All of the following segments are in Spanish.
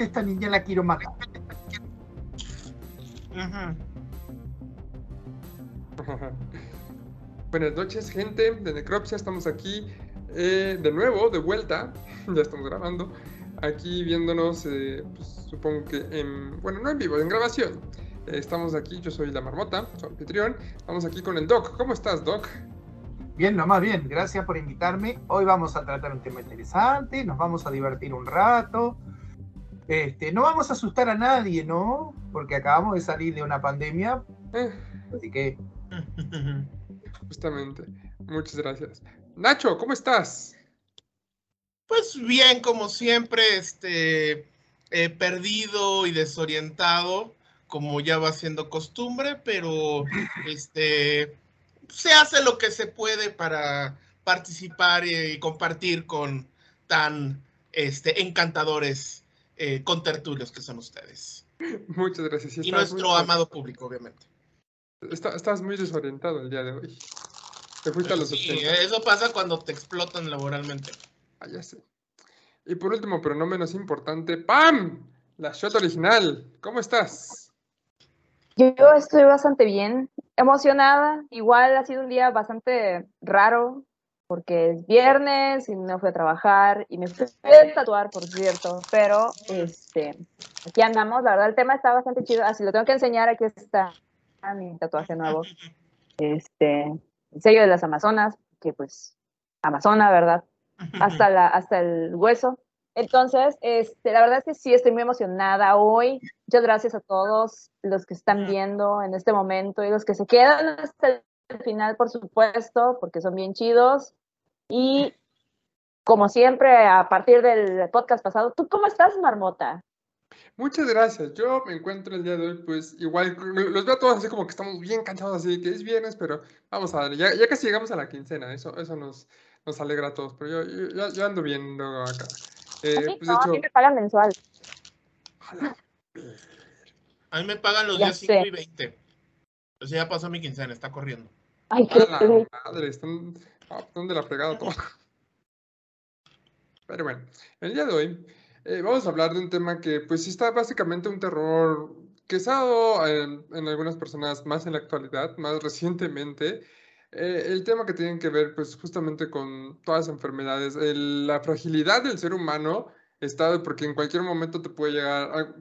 realmente esta niña la quiero matar. Buenas noches, gente de Necropsia. Estamos aquí eh, de nuevo, de vuelta. ya estamos grabando. Aquí viéndonos, eh, pues, supongo que en. Bueno, no en vivo, en grabación. Eh, estamos aquí, yo soy la Marmota, su anfitrión. Estamos aquí con el Doc. ¿Cómo estás, Doc? Bien, nomás bien. Gracias por invitarme. Hoy vamos a tratar un tema interesante, nos vamos a divertir un rato. Este, no vamos a asustar a nadie, ¿no? Porque acabamos de salir de una pandemia. Así que Justamente. Muchas gracias. Nacho, ¿cómo estás? Pues bien, como siempre, este, perdido y desorientado, como ya va siendo costumbre, pero este, se hace lo que se puede para participar y compartir con tan este, encantadores eh, contertulios que son ustedes. Muchas gracias. y nuestro amado público, obviamente. estás muy desorientado el día de hoy. Te fuiste a los sí, eso pasa cuando te explotan laboralmente. Ah, ya sé. Y por último, pero no menos importante, ¡Pam! La shot original. ¿Cómo estás? Yo estoy bastante bien, emocionada. Igual ha sido un día bastante raro porque es viernes y no fui a trabajar y me fui a tatuar, por cierto, pero este, aquí andamos. La verdad, el tema está bastante chido. Así lo tengo que enseñar. Aquí está mi tatuaje nuevo. Este, el sello de las Amazonas, que pues, Amazona, ¿verdad? Hasta, la, hasta el hueso. Entonces, este, la verdad es que sí, estoy muy emocionada hoy. Muchas gracias a todos los que están viendo en este momento y los que se quedan hasta el final, por supuesto, porque son bien chidos. Y como siempre, a partir del podcast pasado, ¿tú cómo estás, Marmota? Muchas gracias. Yo me encuentro el día de hoy, pues igual, los veo todos así como que estamos bien cansados, así que es viernes, pero vamos a darle. Ya, ya casi llegamos a la quincena, eso, eso nos, nos alegra a todos, pero yo, yo, ando viendo acá. Eh, pues, no, a mí me pagan mensual. A mí me pagan los días 5 y 20. O sea, ya pasó mi quincena, está corriendo. Ay, qué madre, están, están de la fregada todo. Pero bueno, el día de hoy eh, vamos a hablar de un tema que pues está básicamente un terror que ha dado en, algunas personas más en la actualidad, más recientemente. Eh, el tema que tiene que ver pues justamente con todas las enfermedades, la fragilidad del ser humano está porque en cualquier momento te puede llegar a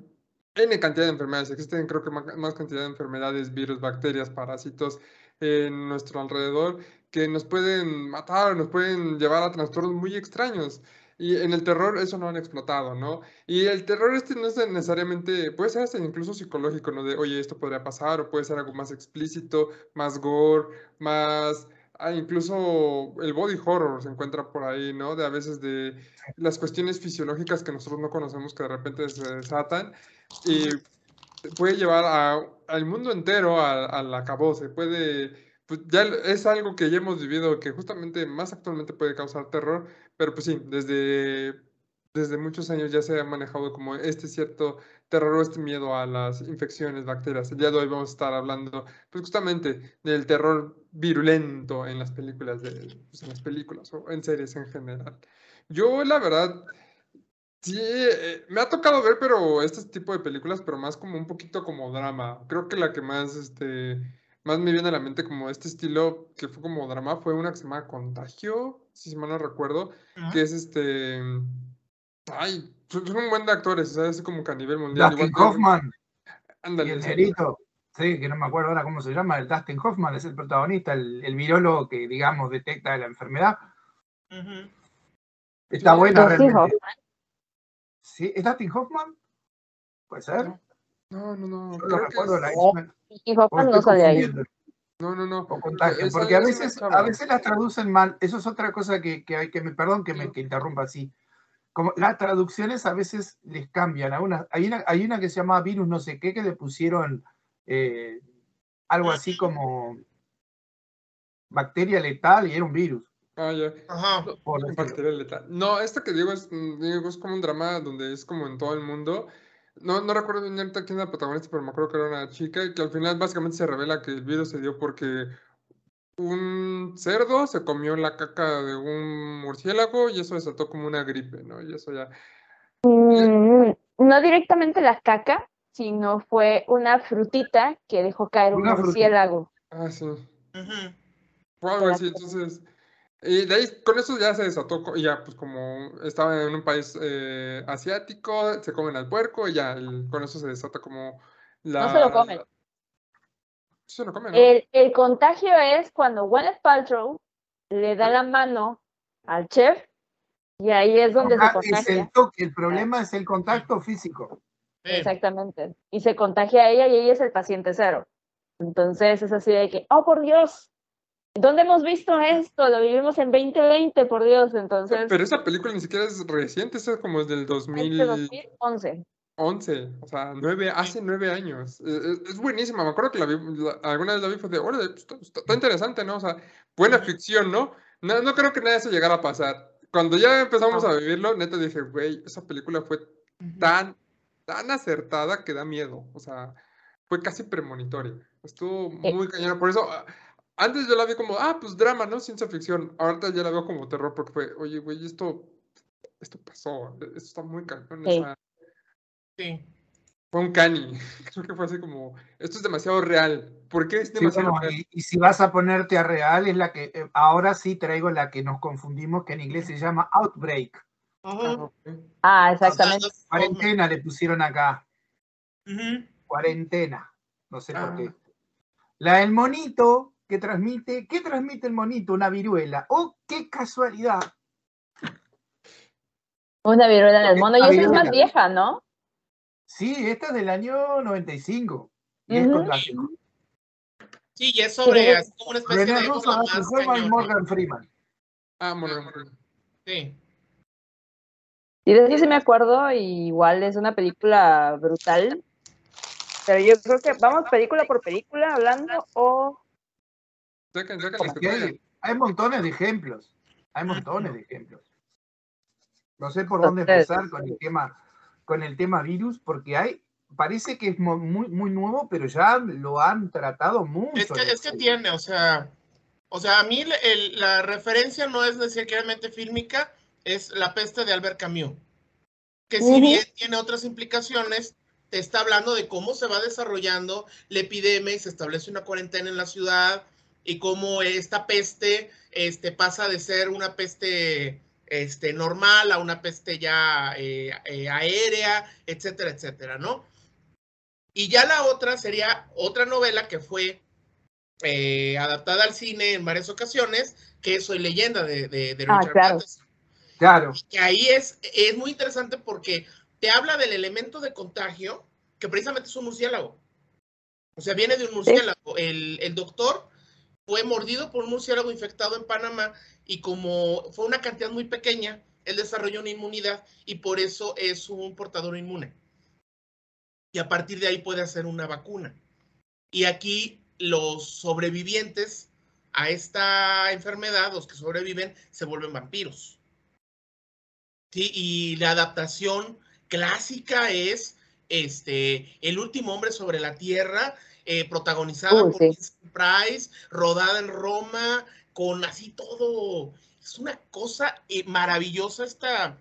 N cantidad de enfermedades. Existen creo que más cantidad de enfermedades, virus, bacterias, parásitos en nuestro alrededor que nos pueden matar, nos pueden llevar a trastornos muy extraños. Y en el terror eso no han explotado, ¿no? Y el terror este no es necesariamente, puede ser hasta incluso psicológico, ¿no? De, oye, esto podría pasar, o puede ser algo más explícito, más gore, más... Ah, incluso el body horror se encuentra por ahí, ¿no? De a veces de las cuestiones fisiológicas que nosotros no conocemos que de repente se desatan y puede llevar a, al mundo entero a, la acabose, puede pues ya es algo que ya hemos vivido, que justamente más actualmente puede causar terror, pero pues sí, desde, desde muchos años ya se ha manejado como este cierto terror o este miedo a las infecciones, bacterias. El día de hoy vamos a estar hablando pues justamente del terror virulento en las películas, de, pues, en las películas o en series en general. Yo la verdad... Sí, eh, me ha tocado ver, pero este tipo de películas, pero más como un poquito como drama. Creo que la que más, este, más me viene a la mente como este estilo que fue como drama fue una que se llama Contagio, si mal no recuerdo, que es este... Ay, son un buen de actores, ¿sabes? Es como que a nivel mundial. Dustin Hoffman. Ándale. Y el cerito. Sí, que no me acuerdo ahora cómo se llama, el Dustin Hoffman es el protagonista, el, el virólogo que, digamos, detecta la enfermedad. Está buena realmente. ¿Sí? ¿Es Dustin Hoffman? ¿Puede ser? No, no, no. no recuerdo la y Hoffman no sale ahí. No, no, no. porque a veces, a veces las traducen mal. Eso es otra cosa que, que hay que me, perdón que me que interrumpa así. Como las traducciones a veces les cambian. A una, hay, una, hay una que se llama virus no sé qué, que le pusieron eh, algo así como bacteria letal y era un virus. Ah, ya. Ajá. Bacteria letal. No, esta que digo es, digo es como un drama donde es como en todo el mundo no, no recuerdo bien ahorita quién era la protagonista, pero me acuerdo que era una chica y que al final básicamente se revela que el virus se dio porque un cerdo se comió la caca de un murciélago y eso desató como una gripe, ¿no? Y eso ya... Mm, no directamente la caca, sino fue una frutita que dejó caer un murciélago. Ah, sí. Uh sí, entonces. Y de ahí, con eso ya se desató, ya pues como estaba en un país eh, asiático, se comen al puerco y ya con eso se desata como la... No se lo comen. Se lo comen, el, el, contagio es cuando Gwyneth Paltrow le da la mano al chef y ahí es donde se contagia. el, toque, el problema es el contacto físico. Exactamente. Y se contagia a ella y ella es el paciente cero. Entonces es así de que, oh, por Dios, ¿dónde hemos visto esto? Lo vivimos en 2020, por Dios. Entonces. Pero esa película ni siquiera es reciente, es como es del 2011. 11, o sea, nueve, hace nueve años. E, e, es, buenísima, me acuerdo que la vi, alguna vez la vi fue de, órale, pues, está, interesante, ¿no? O sea, buena ficción, ¿no? ¿no? No creo que nada de eso llegara a pasar. Cuando ya empezamos a vivirlo, neta dije, güey, esa película fue tan, tan acertada que da miedo. O sea, fue casi premonitoria. Estuvo muy cañona. Por eso, ah, antes yo la vi como, ah, pues drama, ¿no? Ciencia ficción. Ahorita ya la veo como terror porque fue, oye, güey, esto, esto pasó. Esto está muy cañón. Sí. Fue un cani. Creo que fue así como, esto es demasiado real. ¿Por qué es demasiado real? Y, si vas a ponerte a real, es la que, eh, ahora sí traigo la que nos confundimos, que en inglés se llama Outbreak. Ah, exactamente. Cuarentena le pusieron acá. Cuarentena. No sé por qué. Ah. La del monito que transmite, ¿qué transmite el monito? Una viruela. ¡Oh, qué casualidad! Una viruela del mono. Y esa es más vieja, ¿no? Sí, esta es del año 95. Y es con Sí, y es sobre es como una especie de Russo, más Morgan Freeman. Ah, Morgan Freeman. Sí. Sí, de sí me acuerdo, igual es una película brutal. Pero yo creo que vamos película por película hablando o... hay, hay montones de ejemplos. Hay montones de ejemplos. No sé por dónde empezar con el tema con el tema virus, porque hay, parece que es muy, muy nuevo, pero ya lo han tratado mucho. Es que, es que tiene, o sea, o sea, a mí la referencia no es necesariamente fílmica, es La peste de Albert Camus, que si bien tiene otras implicaciones, te está hablando de cómo se va desarrollando la epidemia y se establece una cuarentena en la ciudad y cómo esta peste este, pasa de ser una peste este, normal a una peste ya eh, eh, aérea, etcétera, etcétera, ¿no? Y ya la otra sería otra novela que fue eh, adaptada al cine en varias ocasiones, que es Soy leyenda de, de, ah, Richard claro. Claro. que ahí es, es muy interesante porque te habla del elemento de contagio, que precisamente es un murciélago. O sea, viene de un murciélago. El, el doctor fue mordido por un murciélago infectado en Panamá y como fue una cantidad muy pequeña, él desarrolló una inmunidad y por eso es un portador inmune. Y a partir de ahí puede hacer una vacuna. Y aquí los sobrevivientes a esta enfermedad, los que sobreviven, se vuelven vampiros. ¿Sí? Y la adaptación clásica es este, El último hombre sobre la tierra, eh, protagonizada por Price, rodada en Roma, con así todo. Es una cosa eh, maravillosa esta,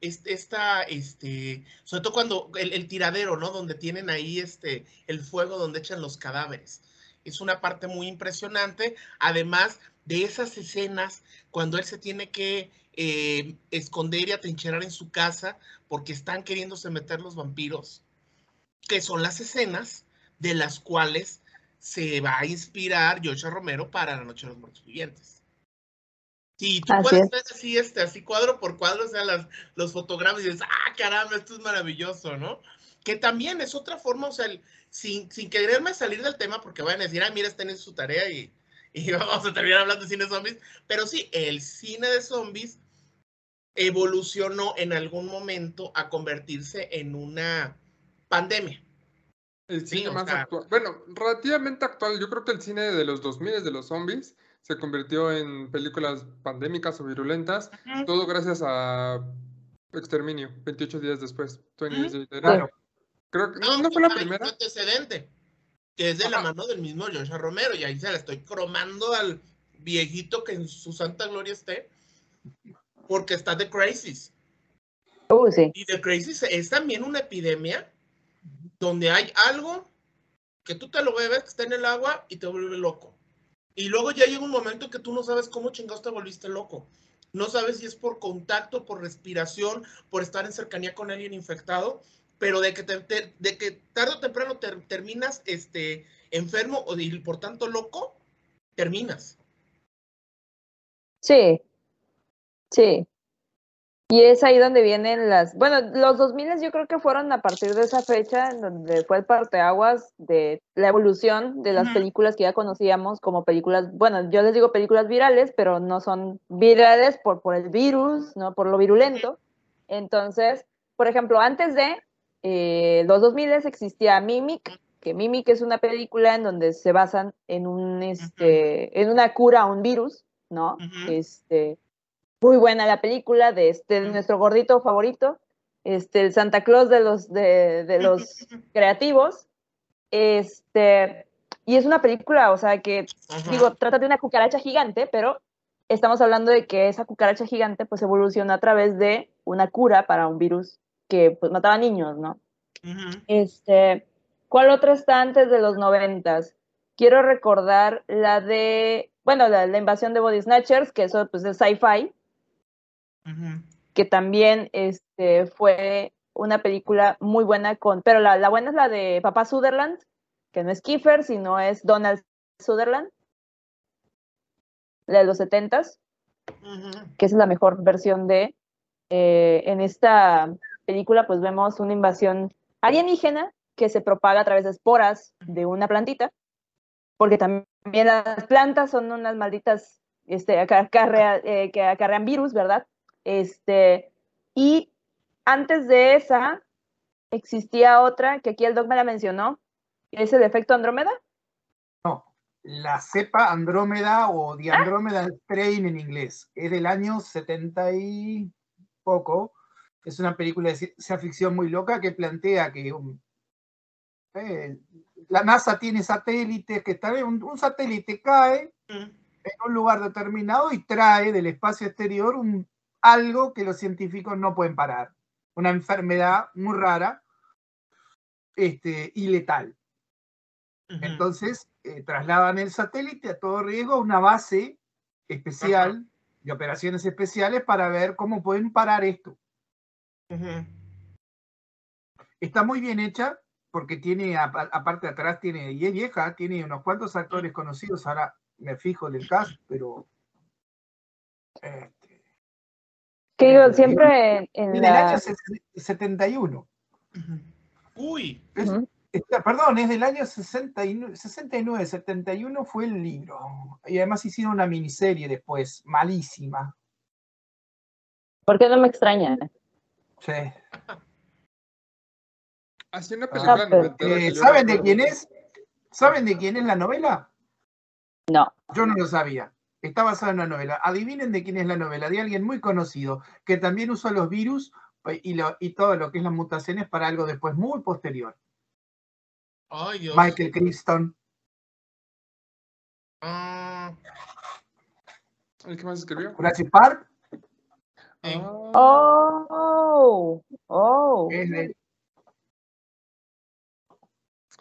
esta, este, sobre todo cuando el, tiradero, ¿no? Donde tienen ahí este, el fuego donde echan los cadáveres. Es una parte muy impresionante, además de esas escenas cuando él se tiene que eh, esconder y atrincherar en su casa porque están queriéndose meter los vampiros, que son las escenas de las cuales se va a inspirar Joshua Romero para La Noche de los Muertos Vivientes. Sí, tú puedes ver así, este, así cuadro por cuadro, o sea, las, los fotogramas y dices, ah, caramba, esto es maravilloso, ¿no? Que también es otra forma, o sea, sin, sin quererme salir del tema, porque van a decir, ah, mira, está en su tarea y, y vamos a terminar hablando de cine zombies, pero sí, el cine de zombies evolucionó en algún momento a convertirse en una pandemia. El cine más actual. Bueno, relativamente actual. Yo creo que el cine de los 2000 de los zombies se convirtió en películas pandémicas o virulentas. Todo gracias a Exterminio, 28 días después. Creo que no, fue la primera. antecedente, que es de la mano del mismo Joshua Romero. Y ahí se la estoy cromando al viejito que en su santa gloria esté, porque está de Crisis. Uh, sí. Y The Crazy es también una epidemia donde hay algo que tú te lo bebes, que está en el agua y te vuelve loco. Y luego ya llega un momento que tú no sabes cómo chingados te volviste loco. No sabes si es por contacto, por respiración, por estar en cercanía con alguien infectado, pero de que, de que tarde o temprano terminas este, enfermo o por tanto loco, terminas. Sí, sí. Y es ahí donde vienen las, bueno, los 2000 yo creo que fueron a partir de esa fecha, en donde fue el parteaguas de la evolución de las películas que ya conocíamos como películas, bueno, yo les digo películas virales, pero no son virales por, por el virus, ¿no? Por lo virulento. Entonces, por ejemplo, antes de eh, los 2000 existía Mimic, que Mimic es una película en donde se basan en un, este, en una cura a un virus, ¿no? Este muy buena la película de este nuestro gordito favorito, este el Santa Claus de los de, los creativos. Este y es una película, o sea, que digo, trata de una cucaracha gigante, pero estamos hablando de que esa cucaracha gigante pues evolucionó a través de una cura para un virus que pues mataba niños, ¿no? Este, ¿cuál otra está antes de los noventas? Quiero recordar la de, bueno, la, la invasión de Body Snatchers, que eso pues es sci-fi, que también este, fue una película muy buena con, pero la, buena es la de Papá Sutherland, que no es Kiefer, sino es Donald Sutherland, la de los setentas, que es la mejor versión de, eh, en esta película pues vemos una invasión alienígena que se propaga a través de esporas de una plantita, porque también las plantas son unas malditas este, eh, que acarrean virus, ¿verdad? Este, y antes de esa, existía otra que aquí el doc me la mencionó, es el efecto Andrómeda. No, la cepa Andrómeda o The Andrómeda Train en inglés. Es del año 70 y poco. Es una película de ciencia ficción muy loca que plantea que eh, la NASA tiene satélites que están un, un satélite cae mm. en un lugar determinado y trae del espacio exterior un algo que los científicos no pueden parar. Una enfermedad muy rara este, y letal. Entonces, eh, trasladan el satélite a todo riesgo a una base especial de operaciones especiales para ver cómo pueden parar esto. Está muy bien hecha porque tiene, aparte de atrás, tiene, y es vieja, tiene unos cuantos actores conocidos, ahora me fijo del cast, pero eh, que digo, siempre en, el año 71. Uy. perdón, es del año 69, 69, 71 fue el libro. Y además hicieron una miniserie después, malísima. ¿Por qué no me extraña? Sí. Así una ah, película eh, ¿Saben de quién es? ¿Saben de quién es la novela? No. Yo no lo sabía. Está basada en una novela. Adivinen de quién es la novela, de alguien muy conocido, que también usó los virus eh, y, todo lo que es las mutaciones para algo después muy posterior. Michael Crichton. Ah. ¿Qué más escribió? Jurassic Park. Oh, oh.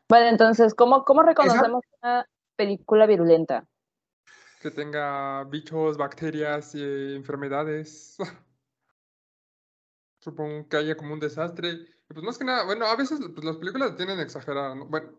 Bueno, entonces, ¿cómo, cómo reconocemos una película virulenta? Que tenga bichos, bacterias y enfermedades. Supongo que haya como un desastre. Pues más que nada, bueno, a veces pues, las películas tienen exagerar, ¿no? Bueno,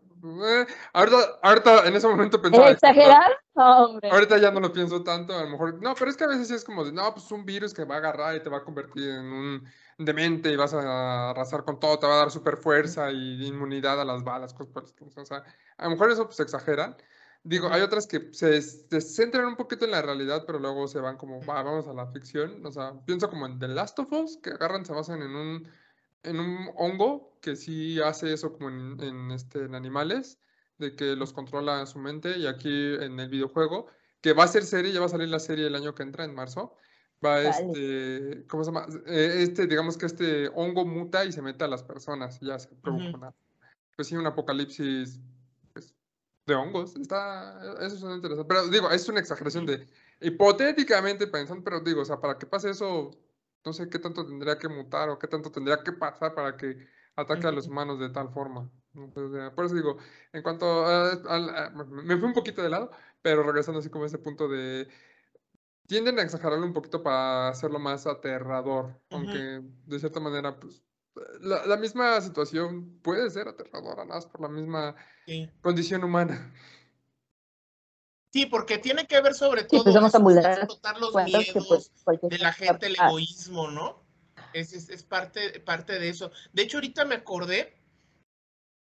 eh, ahorita, ahorita en ese momento pensaba... ¿Exagerar? hombre. Ahorita ya no lo pienso tanto, a lo mejor... No, pero es que a veces es como de, no, pues un virus que va a agarrar y te va a convertir en un demente y vas a arrasar con todo, te va a dar super fuerza y inmunidad a las balas, cosas por O sea, a lo mejor eso pues exageran. Digo, hay otras que se, centran un poquito en la realidad, pero luego se van como, va, vamos a la ficción. O sea, pienso como en The Last of Us, que agarran, se basan en un, en un hongo que sí hace eso como en, este, en animales, de que los controla en su mente. Y aquí en el videojuego, que va a ser serie, ya va a salir la serie el año que entra, en marzo. Va este, ¿cómo se llama? Eh, este, digamos que este hongo muta y se mete a las personas y ya se provoca Pues sí, un apocalipsis de hongos. Está, eso es interesante. Pero digo, es una exageración de hipotéticamente pensando, pero digo, o sea, para que pase eso, no sé qué tanto tendría que mutar o qué tanto tendría que pasar para que ataque a los humanos de tal forma. por eso digo, en cuanto a, me fui un poquito de lado, pero regresando así como a ese punto de tienden a exagerarlo un poquito para hacerlo más aterrador, aunque de cierta manera, pues, la, misma situación puede ser aterradora, más por la misma condición humana. Sí, porque tiene que ver sobre todo sí, pues los miedos de la gente, el egoísmo, ¿no? Es, es, es, parte, parte de eso. De hecho, ahorita me acordé,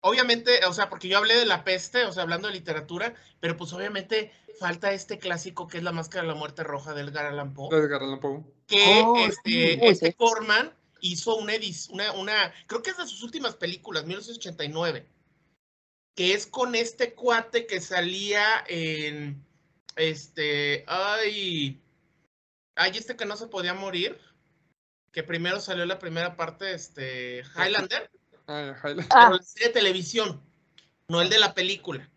obviamente, o sea, porque yo hablé de la peste, o sea, hablando de literatura, pero pues obviamente falta este clásico que es La Máscara de la Muerte Roja del Edgar Allan Poe. Que oh, este, este Corman hizo una, una, una, creo que es de sus últimas películas, 1989, que es con este cuate que salía en, este, ay, ay, este que no se podía morir, que primero salió la primera parte, este, Highlander. Ah, Highlander. Pero la serie de televisión, no el de la película.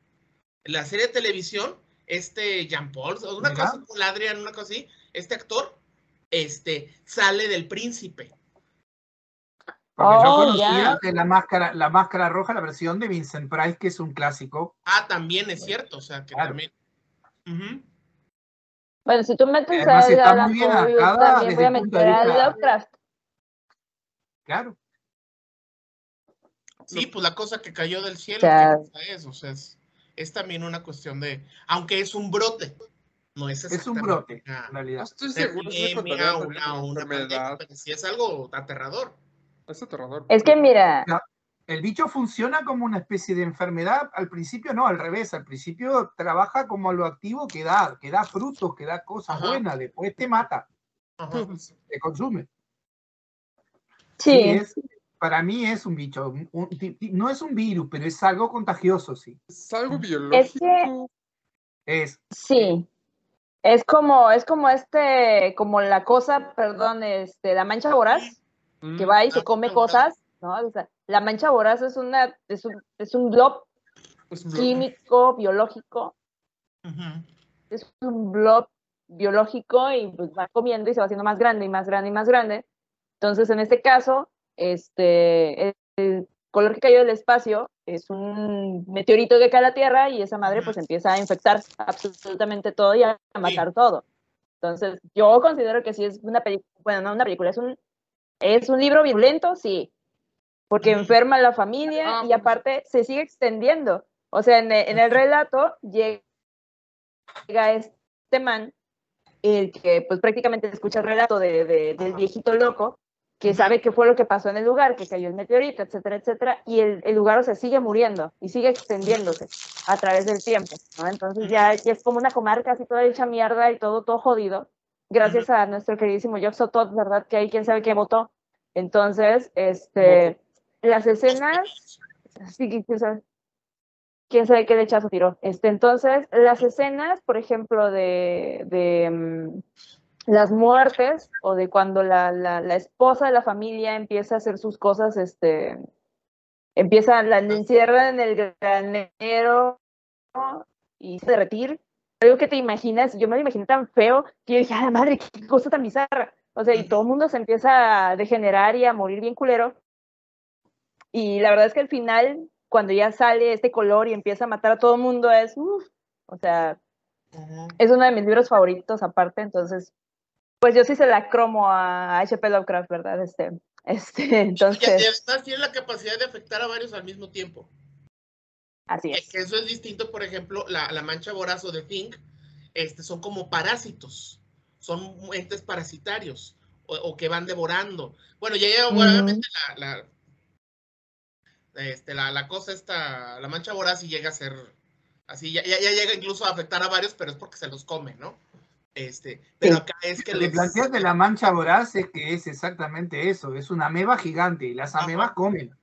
La serie de televisión este Jean Paul, una cosa con Adrian, una cosa así, este actor, este, sale del príncipe. Porque yo oh, conocía de la máscara, la máscara roja, la versión de Vincent Price, que es un clásico. Ah, también es cierto, o sea, que también. Bueno, si tú metes a, está la muy bien también voy a meter a Lovecraft. Claro. Sí, pues la cosa que cayó del cielo, o sea, es, o sea, es es también una cuestión de, aunque es un brote, no es Es un brote, en realidad. Estoy seguro una, una, una enfermedad. sí es algo aterrador. Es aterrador. Es que mira... el bicho funciona como una especie de enfermedad, al principio no, al revés, al principio trabaja como lo activo que da, que da frutos, que da cosas buenas, después te mata, te consume. Sí. sí para mí es un bicho. no es un virus, pero es algo contagioso, sí. Es algo biológico. Es. sí. Es como, es como este, como la cosa, perdón, este, la mancha voraz, que va y se come cosas, ¿no? O sea, la mancha voraz es una, es un, es un blob químico, biológico. Es un blob biológico y pues va comiendo y se va haciendo más grande y más grande y más grande. Entonces, en este caso, este, el color que cayó del espacio es un meteorito que cae a la Tierra y esa madre pues empieza a infectar absolutamente todo y a matar todo. Entonces, yo considero que sí es una película, bueno, no una película, es un, es un libro violento, sí, porque enferma a la familia ah, y pues. aparte se sigue extendiendo. O sea, en, en el relato llega este man, el que pues prácticamente escucha el relato de, de, del viejito loco, que sabe qué fue lo que pasó en el lugar, que cayó el meteorito, etcétera, etcétera, y el, el lugar, o sea, sigue muriendo y sigue extendiéndose a través del tiempo, ¿no? Entonces ya, es como una comarca así toda hecha mierda y todo, todo jodido, gracias a nuestro queridísimo Job Sotot, ¿verdad? Que hay quien sabe qué votó. Entonces, este, las escenas, sí, quién sabe, quién sabe qué lechazo tiró. Este, entonces, las escenas, por ejemplo, de, de mm, las muertes o de cuando la, la, la, esposa de la familia empieza a hacer sus cosas, este, empieza, la encierra en el granero y se derretir. Algo que te imaginas, yo me lo imaginé tan feo que yo dije, ¡ah, la madre, qué cosa tan bizarra! O sea, y todo el mundo se empieza a degenerar y a morir bien culero. Y la verdad es que al final, cuando ya sale este color y empieza a matar a todo el mundo, es, uff, o sea, es uno de mis libros favoritos aparte, entonces pues yo sí se la cromo a H.P. Lovecraft, ¿verdad? Este, este, entonces... Y además tiene la capacidad de afectar a varios al mismo tiempo. Así es. Eso es distinto, por ejemplo, la, la mancha vorazo de Think, este, son como parásitos, son entes parasitarios o, que van devorando. Bueno, ya llega, obviamente, la, la, este, la, la, cosa esta, la mancha voraz y llega a ser así, ya, ya, llega incluso a afectar a varios, pero es porque se los come, ¿no? Este, pero acá es que le planteas de la mancha voraz es que es exactamente eso, es una ameba gigante y las amebas comen.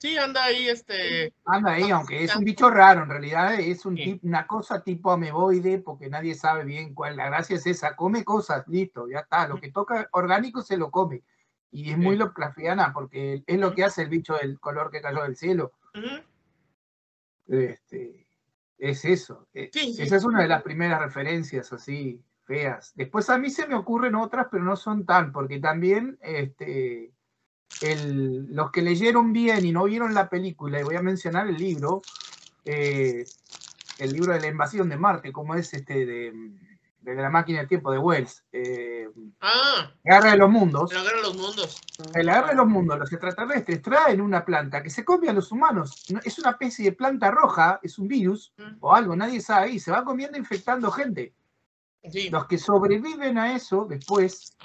Sí, anda ahí, este. Anda ahí, aunque es un bicho raro, en realidad es un una cosa tipo ameboide, porque nadie sabe bien cuál. La gracia es esa, come cosas, listo, ya está. Lo que toca orgánico se lo come. Y es muy Lovecraftiana, porque es lo que hace el bicho del color que cayó del cielo. Este, es eso. Eh, esa es una de las primeras referencias así feas. Después a mí se me ocurren otras, pero no son tan, porque también este, los que leyeron bien y no vieron la película, y voy a mencionar el libro, eh, el libro de la invasión de Marte, como es este de, la máquina del tiempo de Wells. Eh, ah, la guerra de los mundos. La guerra de los mundos. En la guerra de los mundos, los extraterrestres traen una planta que se come a los humanos. Es una especie de planta roja, es un virus mm. o algo, nadie sabe, y se va comiendo infectando gente. Los que sobreviven a eso después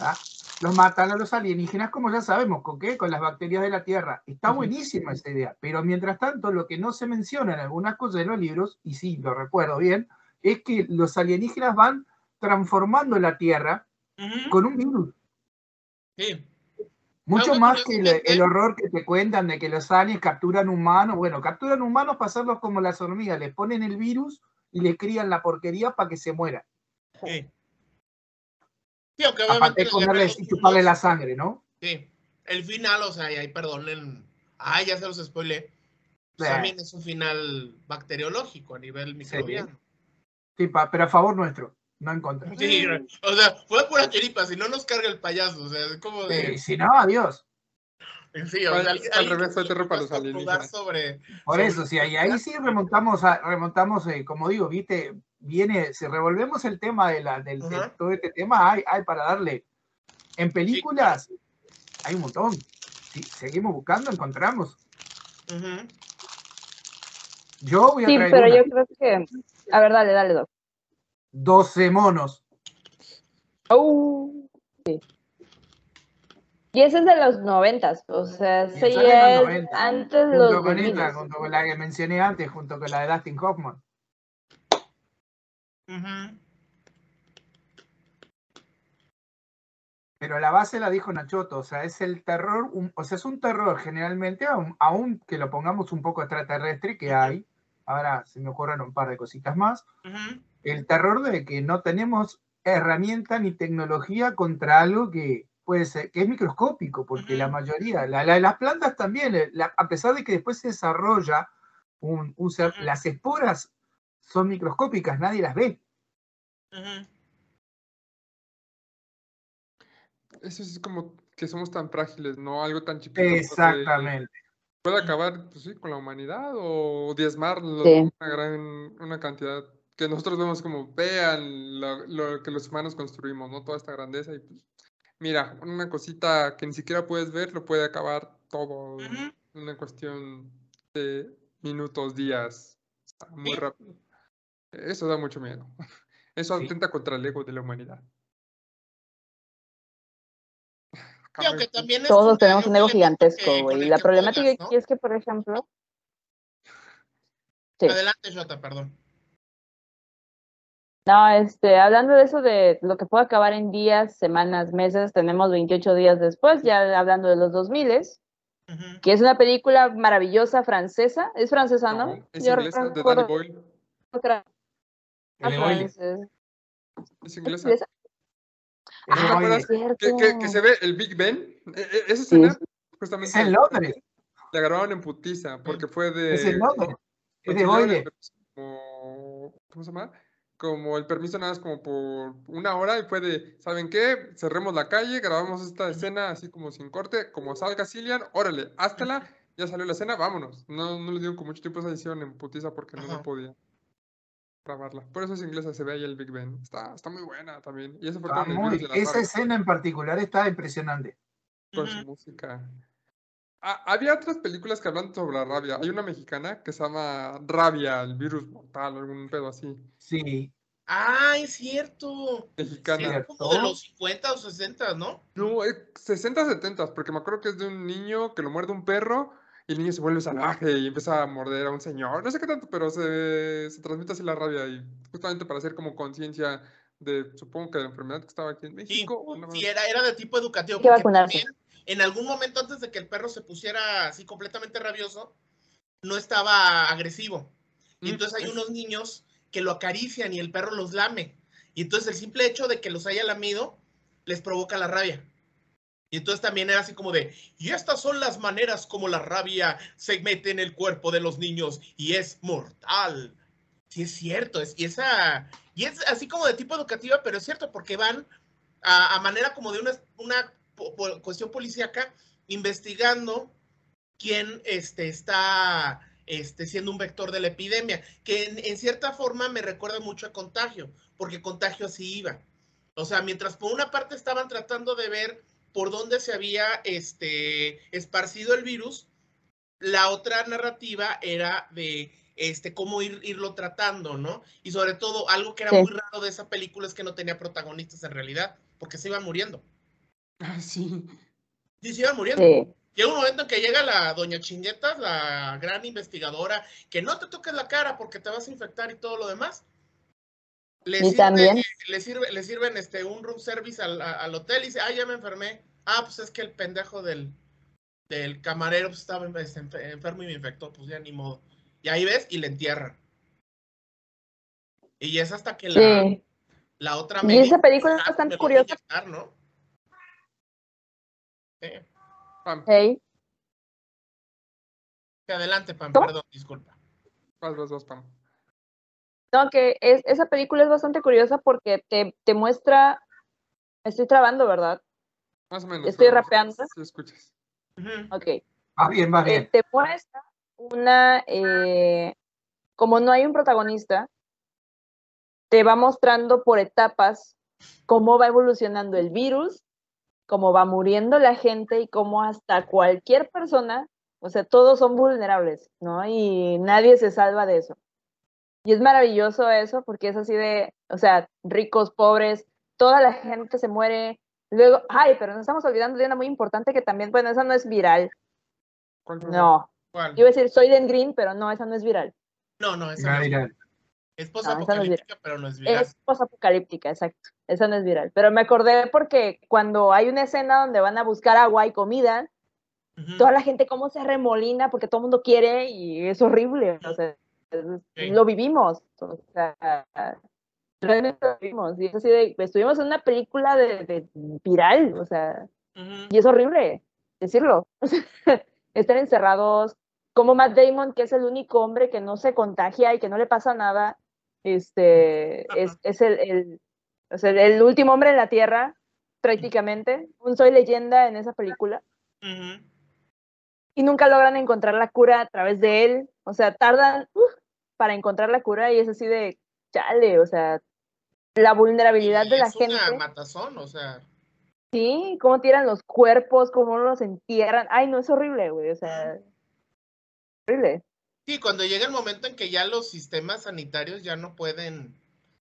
¿ah? Los matan a los alienígenas, como ya sabemos, ¿con qué? Con las bacterias de la Tierra. Está buenísima esa idea, pero mientras tanto lo que no se menciona en algunas cosas de los libros, y sí, lo recuerdo bien, es que los alienígenas van transformando la Tierra con un virus. Sí. Mucho más que el, horror que te cuentan de que los aliens capturan humanos. Bueno, capturan humanos para hacerlos como las hormigas, les ponen el virus y le crían la porquería para que se muera. Sí. Sí, aunque obviamente. Aparte y chuparle la sangre, ¿no? Sí. El final, o sea, ahí perdonen. Ay, ya se los spoilé. También es un final bacteriológico a nivel microbiano. Sí, pero a favor nuestro, no en contra. Sí, o sea, fue pura chiripa, si no nos carga el payaso, o sea, es como de. si no, adiós. Sí, o sea, al, revés fue terror para los alienígenas. Sobre, Por eso, sí, ahí, ahí sí remontamos, a, remontamos eh, como digo, viste, viene, si revolvemos el tema de, la, del, de todo este tema, hay, hay para darle. En películas hay un montón. Si seguimos buscando, encontramos. Yo voy a Sí, pero yo creo que. A ver, dale, dale, dos. 12 monos. Oh, sí. Y ese es de los noventas, o sea, ese ya es antes de los con esta, junto con la que mencioné antes, junto con la de Dustin Hoffman. Pero la base la dijo Nachoto, o sea, es el terror, o sea, es un terror generalmente, aún, que lo pongamos un poco extraterrestre, que hay, ahora se me ocurren un par de cositas más, el terror de que no tenemos herramienta ni tecnología contra algo que puede ser, que es microscópico, porque la mayoría, la, las plantas también, eh, a pesar de que después se desarrolla un, las esporas son microscópicas, nadie las ve. Eso es como que somos tan frágiles, ¿no? Algo tan chiquito. Exactamente. Puede acabar pues, sí, con la humanidad o diezmar una gran una cantidad que nosotros vemos como vean lo, que los humanos construimos, ¿no? Toda esta grandeza y pues mira, una cosita que ni siquiera puedes ver lo puede acabar todo en una cuestión de minutos, días, muy rápido. Eso da mucho miedo. Eso atenta contra el ego de la humanidad. Todos tenemos un ego gigantesco, güey. La problemática aquí es que, por ejemplo... Adelante, Jota, perdón. No, este, hablando de eso de lo que puede acabar en días, semanas, meses, tenemos 28 días después, ya hablando de los 2000, que es una película maravillosa francesa. ¿Es francesa, no? es inglesa, de Danny Boyle. Otra. Es inglesa. Ah, que, que, se ve el Big Ben. E, e, esa escena, justamente. Es en Londres. La grabaron en putiza, porque fue de. Es en Londres. Es de Boyle. ¿Cómo se llama? como el permiso nada más como por una hora y fue de, ¿saben qué? Cerremos la calle, grabamos esta escena así como sin corte, como salga Cillian, órale, háztela, ya salió la escena, vámonos. No, no le dieron con mucho tiempo esa edición en putiza porque no, podía grabarla. Por eso es inglesa, se ve ahí el Big Ben. Está, está muy buena también. Y fue esa escena en particular está impresionante. Con su música. Ah, había otras películas que hablan sobre la rabia. Hay una mexicana que se llama Rabia, el virus mortal, algún pedo así. Sí. Ah, es cierto. Mexicana. como de los 50 o 60, ¿no? No, 60, 70, porque me acuerdo que es de un niño que lo muerde un perro y el niño se vuelve salvaje y empieza a morder a un señor. No sé qué tanto, pero se, se transmite así la rabia y justamente para hacer como conciencia de, supongo que la enfermedad que estaba aquí en México. Sí, era, era de tipo educativo. Que vacunarse en algún momento antes de que el perro se pusiera así completamente rabioso, no estaba agresivo. Y mm, entonces hay unos niños que lo acarician y el perro los lame. Y entonces el simple hecho de que los haya lamido les provoca la rabia. Y entonces también era así como de, y estas son las maneras como la rabia se mete en el cuerpo de los niños y es mortal. Sí, es cierto. Es, y, esa, y es así como de tipo educativa, pero es cierto, porque van a, manera como de una, una cuestión policíaca investigando quién este, está este, siendo un vector de la epidemia, que en, cierta forma me recuerda mucho a contagio, porque contagio así iba. O sea, mientras por una parte estaban tratando de ver por dónde se había este, esparcido el virus, la otra narrativa era de este, cómo ir, irlo tratando, ¿no? Y sobre todo, algo que era muy raro de esa película es que no tenía protagonistas en realidad, porque se iban muriendo. Ah, sí. Sí, se iban muriendo. Llega un momento en que llega la doña Chinguetas, la gran investigadora, que no te toques la cara porque te vas a infectar y todo lo demás. Le, y también. le, sirve, le sirven este, un room service al, al, hotel y dice, ah, ya me enfermé. Ah, pues es que el pendejo del, del camarero pues, estaba enfermo y me infectó, pues ya ni modo. Y ahí ves y le entierran. Y es hasta que la, la otra... Y esa película es bastante curiosa. ¿no? Sí. Pam. Adelante, Pam, perdón, disculpa. Vas, vas, vas, Pam. No, que es, esa película es bastante curiosa porque te, te muestra. Estoy trabando, ¿verdad? Más o menos. Estoy rapeando. Si escuchas. Ok. Va bien, va bien. Eh, te muestra una. Eh, como no hay un protagonista, te va mostrando por etapas cómo va evolucionando el virus cómo va muriendo la gente y cómo hasta cualquier persona, o sea, todos son vulnerables, ¿no? Y nadie se salva de eso. Y es maravilloso eso porque es así de, o sea, ricos, pobres, toda la gente se muere. Luego, ay, pero nos estamos olvidando de una muy importante que también, bueno, esa no es viral. No. ¿Cuál? Yo iba a decir Soy Den Green, pero no, esa no es viral. No, no, esa no es viral. Es posapocalíptica, pero no es viral. Es posapocalíptica, exacto. Esa no es viral. Pero me acordé porque cuando hay una escena donde van a buscar agua y comida, toda la gente cómo se remolina porque todo el mundo quiere y es horrible. O sea, lo vivimos. O sea, realmente lo vivimos. Y es así de, estuvimos en una película de, viral, o sea, y es horrible decirlo. Estar encerrados, como Matt Damon, que es el único hombre que no se contagia y que no le pasa nada, este, es, es el, el, o sea, el último hombre en la Tierra, prácticamente. Un soy leyenda en esa película. Y nunca logran encontrar la cura a través de él. O sea, tardan para encontrar la cura y es así de, chale, o sea, la vulnerabilidad de la gente. Es matazón, o sea. Sí, cómo tiran los cuerpos, cómo los entierran. Ay, no, es horrible, güey, o sea, horrible. Sí, cuando llega el momento en que ya los sistemas sanitarios ya no pueden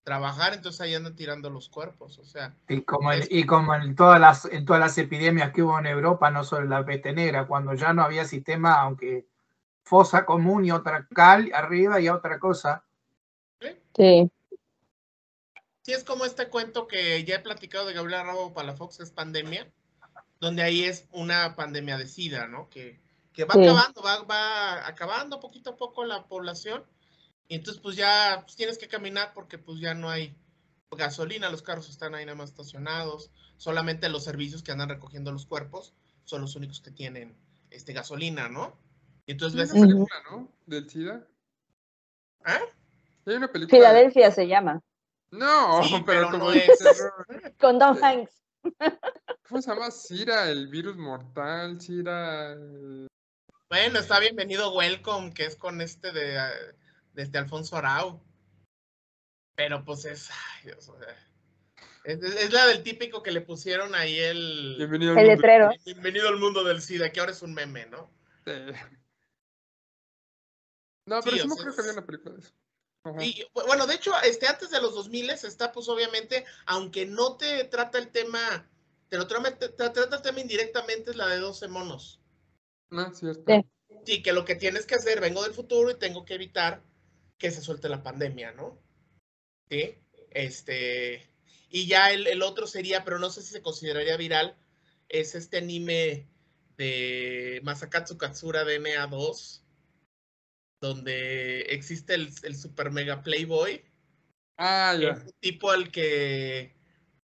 trabajar, entonces ahí andan tirando los cuerpos, o sea. Y como, y como en, todas las, en todas las epidemias que hubo en Europa, no solo la peste negra, cuando ya no había sistema, aunque fosa común y otra cal arriba y otra cosa. Sí. Sí, es como este cuento que ya he platicado de Gabriel Rabo para la Fox, es pandemia, donde ahí es una pandemia de SIDA, ¿no? Que que va acabando, va, va, acabando poquito a poco la población. Y entonces pues ya pues, tienes que caminar porque pues ya no hay gasolina, los carros están ahí nada más estacionados, solamente los servicios que andan recogiendo los cuerpos son los únicos que tienen este gasolina, ¿no? Y entonces ves una película, ¿no? Del SIDA. ¿Ah? Hay una película. Filadelfia se llama. No, pero, como es. Con Don Hanks. ¿Cómo se llama? Cira, el virus mortal, Cira. Bueno, está bienvenido Welcome, que es con este de desde Alfonso Arau. Pero pues es, ay Dios, o sea, es, la del típico que le pusieron ahí el, bienvenido el letrero. Bienvenido al mundo del SIDA, que ahora es un meme, ¿no? Sí. No, pero sí, no creo que había una película de eso. Y bueno, de hecho, este, antes de los 2000 está, pues obviamente, aunque no te trata el tema, te lo trata, te, te trata el tema indirectamente, es la de 12 monos. No, cierto. Sí. que lo que tienes que hacer, vengo del futuro y tengo que evitar que se suelte la pandemia, ¿no? Sí, este, y ya el, otro sería, pero no sé si se consideraría viral, es este anime de Masakatsu Katsura DNA 2, donde existe el, super mega playboy. Ah, ya. Un tipo al que,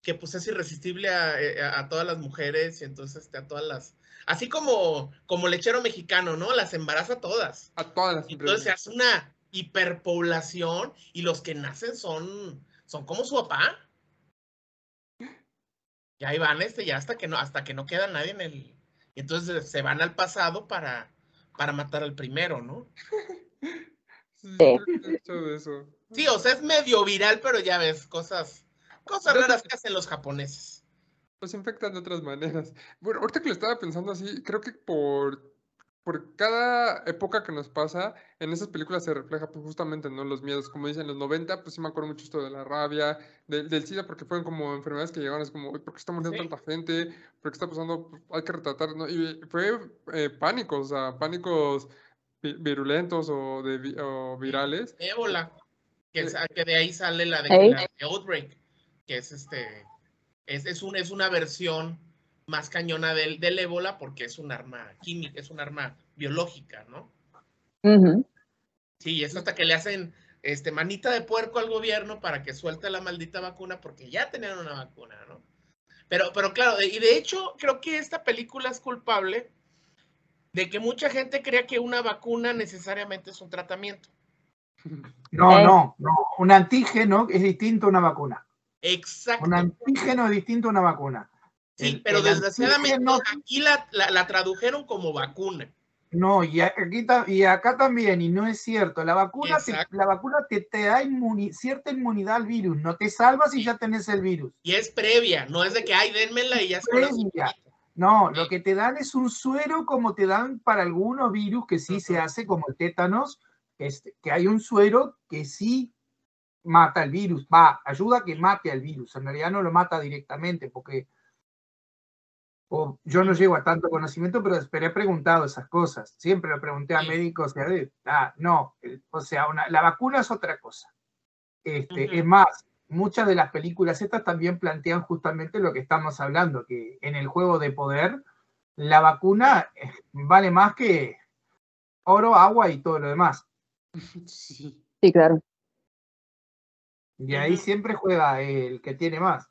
que pues es irresistible a, eh, a, todas las mujeres y entonces este, a todas las Así como, como lechero mexicano, ¿no? Las embaraza todas. A todas las Entonces se hace una hiperpoblación y los que nacen son, son como su papá. Y ahí van este, ya hasta que no, hasta que no queda nadie en el. Y entonces se van al pasado para, para matar al primero, ¿no? Sí, o sea, es medio viral, pero ya ves, cosas, cosas raras que hacen los japoneses. Los infectan de otras maneras. Bueno, ahorita que lo estaba pensando así, creo que por por cada época que nos pasa, en esas películas se refleja pues, justamente ¿no? los miedos. Como dicen, en los 90, pues sí me acuerdo mucho esto de la rabia, del SIDA, porque fueron como enfermedades que llegaban, es como, ¿por qué está muriendo tanta gente? ¿Por qué está pasando? Pues, hay que retratar, ¿no? Y fue eh, pánicos, o sea, pánicos virulentos o, de, virales. Ébola, que, que, de ahí sale la de, Outbreak, que es este, es, es, un, es una versión más cañona del, del ébola porque es un arma química, es un arma biológica, ¿no? Sí, es hasta que le hacen este, manita de puerco al gobierno para que suelte la maldita vacuna porque ya tenían una vacuna, ¿no? Pero, pero claro, y de hecho creo que esta película es culpable de que mucha gente crea que una vacuna necesariamente es un tratamiento. No, no, no. Un antígeno es distinto a una vacuna. Exacto. Un antígeno es distinto a una vacuna. Sí, pero desgraciadamente aquí la, tradujeron como vacuna. No, y, aquí, y acá también, y no es cierto. La vacuna te, la vacuna te, te da cierta inmunidad al virus, no te salvas si ya tenés el virus. Y es previa, no es de que, ay, denmela y ya está. No, lo que te dan es un suero como te dan para algunos virus que sí se hace, como el tétanos, este, que hay un suero que sí mata el virus, va, ayuda a que mate al virus. En realidad no lo mata directamente, porque yo no llego a tanto conocimiento, pero he preguntado esas cosas. Siempre lo pregunté a médicos, ah, no, o sea, la vacuna es otra cosa. Este, Es más, muchas de las películas estas también plantean justamente lo que estamos hablando, que en el juego de poder, la vacuna eh, vale más que oro, agua y todo lo demás. Sí, sí claro. Y ahí siempre juega el que tiene más.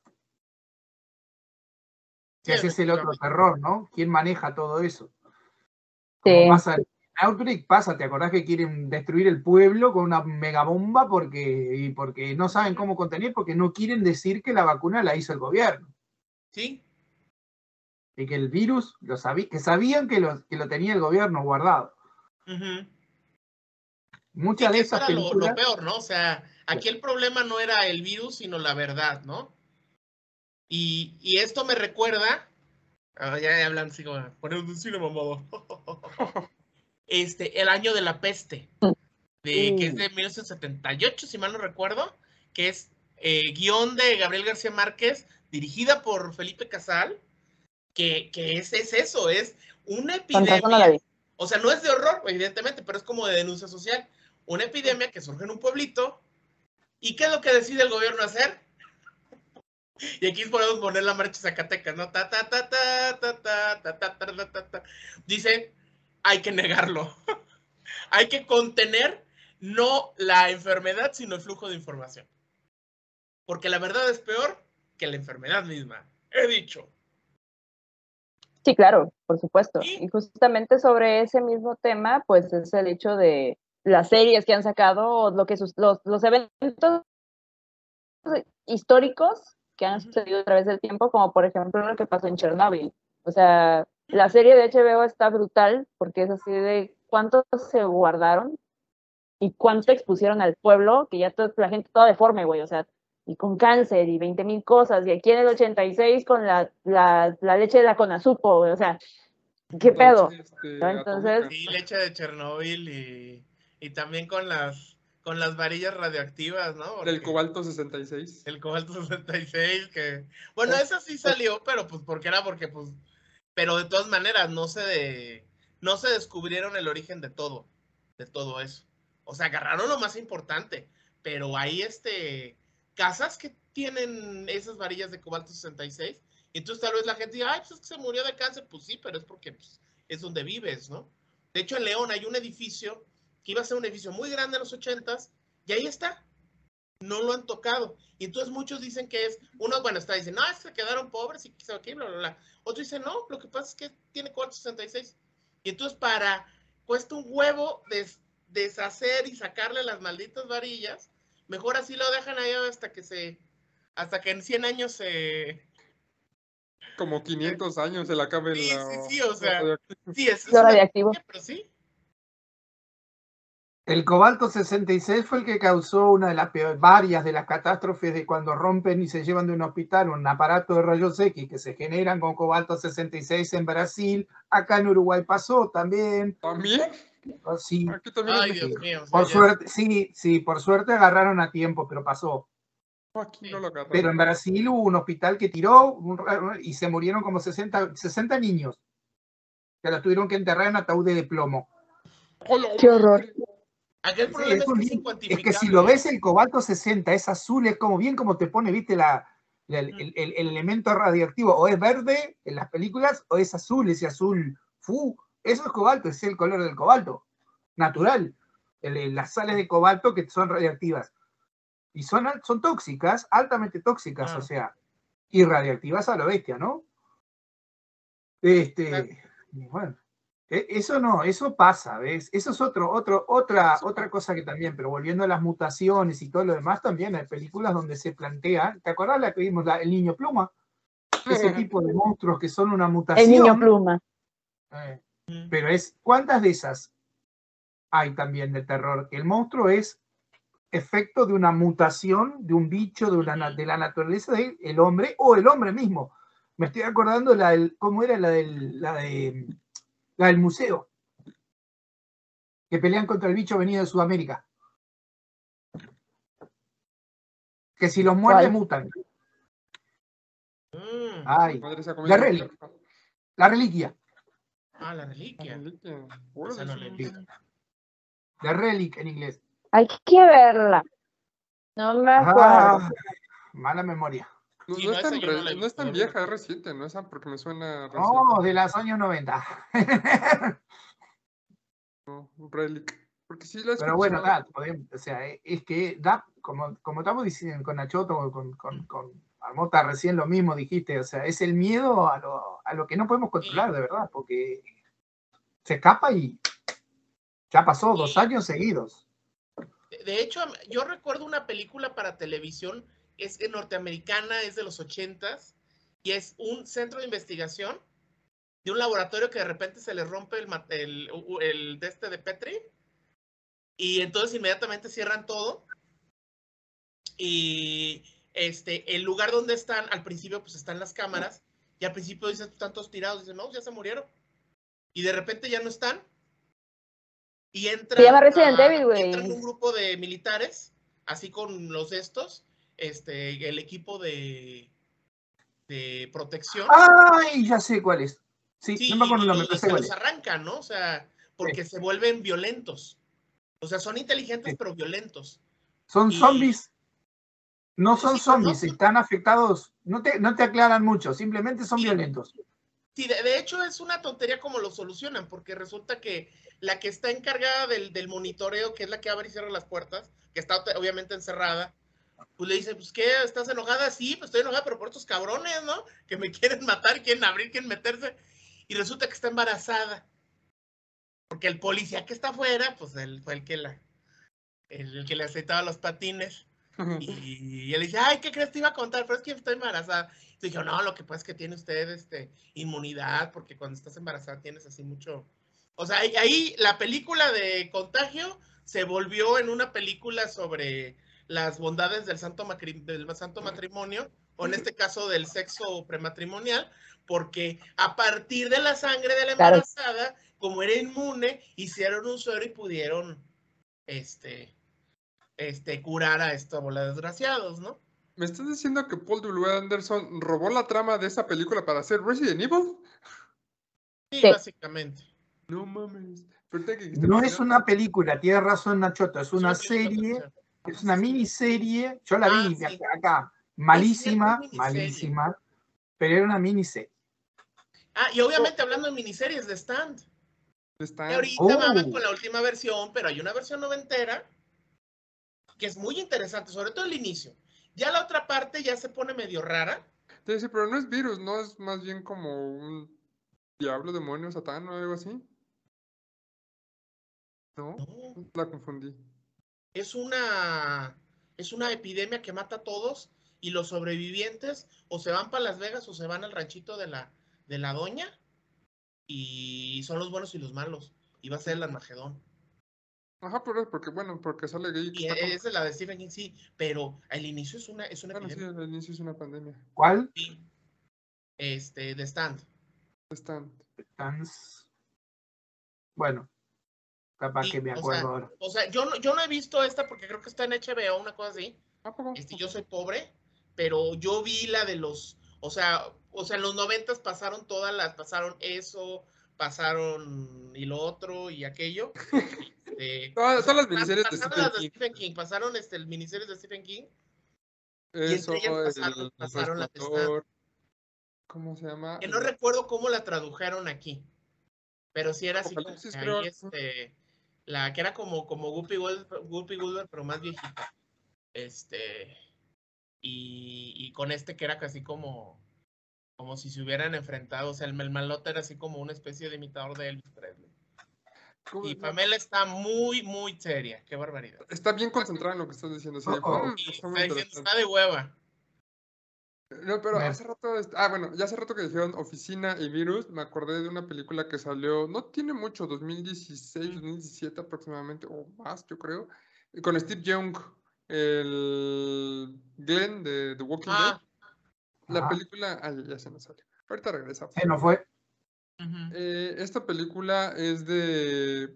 ese es el otro terror, ¿no? ¿Quién maneja todo eso? Sí. Pasa, Outbreak pasa, ¿te acordás que quieren destruir el pueblo con una megabomba porque, porque no saben cómo contener, porque no quieren decir que la vacuna la hizo el gobierno? Sí. Y que el virus, lo que sabían que lo, que lo tenía el gobierno guardado. Muchas de esas películas... lo, peor, ¿no? O sea, aquí el problema no era el virus, sino la verdad, ¿no? Y, esto me recuerda, ah, ya hablan así como, ponemos un cine mamado. este, El año de la peste, de, que es de 1978, si mal no recuerdo, que es eh, guion de Gabriel García Márquez, dirigida por Felipe Casal, que, es, es, eso, es una epidemia. O sea, no es de horror, evidentemente, pero es como de denuncia social. Una epidemia que surge en un pueblito. ¿Y qué es lo que decide el gobierno hacer? Y aquí podemos poner la marcha Zacatecas, ¿no? Ta, ta, ta, ta, ta, ta, ta, ta, ta, ta, ta. Dice, hay que negarlo. hay que contener no la enfermedad, sino el flujo de información. Porque la verdad es peor que la enfermedad misma. He dicho. Sí, claro, por supuesto. Y justamente sobre ese mismo tema, pues es el hecho de las series que han sacado, lo que los, los eventos históricos que han sucedido a través del tiempo, como por ejemplo lo que pasó en Chernobyl. O sea, la serie de HBO está brutal porque es así de cuánto se guardaron y cuánto expusieron al pueblo, que ya toda la gente toda deforme, güey, o sea, y con cáncer y 20 mil cosas, y aquí en el 86 con la, la, la leche de la conazupo, güey, o sea, ¿qué pedo? Este, Entonces... Sí, leche de Chernobyl y, y también con las con las varillas radioactivas, ¿no? Del cobalto 66. El cobalto 66, que... Bueno, esa sí salió, pero pues porque era porque pues pero de todas maneras no se de, no se descubrieron el origen de todo, de todo eso. O sea, agarraron lo más importante, pero hay este casas que tienen esas varillas de cobalto 66 y entonces tal vez la gente diga, ay, pues es que se murió de cáncer, pues sí, pero es porque pues, es donde vives, ¿no? De hecho, en León hay un edificio que iba a ser un edificio muy grande en los ochentas y ahí está, no lo han tocado. Y entonces muchos dicen que es, uno, bueno, está diciendo, no, es que quedaron pobres y que aquí, bla, bla, bla. Otro dice, no, lo que pasa es que tiene 466. Y entonces para, cuesta un huevo deshacer y sacarle las malditas varillas, mejor así lo dejan ahí hasta que se, hasta que en 100 años se... Como 500 años se la acabe sí, la... Sí, sí, o sea, sí, es, Lo radiactivo. Pero sí. El cobalto 66 fue el que causó una de las peores, varias de las catástrofes de cuando rompen y se llevan de un hospital un aparato de rayos X que se generan con cobalto 66 en Brasil. Acá en Uruguay pasó también. ¿También? Oh, Sí, Aquí también. Ay, Dios mío. por ya- suerte, sí, sí, por suerte agarraron a tiempo, pero pasó. Aquí no lo agarraron. Pero en Brasil hubo un hospital que tiró un y se murieron como 60, 60 niños. Que los tuvieron que enterrar en ataúdes de plomo. Qué horror. Aquí el Sí, problema es, que es si lo ves el cobalto 60 es azul, es como bien como te pone, viste, la, la- el, el- el- el elemento radioactivo, o es verde en las películas, o es azul, ese azul, fu, eso es cobalto, es el color del cobalto, natural. El- las sales de cobalto que son radioactivas. Y son, son tóxicas, altamente tóxicas, Ah. o sea, y radioactivas a lo bestia, ¿no? Este, bueno. E- Eso no, eso pasa, ¿ves? Eso es otro, otro, otra, otra cosa que también, pero volviendo a las mutaciones y todo lo demás, también hay películas donde se plantea, ¿te acordás la que vimos, la- el niño pluma? Ese tipo de monstruos que son una El mutación. niño pluma. eh, Mm. pero es, ¿cuántas de esas hay también de terror? Que el monstruo es efecto de una mutación de un bicho, de, una, na- de la naturaleza del hombre o el hombre mismo. Me estoy acordando la del, ¿cómo era la del, la de, la del museo? Que pelean contra el bicho venido de Sudamérica. Que si los muerde ¿Cuál? mutan. Mm. Ay, La relic. la reliquia. Ah, la La reliquia. reliquia. No la relic en inglés. Hay que verla. No me acuerdo. Ah, mala memoria. No, Sí, no no, es tan, no la es vieja, es reciente, no es tan porque me suena reciente. No, de los años 90. No, Relic. Porque sí la Pero bueno, nada, podemos- o sea, eh, es que da, como, como estamos diciendo con Nachoto, con, con, con Marmota recién lo mismo dijiste, o sea, es el miedo a lo, a lo que no podemos controlar, de verdad, porque se escapa y ya pasó dos años seguidos. De hecho, yo recuerdo una película para televisión, es norteamericana, es de los ochentas, y es un centro de investigación de un laboratorio que de repente se le rompe el, el, de este de Petri, y entonces inmediatamente cierran todo, y este, el lugar donde están, al principio pues están las cámaras, y al principio dicen, están todos tirados, dicen, no, ya se murieron, y de repente ya no están, y entra, Se llama Resident Evil, güey. entran un grupo de militares, así con los estos, este, el equipo de, de protección. ¡Ay! Ya sé cuál es. Sí, Sí, no me acuerdo y, nombre, y se los arrancan, ¿no? O sea, porque se vuelven violentos. O sea, son inteligentes Sí. pero violentos. Son zombies. No son no zombies, están afectados. No te, no te aclaran mucho, simplemente son violentos. Sí, de, de hecho es una tontería como lo solucionan, porque resulta que la que está encargada del, del monitoreo, que es la que abre y cierra las puertas, que está obviamente encerrada, pues le dice, pues qué, ¿estás enojada? Sí, pues estoy enojada, pero por estos cabrones, ¿no? Que me quieren matar, quieren abrir, quieren meterse. Y resulta que está embarazada. Porque el policía que está afuera, pues él fue el que la, el, que le aceitaba los patines. Y, él dice, ay, ¿qué crees? Te iba a contar, pero es que estoy embarazada. Y dije, no, lo que pasa es que tiene usted este, inmunidad, porque cuando estás embarazada tienes así mucho... O sea, ahí, ahí la película de Contagio se volvió en una película sobre las bondades del santo, macri- del santo matrimonio, o en este caso del sexo prematrimonial, porque a partir de la sangre de la Claro. embarazada, como era inmune, hicieron un suero y pudieron este, este, curar a esta bola de desgraciados, ¿no? ¿Me estás diciendo que Paul W. Anderson robó la trama de esa película para hacer Resident Evil? Sí, Sí. básicamente. No mames. No es una película, tienes razón, Nachoto, es una película serie. Es una miniserie. Yo la Ah, vi sí. acá, malísima, malísima, pero era una miniserie. Ah, y obviamente hablando de miniseries de stand. Está- que ahorita Oh. van con la última versión, pero hay una versión noventera que es muy interesante, sobre todo el inicio. Ya la otra parte ya se pone medio rara. Te decía, pero no es virus, ¿no? Es más bien como un diablo, demonio, satán o algo así. No, la confundí. Es una, es una epidemia que mata a todos y los sobrevivientes o se van para Las Vegas o se van al ranchito de la, de la doña y son los buenos y los malos. Y va a ser el Armagedón. Ajá, pero porque, bueno, porque sale gay. Y esa es la de Stephen King, sí, pero al inicio es una, es una bueno, sí, al inicio es una pandemia. ¿Cuál? Sí. Este, The Stand. The Stand. Stands. Bueno, capaz que me acuerdo ahora. O sea, yo no, yo no he visto esta porque creo que está en HBO, una cosa así. Este, yo soy pobre, pero yo vi la de los, o sea, o sea, en los noventas pasaron todas las, pasaron eso, pasaron y lo otro y aquello. Este, todas, las miniseries de, Stephen, King. Pasaron este, el miniseries de Stephen King. Eso, y pasaron, el, pasaron la ¿Cómo se llama? Que no recuerdo cómo la tradujeron aquí. Pero sí era así como ahí, este, la que era como, como Guppy Goldberg, pero más viejita. Este, y, y, con este que era casi como, como si se hubieran enfrentado, o sea, el Melmalote era así como una especie de imitador de Elvis Presley. Y Pamela está muy, muy seria. Qué barbaridad. Está bien concentrada en lo que estás diciendo. Sí, mm, está, diciendo, está de hueva. No, pero hace rato. Ah, bueno, ya hace rato que dijeron oficina y virus. Me acordé de una película que salió, no tiene mucho, 2016, 2017 aproximadamente, o más, yo creo, con Steve Young, el Glenn de The Walking Dead. Ah. La película. Ah, ya se nos sale. Ahorita regresa. Se nos fue. Eh, esta película es de.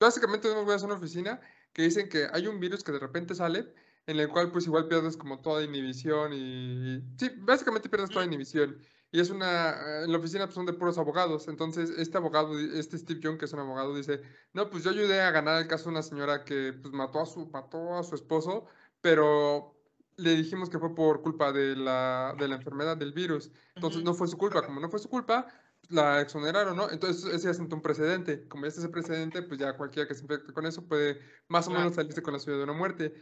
Básicamente, voy a hacer una oficina que dicen que hay un virus que de repente sale, en el cual, pues, igual pierdes como toda inhibición y. Sí, básicamente pierdes toda inhibición. Y es una. En la oficina pues, son de puros abogados. Entonces, este abogado, este Steve Young, que es un abogado, dice: No, pues yo ayudé a ganar el caso de una señora que pues, mató, a su, mató a su esposo, pero le dijimos que fue por culpa de la, de la enfermedad del virus. Entonces, no fue su culpa. Como no fue su culpa, la exoneraron, ¿no? Entonces ese ya sentó un precedente. Como ya está ese precedente, pues ya cualquiera que se infecte con eso puede más o menos salirse con la suya de una muerte.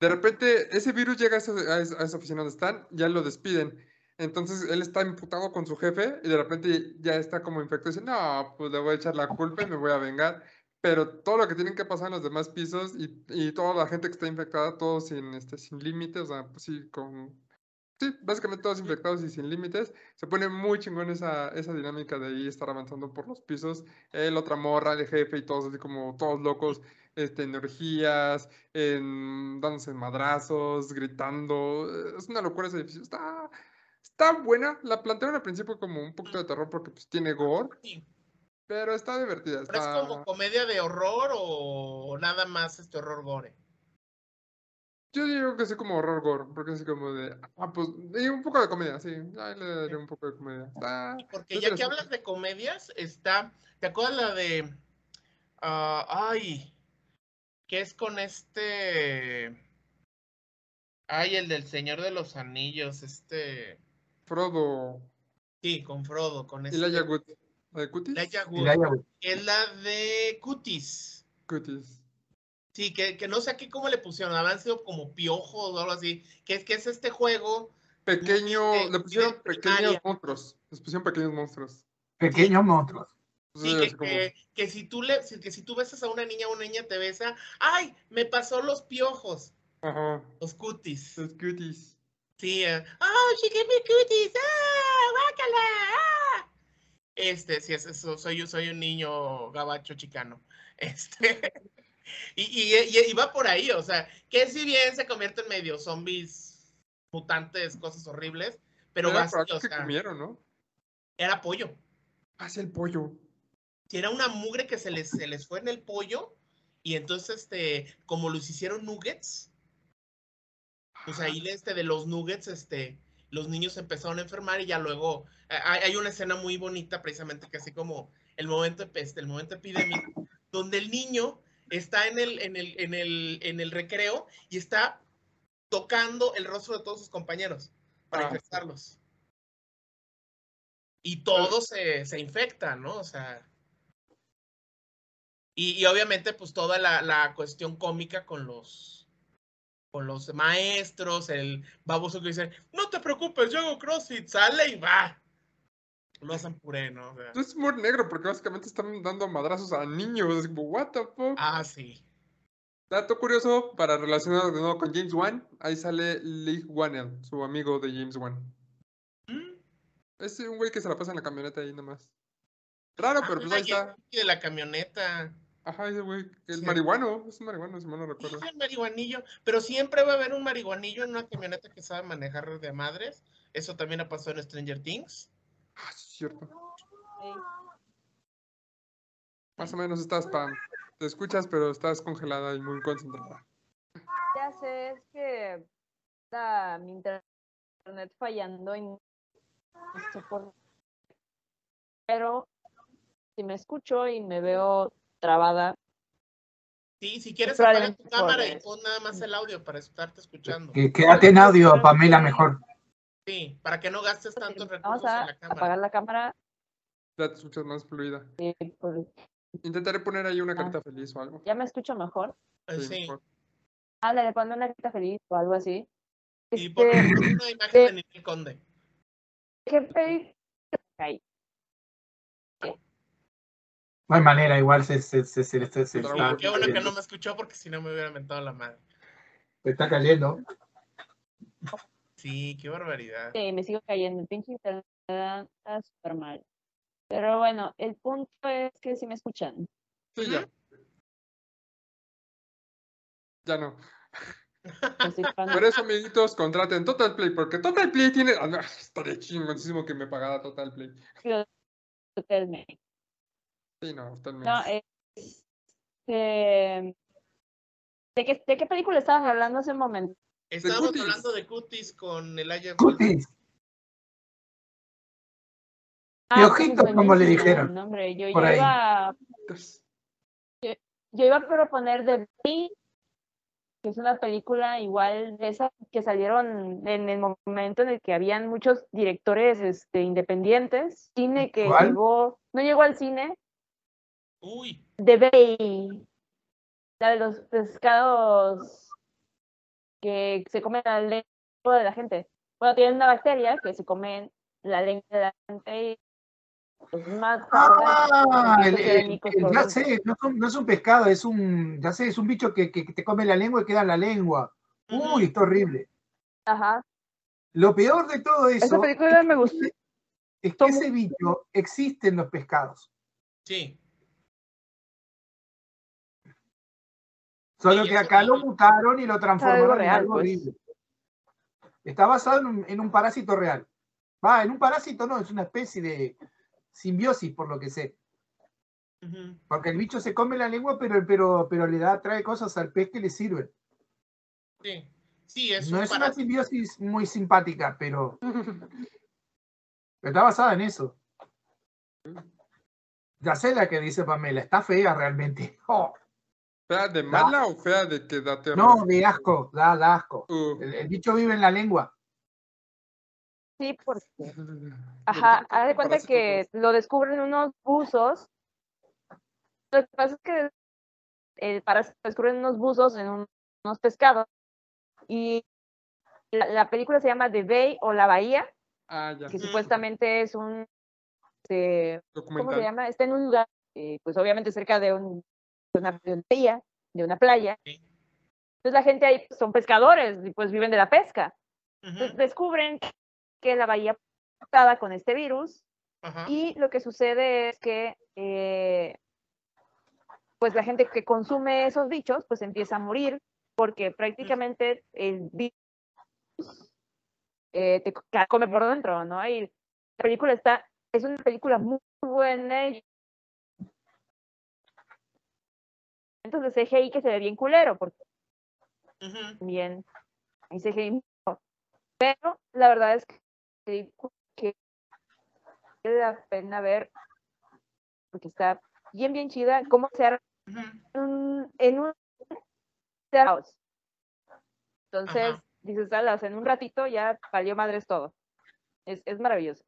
De repente, ese virus llega a esa, oficina donde están, ya lo despiden. Entonces él está imputado con su jefe y de repente ya está como infectado dice, no, pues le voy a echar la culpa y me voy a vengar. Pero todo lo que tienen que pasar en los demás pisos y, y toda la gente que está infectada, todos sin, este, sin límites, o sea, pues sí, básicamente todos infectados y sin límites. Se pone muy chingón esa, esa dinámica de ahí estar avanzando por los pisos. El otra morra, el jefe y todos así como todos locos, este, energías, en, dándose madrazos, gritando. Es una locura ese edificio. Está, está buena. La plantearon al principio como un poquito de terror porque pues, tiene gore. Pero está divertida. ¿Pero es como comedia de horror o nada más este horror gore? Yo digo que sí como horror gore, porque es como de, ah, pues, y un poco de comedia, sí, ahí le daré un poco de comedia. porque ya que hablas de comedias, está, ¿te acuerdas la de, ah, ay, que es con este, ay, el del Señor de los Anillos, este... Frodo. Sí, con Frodo, con este... ¿Y la de Cutis? La Es la de Cutis. Cutis. Sí, que, que no sé aquí cómo le pusieron, habrán sido como piojos o algo así, que es que es este juego. Pequeño, le pusieron pequeños monstruos, les pusieron pequeños monstruos. Pequeños monstruos. Sí, que, que, si tú le, que si tú besas a una niña, una niña te besa, ¡ay! Me pasó los piojos. Ajá. Los cutis. Los cutis. Sí, uh, ¡oh, she gave me cuties! ¡Ah! ¡Guácala! ¡Ah! Este, sí, es eso, soy soy un niño gabacho chicano. Este. Y, y, va por ahí, o sea, que si bien se convierte en medio zombies, mutantes, cosas horribles, pero va o sea, comieron, ¿no? Era pollo. Hacia el pollo. Era una mugre que se les, se les fue en el pollo, y entonces, este, como los hicieron nuggets, pues ahí este, de los nuggets, este, los niños empezaron a enfermar y ya luego hay, hay una escena muy bonita precisamente que así como el momento, este, el momento epidémico, donde el niño está en el, en el, en el, en el recreo y está tocando el rostro de todos sus compañeros para ah, infectarlos. Y todos se, se infectan, ¿no? O sea. Y, y obviamente, pues toda la, la, cuestión cómica con los, con los maestros, el baboso que dice, no te preocupes, yo hago CrossFit, sale y va. Lo hacen puré, ¿no? Es humor negro porque básicamente están dando madrazos a niños. Es como, what the fuck. Ah, sí. Dato curioso para relacionar de nuevo con James Wan, ahí sale Lee Wanell, su amigo de James Wan. ¿Mm? Es un güey que se la pasa en la camioneta ahí nomás. Raro, pero pues ahí está. De la camioneta. Ajá, ese güey, es marihuano, es un marihuano, si mal no recuerdo. Es el marihuanillo, pero siempre va a haber un marihuanillo en una camioneta que sabe manejar de madres. Eso también ha pasado en Stranger Things. Ah, sí, es cierto. Más o menos estás, Pam. Te escuchas, pero estás congelada y muy concentrada. Ya sé, es que está mi internet fallando y no sé por Pero si me escucho y me veo trabada. Sí, si quieres apagar tu cámara y pon nada más el audio para estarte escuchando. Que quédate en audio, Pamela, mejor. Sí, para que no gastes tanto recursos Vamos a en la cámara. apagar la cámara. Ya te escuchas más fluida. Sí, por... Intentaré poner ahí una ah. carita feliz o algo. ¿Ya me escucho mejor? Sí. sí. Ah, le pongo una carita feliz o algo así. Y este... una imagen de Ninel Conde. ¿Qué feliz? No hay manera, igual se, se, se, se, se Qué bueno que no me escuchó porque si no me hubiera mentado la madre. Se está cayendo. Sí, qué barbaridad. Sí, me sigo cayendo. El pinche internet está súper mal. Pero bueno, el punto es que si me escuchan. Sí, ya. Ya no. Por eso, amiguitos, contraten Total Play, porque Total Play tiene. Ah, no, estaría chingoncísimo que me pagara Total Play. Totalmente. Sí, no, totalmente. No, es, eh, ¿de, qué, ¿De qué película estabas hablando hace un momento? Estábamos hablando de Cutis con el Aya. Cutis. Ah, y ojitos, como le dijeron. yo, iba, yo, iba a proponer The Bay, que es una película igual de esas que salieron en el momento en el que habían muchos directores este, independientes. Cine que llegó, no llegó al cine, Uy. De Bay. La de los pescados que se comen la lengua de la gente. Bueno, tienen una bacteria que se comen la lengua de la gente y pues, más ah, ya sé, no, es un pescado, es un, ya sé, es un bicho que, que, te come la lengua y queda en la lengua. Uy, está horrible. Ajá. Lo peor de todo eso. Esa película me gustó. Es que ese bicho existe en los pescados. Sí. Solo que acá lo mutaron y lo transformaron en algo pues. horrible. Está basado en un, parásito real. Va, en un parásito no, es una especie de simbiosis, por lo que sé. Porque el bicho se come la lengua, pero, pero, pero le da, trae cosas al pez que le sirven. Sí, sí, es No es una simbiosis muy simpática, pero, pero está basada en eso. Ya sé la que dice Pamela, está fea realmente. Oh. ¿Fea de mala o fea de que da terror? No, de asco, da, asco. Uh. El, bicho vive en la lengua. Sí, porque. Ajá, haz de cuenta que lo descubren unos buzos. Lo que pasa es que el parásito descubren unos buzos en unos pescados. Y la, película se llama The Bay o La Bahía. Ah, ya. Que supuestamente es un. Este, ¿Cómo se llama? Está en un lugar, eh, pues obviamente cerca de un una playa, de una playa. Entonces la gente ahí son pescadores y pues viven de la pesca. Entonces descubren que la bahía está con este virus y lo que sucede es que eh, pues la gente que consume esos bichos pues empieza a morir porque prácticamente el virus eh, te come por dentro, ¿no? Y la película está, es una película muy buena y Entonces CGI que se ve bien culero, porque bien hay CGI. Pero la verdad es que, que vale la pena ver, porque está bien, bien chida, cómo se hará en un Entonces, dices, alas, en un ratito ya valió madres todo. Es, es maravilloso.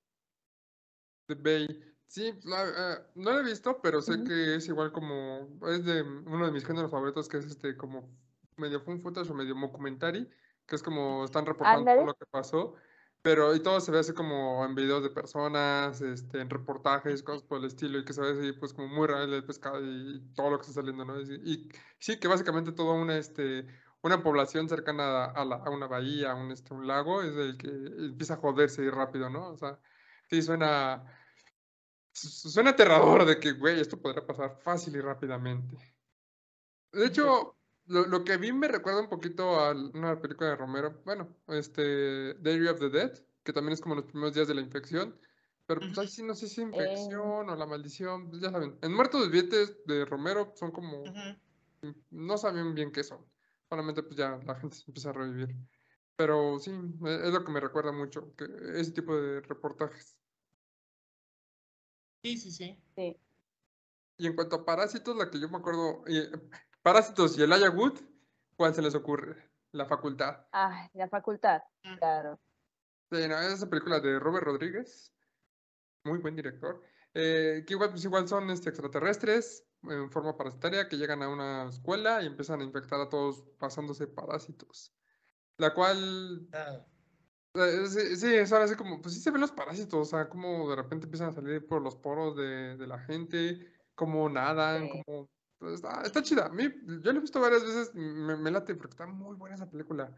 Sí, eh, no lo he visto, pero sé que es igual como, es de uno de mis géneros favoritos, que es este como medio fun footage o medio documentary, que es como están reportando lo que pasó. pero y todo se ve así como en videos de personas, este, en reportajes, cosas por el estilo, y que se ve así pues como muy real el pescado y todo lo que está saliendo, ¿no? Y, y sí, que básicamente toda una, este, una población cercana a, la, a, una bahía, a un, este, un lago, es el que empieza a joderse y rápido, ¿no? O sea, sí suena, suena aterrador de que, güey, esto podría pasar fácil y rápidamente. De hecho, lo, lo, que vi me recuerda un poquito a una película de Romero, bueno, este, Diary of the Dead, que también es como los primeros días de la infección, pero pues ahí sí no sé si infección o la maldición, pues ya saben, en Muertos Vivientes de Romero son como, no saben bien qué son, solamente pues ya la gente se empieza a revivir. Pero sí, e, es lo que me recuerda mucho, que ese tipo de reportajes. Sí, sí, sí. Sí. Y en cuanto a Parásitos, la que yo me acuerdo, eh, Parásitos y el Wood, ¿cuál se les ocurre? La facultad. Ah, la facultad, claro. Sí, no, esa película de Robert Rodríguez, muy buen director, eh, que igual, pues igual son este, extraterrestres en forma parasitaria que llegan a una escuela y empiezan a infectar a todos pasándose parásitos. La cual... Ah. Eh, sí, sí, son así como, pues sí se ven los parásitos, o sea, como de repente empiezan a salir por los poros de, de la gente, como nadan, como pues, está, chida. A mí, yo la he visto varias veces, me, me, late porque está muy buena esa película.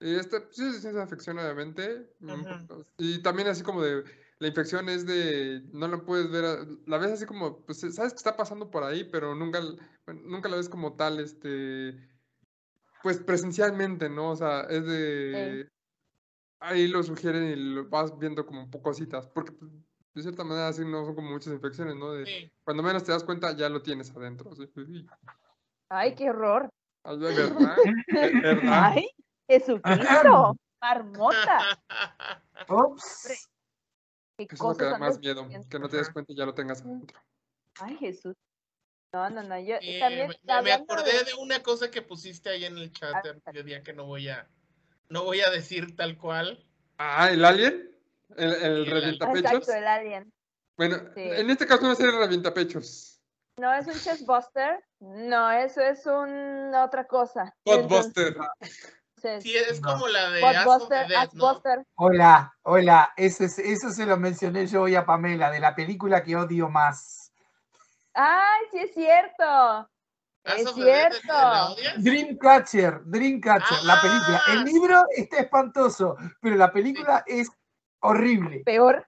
Y esta, sí, es ciencia ficción, obviamente. Y también así como de, la infección es de, no la puedes ver, la ves así como, pues sabes que está pasando por ahí, pero nunca, nunca la ves como tal, este, pues presencialmente, ¿no? O sea, es de, ahí lo sugieren y lo vas viendo como cositas, porque pues, de cierta manera así no son como muchas infecciones, ¿no? De, Cuando menos te das cuenta ya lo tienes adentro. Ay, qué horror. ¿Verdad? Ay, Jesucristo, marmota. Ups. ¿Qué Eso da más miedo, que no te des cuenta y ya lo tengas adentro. Ay, Jesús. No, no, no, yo eh, también me, me acordé de... una cosa que pusiste ahí en el chat ah, de día que no voy a no voy a decir tal cual. Ah, ¿el alien? El, el revientapechos. Exacto, el alien. Bueno, en este caso no es el revientapechos. No es un chestbuster. No, eso es un otra cosa. Podbuster. Sí, es como la de Podbuster, Hola, hola. Eso, eso se lo mencioné yo hoy a Pamela, de la película que odio más. ¡Ay, sí es cierto! Es cierto. Dreamcatcher, Dreamcatcher, la película. El ah, libro está espantoso, pero la película es horrible. Peor.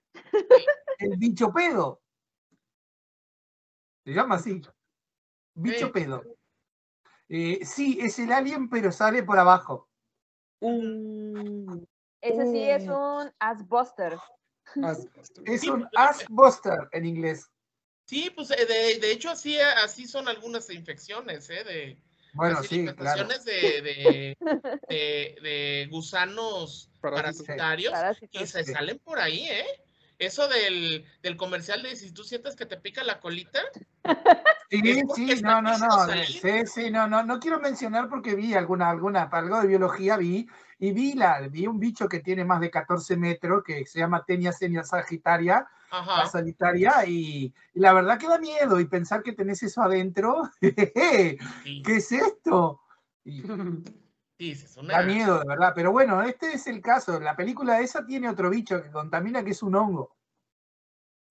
El bicho pedo. Se llama así. Bicho pedo. Eh, sí, es el alien, pero sale por abajo. Ese sí es un Asbuster. Es un Asbuster en inglés. Sí, pues eh, de, de hecho así, así son algunas infecciones, ¿eh? De, bueno, sí, claro. de, de, de, gusanos parasitarios que se salen por ahí, ¿eh? Eso del, del, comercial de si tú sientes que te pica la colita. Sí, sí, no, no, no, sí, sí, no, no, no quiero mencionar porque vi alguna, alguna, algo de biología vi, y vi, la, vi un bicho que tiene más de 14 metros, que se llama Tenia senia sagitaria, la sanitaria, y, la verdad que da miedo, y pensar que tenés eso adentro, ¿qué es esto? Sí, Da miedo, de verdad. Pero bueno, este es el caso. La película esa tiene otro bicho que contamina, que es un hongo.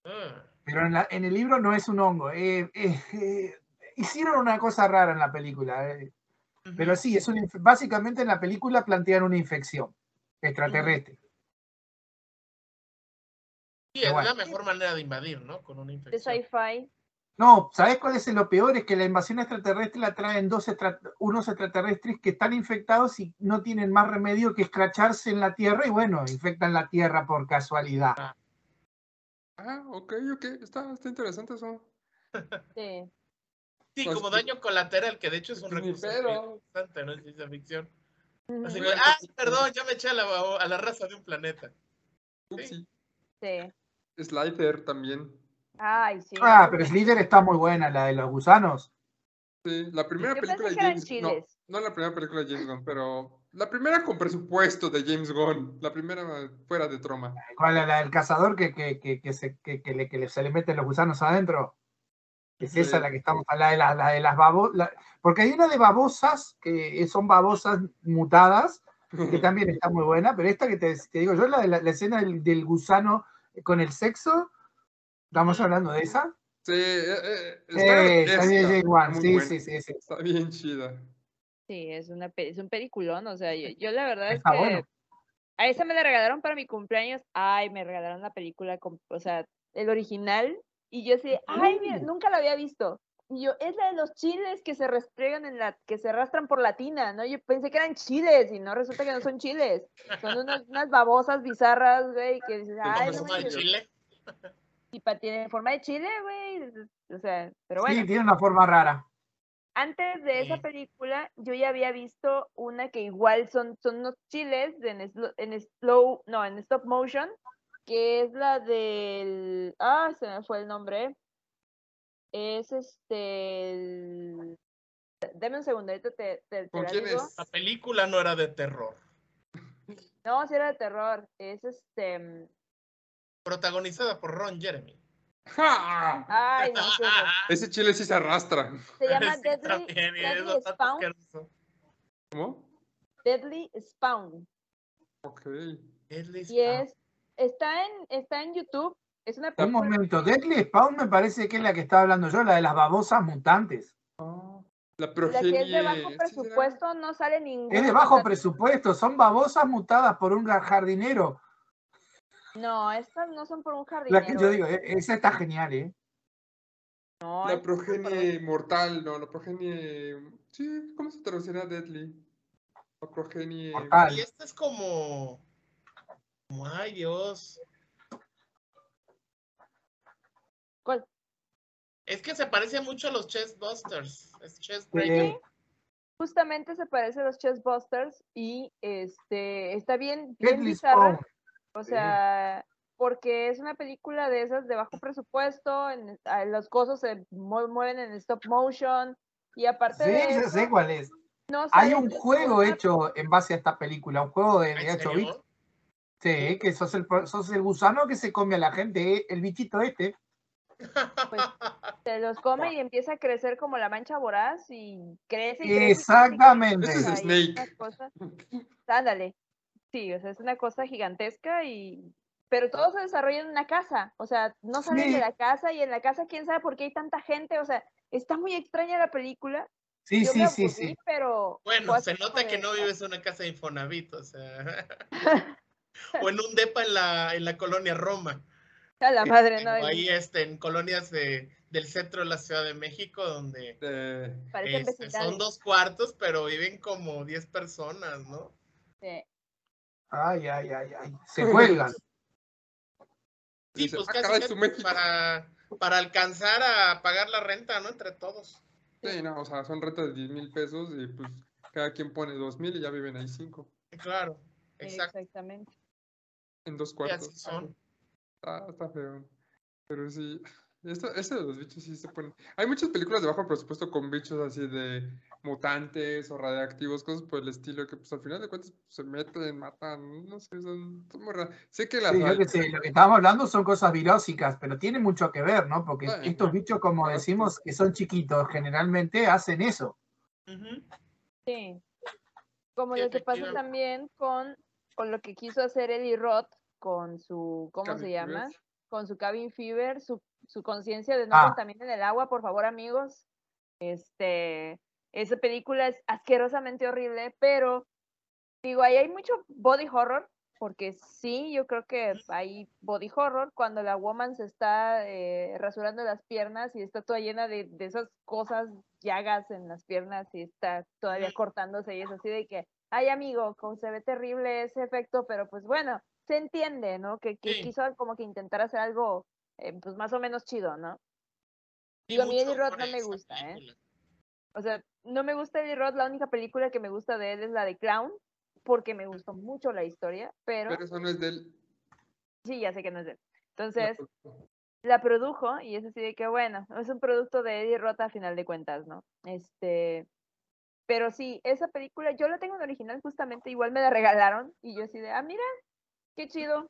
Ah. Pero en, en, el libro no es un hongo. Eh, eh, eh, hicieron una cosa rara en la película. Pero sí, es un, básicamente en la película plantean una infección extraterrestre. Sí, es la mejor manera de invadir, ¿no? Con una infección. De sci-fi. No, ¿sabes cuál es lo peor? Es que la invasión extraterrestre la traen dos unos extraterrestres que están infectados y no tienen más remedio que escracharse en la Tierra y bueno, infectan la Tierra por casualidad. Ah, ah ok, ok, está, está interesante eso. Sí. Sí, pues como daño colateral, que de hecho es un recurso interesante, ¿no? Es ciencia ficción. Así que, ah, perdón, ya me eché a la, a la raza de un planeta. Sí. Sí. Slider también. Ay, sí. Ah, pero Slider está muy buena, la de los gusanos. Sí, la primera película de James no, no la primera película de James Gunn, pero la primera con presupuesto de James Gunn, la primera fuera de troma. ¿Cuál es la del cazador que, que, que, que se, que, le, que se le meten los gusanos adentro? Es esa la que estamos hablando, la de, las babosas, porque hay una de babosas que son babosas mutadas, que también está muy buena, pero esta que te, digo yo, la, la, la escena del, gusano con el sexo, ¿estamos hablando de esa? Sí, eh, eh, está, bien, sí, sí, sí, sí, Está bien chida. Sí, es, una, es un peliculón, o sea, yo, la verdad es que a esa me la regalaron para mi cumpleaños, ay, me regalaron la película, o sea, el original, y yo así, ay, mira, nunca la había visto, y yo, es la de los chiles que se restregan en la, que se arrastran por la tina, ¿no? Yo pensé que eran chiles y no resulta que no son chiles. Son unas, unas babosas bizarras, güey, que dices, ay, no forma de chile? Y para, tiene forma de chile, güey. O sea, pero bueno. Sí, tiene una forma rara. Antes de esa película, yo ya había visto una que igual son, son unos chiles en, en slow, no, en stop motion, que es la del, ah, se me fue el nombre, es este. Deme un segundo, te, te, te quién es? La película no era de terror. No, sí era de terror. Es este. Mm, Protagonizada por Ron Jeremy. Ay, no, Ese chile sí se arrastra. Se llama Deadly, Deadly Spawn. ¿Cómo? Deadly Spawn. Ok. Deadly Spawn. Y es, está en, está en YouTube es una Un momento, Deadly Spawn me parece que es la que estaba hablando yo, la de las babosas mutantes. Oh, la progenie. La que es de bajo presupuesto no sale ninguna. Es de bajo presupuesto, son babosas mutadas por un jardinero. No, estas no son por un jardinero. La que yo digo, e-, esa está genial, ¿eh? No, la progenie mortal, no, la progenie. Sí, ¿cómo se traducirá Deadly? La progenie. Y esta es como. Como, ay Dios. ¿Cuál? Es que se parece mucho a los Chessbusters. Es Chess Justamente se parece a los Chessbusters y este está bien, bien bizarra. O sea, porque es una película de esas de bajo presupuesto, en, los cosas se mueven en stop motion y aparte sí, de eso, sé cuál es. Hay un juego hecho en base a esta película, un juego de 8 bits. Sí, que sos el, sos el gusano que se come a la gente, el bichito este. Pues se los come y empieza a crecer como la mancha voraz y crece. Y Exactamente. es Snake. Ándale. Sí, o sea, es una cosa gigantesca y. Pero todo se desarrolla en una casa. O sea, no salen de la casa y en la casa quién sabe por qué hay tanta gente. O sea, está muy extraña la película. Sí, sí, sí, sí. Pero. Bueno, se nota que no vives en una casa de Infonavit, o sea. o en un depa en la, en la colonia Roma. A la madre, no. Ahí este, en colonias de, del centro de la Ciudad de México, donde este, son dos cuartos, pero viven como 10 personas, ¿no? Sí. Ay, ay, ay, ay. Se cuelgan. Sí, pues ah, casi, para, para alcanzar a pagar la renta, ¿no? Entre todos. Sí, no, o sea, son rentas de 10 mil pesos y pues cada quien pone 2 mil y ya viven ahí 5. Claro, exacto. Exactamente. En dos cuartos. son. Está, feo. Pero sí, esto, de los bichos sí se ponen. Hay muchas películas de bajo presupuesto con bichos así de mutantes o radiactivos, cosas por el estilo, que pues al final de cuentas pues, se meten, matan, no sé, son, muy raras. Sé que las. Sí, lo que estábamos hablando son cosas virósicas, pero tiene mucho que ver, ¿no? Porque estos bichos, como decimos, que son chiquitos, generalmente hacen eso. Sí. Como lo que pasa también con, con lo que quiso hacer Eddie Roth con su, ¿cómo se llama? Con su cabin fever, su, su conciencia de no ah. en el agua, por favor, amigos. Este, esa película es asquerosamente horrible, pero digo, ahí hay mucho body horror, porque sí, yo creo que hay body horror cuando la woman se está eh, rasurando las piernas y está toda llena de, de, esas cosas, llagas en las piernas y está todavía cortándose y es así de que, ay amigo, como se ve terrible ese efecto, pero pues bueno, se entiende, ¿no? Que, quiso como que intentar hacer algo, eh, pues más o menos chido, ¿no? Digo, a mí Eddie Roth no me gusta, ¿eh? O sea, no me gusta Eddie Roth, la única película que me gusta de él es la de Clown, porque me gustó mucho la historia, pero... Pero eso no es de él. Sí, ya sé que no es de él. Entonces, la produjo y es así de que, bueno, es un producto de Eddie Roth a final de cuentas, ¿no? Este, pero sí, esa película, yo la tengo en original justamente, igual me la regalaron y yo así de, ah, mira, qué chido.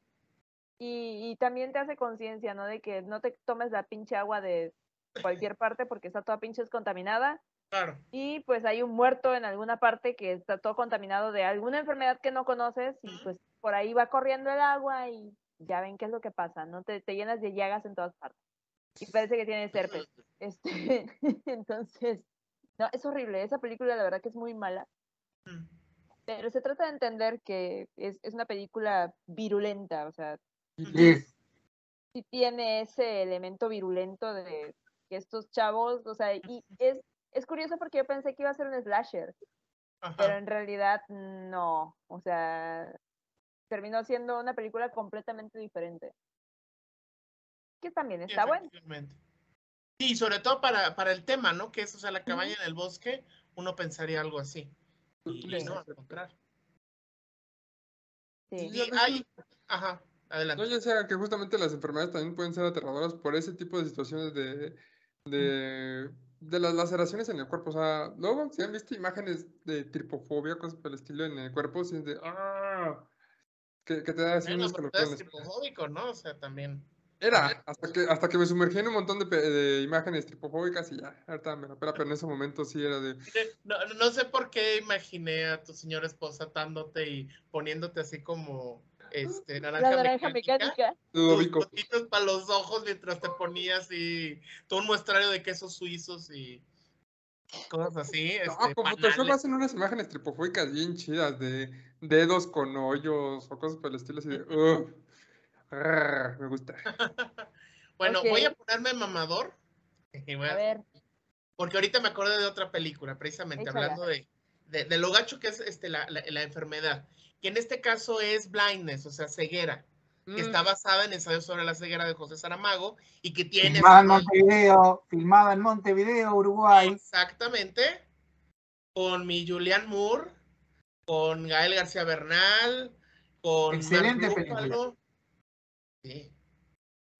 Y, también te hace conciencia, ¿no? De que no te tomes la pinche agua de cualquier parte porque está toda pinche contaminada. Claro. Y pues hay un muerto en alguna parte que está todo contaminado de alguna enfermedad que no conoces y pues por ahí va corriendo el agua y ya ven qué es lo que pasa, ¿no? Te, te llenas de llagas en todas partes. Y parece que tiene herpes. Este, entonces, no, es horrible. Esa película, la verdad que es muy mala. Pero se trata de entender que es, es una película virulenta, o sea, Sí. sí tiene ese elemento virulento de que estos chavos, o sea, y es, es curioso porque yo pensé que iba a ser un slasher, pero Ajá. en realidad no, o sea, terminó siendo una película completamente diferente. Que también Sí, está bueno. efectivamente. Sí, sobre todo para, para el tema, ¿no? Que es, o sea, la cabaña en el bosque, uno pensaría algo así. Y Sí. Y hay, ajá, adelante. No, ya sea que justamente las enfermedades también pueden ser aterradoras por ese tipo de situaciones de, de, de las laceraciones en el cuerpo. O sea, luego, si han visto imágenes de tripofobia, cosas por el estilo en el cuerpo, si es de ¡ah! Que, que te da así Bueno, unos escalofríos. tripofóbico, ¿no? O sea, también. Era, hasta que, hasta que me sumergí en un montón de, de imágenes tripofóbicas y ya, ahorita me la pero en ese momento sí era de... No, no sé por qué imaginé a tu señora esposa atándote y poniéndote así como este, naranja, La naranja mecánica. mecánica. Tus gotitas para los ojos mientras te ponías y todo un muestrario de quesos suizos y cosas así. No, Este, con Photoshop hacen unas imágenes tripofóbicas bien chidas de dedos con hoyos o cosas por el estilo así de... "Ugh, arr, me gusta. Bueno, voy a ponerme mamador. y voy a- A ver, Porque ahorita me acordé de otra película, precisamente Échala. hablando de, de, de lo gacho que es este, la, la- la enfermedad, que en este caso es blindness, o sea, ceguera, que Mm, está basada en ensayos sobre la ceguera de José Saramago y que tiene... Filmada en Montevideo, filmada en Montevideo, Uruguay. Exactamente, con mi Julian Moore, con Gael García Bernal, con Mark Excelente película. Sí.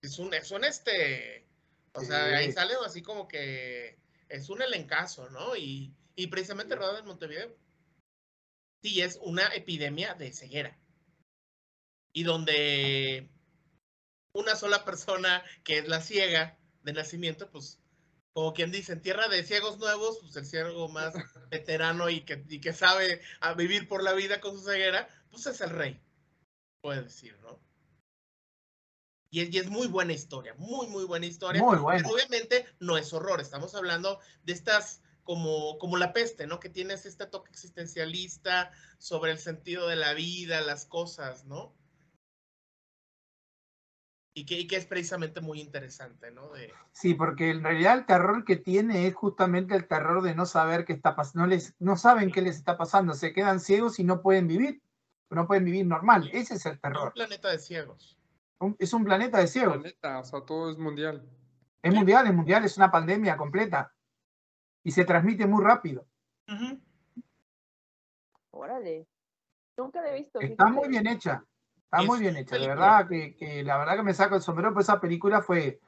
Es un, es un este, o sea, Sí. ahí sale así como que es un elencazo, ¿no? Y, y precisamente rodado en Montevideo. Sí, es una epidemia de ceguera. Y donde una sola persona que es la ciega de nacimiento, pues, como quien dice, en tierra de ciegos nuevos, pues el ciego más veterano y que, y que sabe a vivir por la vida con su ceguera, pues es el rey, puede decir, ¿no? Y es, y es muy buena historia, muy, muy buena historia. Muy buena. obviamente no es horror, estamos hablando de estas como, como la peste, ¿no? Que tienes este toque existencialista sobre el sentido de la vida, las cosas, ¿no? Y que, y que es precisamente muy interesante, ¿no? De, Sí, porque en realidad el terror que tiene es justamente el terror de no saber qué está pasando, no, les, no saben qué les está pasando, se quedan ciegos y no pueden vivir, no pueden vivir normal, ese es el un terror. planeta de ciegos. Un- Es un planeta de ciegos, planeta, o sea, todo es mundial. es mundial, es mundial, es una pandemia completa y se transmite muy rápido. Órale. Nunca la he visto. Está fíjate. muy bien hecha, está muy bien hecha, de verdad que, que la verdad que me saco el sombrero por esa película fue,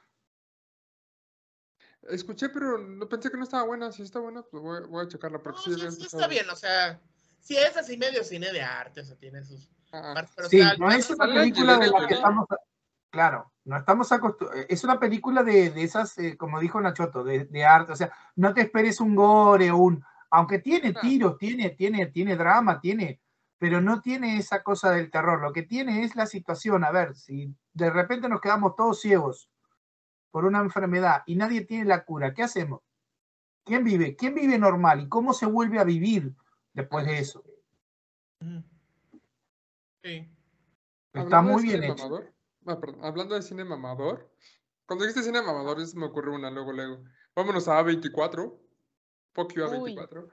Escuché, pero no pensé que no estaba buena. Si está buena, pues voy, voy a checarla. Porque No, sí, sí, está bien, o sea, sí es así medio cine de arte, o sea, tiene sus Sí, no es una película de la que estamos, claro, no estamos acostumbrados, es una película de, de esas, eh, como dijo Nachoto, de, de arte, o sea, no te esperes un gore o un, aunque tiene tiros, tiene, tiene, tiene drama, tiene, pero no tiene esa cosa del terror, lo que tiene es la situación, a ver, si de repente nos quedamos todos ciegos por una enfermedad y nadie tiene la cura, ¿qué hacemos? ¿Quién vive? ¿Quién vive normal? ¿Y cómo se vuelve a vivir después de eso? Ujú. Sí. Está muy bien hecho. mamador, ah, perdón, hablando de cine mamador, cuando dijiste cine mamador, se me ocurrió una luego, luego. Vámonos a A24, Fuck you Uy. A24.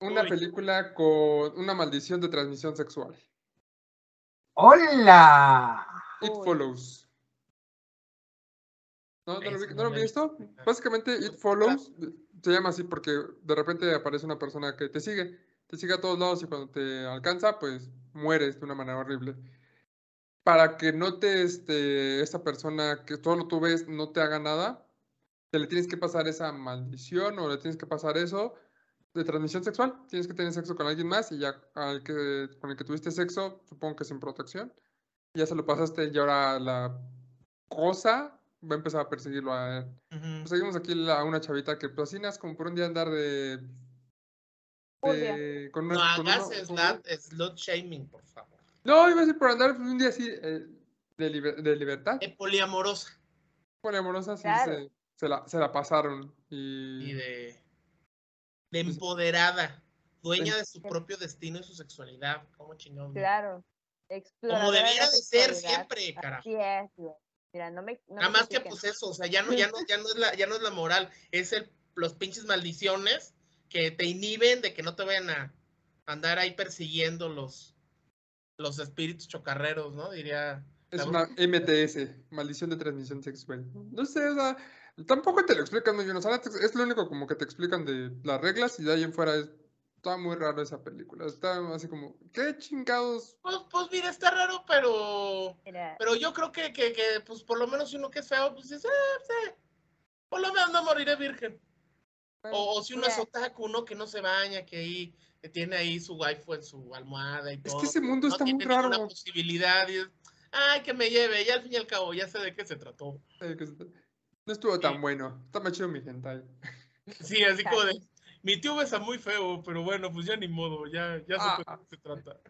Una Uy. película con una maldición de transmisión sexual. ¡Hola! It Uy. Follows. ¿No, no, lo, vi- no. Básicamente, It Follows se llama así porque de repente aparece una persona que te sigue, te sigue a todos lados y cuando te alcanza, pues mueres de una manera horrible. Para que no te, este, esa persona que solo tú ves no te haga nada, te le tienes que pasar esa maldición o le tienes que pasar eso de transmisión sexual. Tienes que tener sexo con alguien más y ya al que, con el que tuviste sexo, supongo que sin protección, ya se lo pasaste y ahora la cosa va a empezar a perseguirlo a él. Pues seguimos aquí a una chavita que pues así como por un día andar de... de con no hagas slot, shaming, por favor. No, iba a decir por andar un día así eh, de, de, libertad. De poliamorosa. Poliamorosa, sí, se, se, la, se la pasaron. Y, y de, de pues empoderada, dueña de su propio destino y su sexualidad. ¿Cómo chingón? Claro. Como debiera de ser siempre, carajo. Así es, Mira, no me, Nada más que pues eso, o sea, ya no, ya no, ya no es la, ya no es la moral, es el, los pinches maldiciones que te inhiben de que no te vayan a andar ahí persiguiendo los, los espíritus chocarreros, ¿no? Diría. Es una MTS, maldición de transmisión sexual. No sé, o sea, tampoco te lo explican muy bien. O sea, es lo único como que te explican de las reglas y de ahí en fuera es está muy raro esa película. Está así como, ¿qué chingados? Pues, pues mira, está raro, pero. Pero yo creo que, que, que, pues por lo menos uno que es feo, pues dice, eh. Por lo menos no moriré virgen. O, si uno es otaku, uno que no se baña, que ahí que tiene ahí su waifu en su almohada y todo. Es que ese mundo está muy raro. Una posibilidad y ay, que me lleve, y al fin y al cabo ya sé de qué se trató. No estuvo tan bueno, está más chido mi hentai. Sí, así como de, mi tío besa muy feo, pero bueno, pues ya ni modo, ya, ya sé de ah. qué se trata.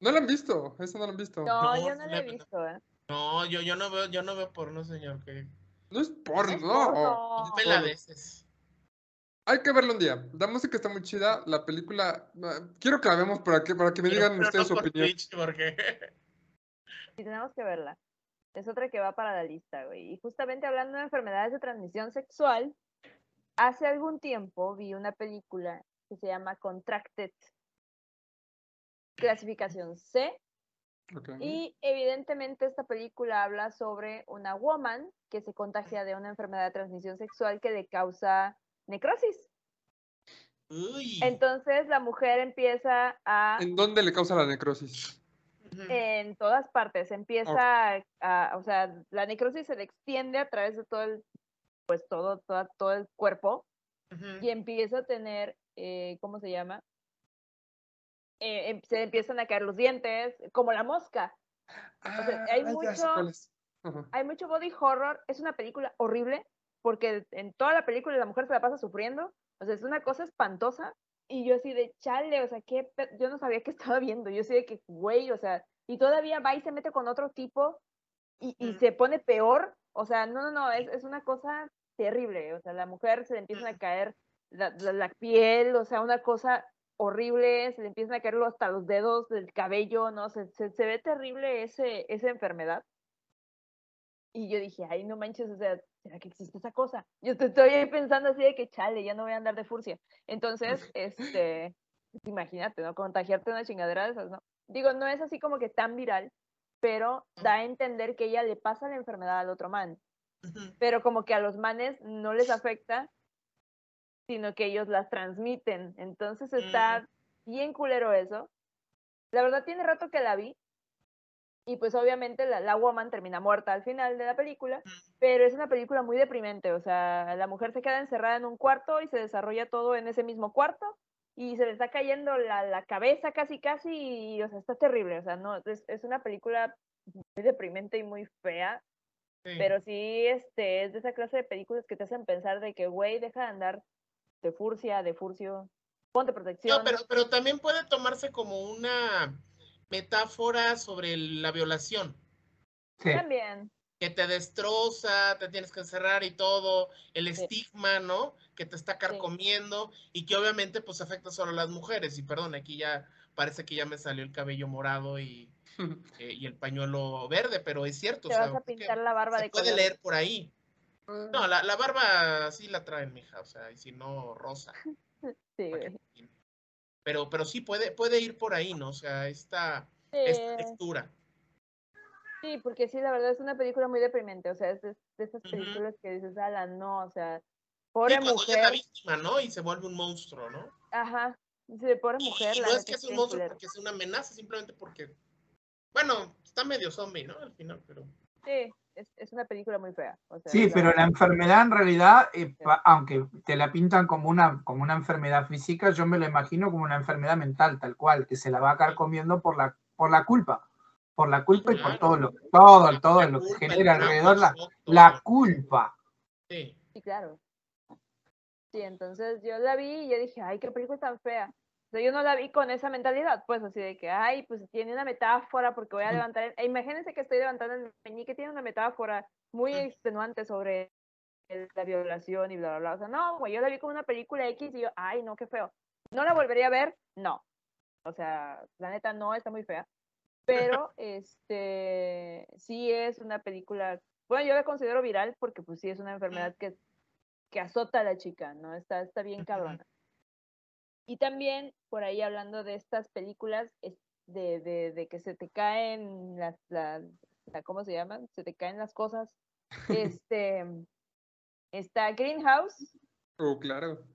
No lo han visto, eso no lo han visto. No, yo no lo he visto, ¿eh? No, yo, yo no veo, yo no veo porno, señor. Que... No es porno, no. veces. Hay que verlo un día. La música está muy chida. La película. Ah, quiero que la veamos para que, para que me digan ustedes su opinión. porque... Sí, tenemos que verla. Es otra que va para la lista, güey. Y justamente hablando de enfermedades de transmisión sexual, hace algún tiempo vi una película que se llama Contracted, clasificación C. Y evidentemente esta película habla sobre una woman que se contagia de una enfermedad de transmisión sexual que le causa necrosis. Entonces la mujer empieza a... ¿En dónde le causa la necrosis? En todas partes. Empieza a, o sea, la necrosis se le extiende a través de todo el pues todo, todo, el cuerpo y empieza a tener, eh, ¿cómo se llama? Eh, em, se empiezan a caer los dientes, como la mosca. Ah, hay, mucho, hay mucho body horror, es una película horrible, porque en toda la película la mujer se la pasa sufriendo, o sea, es una cosa espantosa, y yo así de chale, o sea, que yo no sabía qué estaba viendo, yo así de que, güey, o sea, y todavía va y se mete con otro tipo y, y se pone peor, o sea, no, no, no, es, es una cosa terrible. O sea, la mujer se le empiezan a caer la, la, piel, o sea, una cosa horrible, se le empiezan a caer hasta los dedos del cabello, ¿no? Se, se, se, ve terrible ese, esa enfermedad. Y yo dije, ay, no manches, o sea, ¿será que existe esa cosa? Yo te estoy pensando así de que, chale, ya no voy a andar de furcia. Entonces, este, imagínate, ¿no? Contagiarte una chingadera de esas, ¿no? Digo, no es así como que tan viral, pero da a entender que ella le pasa la enfermedad al otro man. Pero como que a los manes no les afecta, sino que ellos las transmiten. Entonces está mm. bien culero eso. La verdad tiene rato que la vi. Y pues obviamente la, la woman termina muerta al final de la película, pero es una película muy deprimente, o sea, la mujer se queda encerrada en un cuarto y se desarrolla todo en ese mismo cuarto y se le está cayendo la, la cabeza casi casi y, o sea, está terrible, o sea, no, es, es una película muy deprimente y muy fea, pero sí este, es de esa clase de películas que te hacen pensar de que, güey, deja de andar de furcia, de furcio, ponte protección. No, pero, pero también puede tomarse como una metáfora sobre la violación. También que te destroza, te tienes que encerrar y todo, el estigma, ¿no? Que te está carcomiendo y que obviamente pues afecta solo a las mujeres. Y perdón, aquí ya parece que ya me salió el cabello morado y, eh, y el pañuelo verde, pero es cierto. Te vas a pintar la barba se puede leer por ahí. Ah. No, la, la, barba sí la traen, mija, o sea, y si no, rosa. Sí, Pero, pero sí puede, puede ir por ahí, ¿no? O sea, esta, esta textura. Sí, porque sí, la verdad es una película muy deprimente, o sea, es de, esas películas que dices, ala, no, o sea, pobre mujer. Es la víctima, ¿no? Y se vuelve un monstruo, ¿no? Ajá, dice, pobre mujer. Y no es que es un monstruo porque es una amenaza, simplemente porque, bueno, está medio zombie, ¿no? Al final, pero... Sí, es, es una película muy fea. sí, pero la enfermedad en realidad, eh, aunque te la pintan como una, como una enfermedad física, yo me lo imagino como una enfermedad mental, tal cual, que se la va a comiendo por la, por la culpa por la culpa y por todo lo, todo, todo lo que genera alrededor la, la culpa. Sí. sí, claro. Sí, entonces yo la vi y yo dije, ay, qué película tan fea. Sea, yo no la vi con esa mentalidad, pues así de que, ay, pues tiene una metáfora porque voy a levantar, e imagínense que estoy levantando el meñique, tiene una metáfora muy extenuante sobre la violación y bla, bla, bla. O sea, no, güey, yo la vi como una película X y yo, ay, no, qué feo. ¿No la volvería a ver? No. O sea, la neta no, está muy fea. Pero, este, sí es una película, bueno, yo la considero viral porque pues sí es una enfermedad que que azota a la chica, ¿no? Está, está bien cabrona. Y también, por ahí hablando de estas películas, de, de, de que se te caen las, la, ¿cómo se llaman? Se te caen las cosas. Este, está Greenhouse. Oh, claro.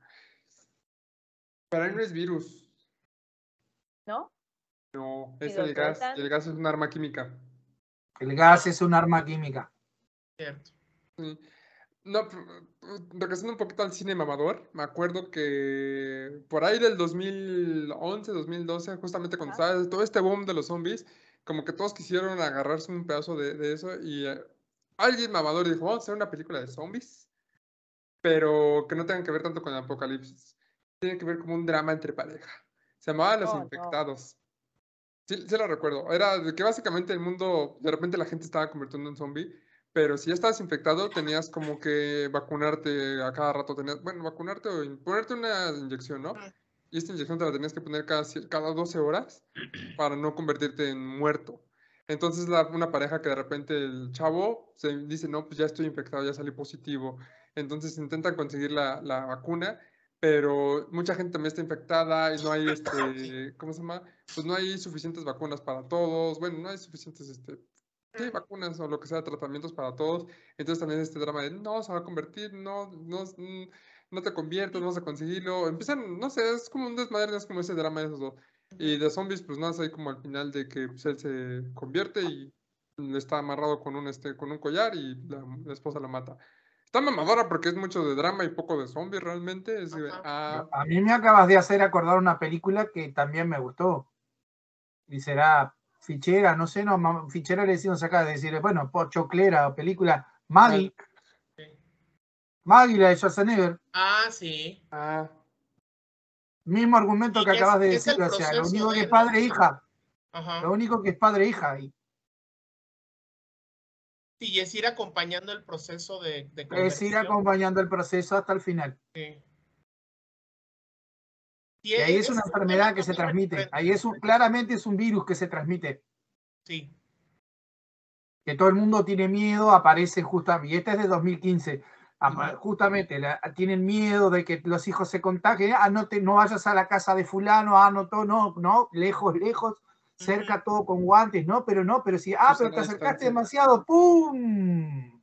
Para él no es virus. ¿No? No, es el gas. El gas es un arma química. El gas es un arma química. Cierto. Sí. No, regresando un poquito al cine mamador, me acuerdo que por ahí del 2011, 2012, justamente cuando estaba todo este boom de los zombies, como que todos quisieron agarrarse un pedazo de, eso y eh, alguien mamador dijo, vamos a hacer una película de zombies, pero que no tengan que ver tanto con el apocalipsis. Tiene que ver como un drama entre pareja. Se llamaba Los oh, Infectados. Sí, sí lo recuerdo. Era de que básicamente el mundo, de repente la gente estaba convirtiendo en zombie pero si ya estabas infectado, tenías como que vacunarte a cada rato. Tenías, bueno, vacunarte o ponerte una inyección, ¿no? Y esta inyección te la tenías que poner cada, cada 12 horas para no convertirte en muerto. Entonces, la, una pareja que de repente el chavo se dice, no, pues ya estoy infectado, ya salí positivo. Entonces intentan conseguir la, la vacuna, pero mucha gente también está infectada y no hay, este, ¿cómo se llama? Pues no hay suficientes vacunas para todos. Bueno, no hay suficientes este, sí, vacunas o lo que sea, tratamientos para todos. Entonces también este drama de no se va a convertir, no, no, mm, no te conviertas, no vas a conseguirlo. Empiezan, no sé, es como un desmadre, es como ese drama de esos dos. Y de zombies, pues nada, es ahí como al final de que pues, él se convierte y está amarrado con un, este, con un collar y la, esposa la mata. Está mamadora porque es mucho de drama y poco de zombies realmente. Ah. A mí me acabas de hacer acordar una película que también me gustó. Y será fichera, no sé, no, fichera le decimos acá, de decir, bueno, choclera, película, Maggie. Maggie, la de Schwarzenegger. Ah, sí. Ah. Mismo argumento que acabas de decir, o sea, lo único que es padre e hija. Lo único que es padre e hija ahí. Sí, y es ir acompañando el proceso de, de Es ir acompañando el proceso hasta el final. Sí. Y ahí es una enfermedad que se transmite. Ahí es un, claramente es un virus que se transmite. Sí. Que todo el mundo tiene miedo, aparece justamente. Y este es de 2015. Justamente tienen miedo de que los hijos se contagien. Ah, no, te, no vayas a la casa de fulano, ah, no, todo, no, no, lejos, lejos, cerca todo con guantes, no, pero no, pero si, ah, pero te acercaste demasiado, ¡pum!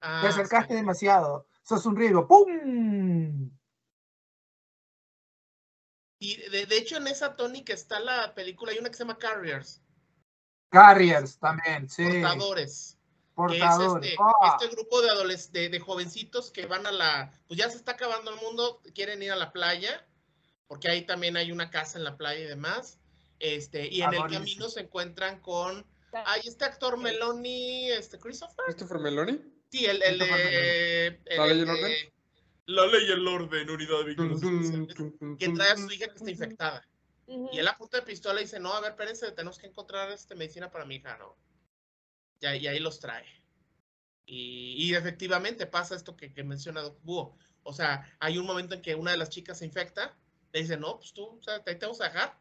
te ah, acercaste demasiado, sos un riesgo, ¡pum! Y de, hecho en esa tónica está la película, hay una que se llama Carriers. Carriers también, sí. Portadores. Portadores. este, ah. este, grupo de, adolescentes, de, jovencitos que van a la, pues ya se está acabando el mundo, quieren ir a la playa, porque ahí también hay una casa en la playa y demás. Este, y en el camino se encuentran con, hay este actor Meloni, este Christopher. ¿Christopher Meloni? Sí, el, el, el, el, la ley y el orden, unidad de que trae a su hija que está infectada. Y él apunta de pistola y dice, no, a ver, espérense, tenemos que encontrar este, medicina para mi hija, ¿no? Y, ahí los trae. Y, efectivamente pasa esto que, que menciona Doc Búho. O sea, hay un momento en que una de las chicas se infecta, le dice, no, pues tú, o sea, ahí te vamos a dejar.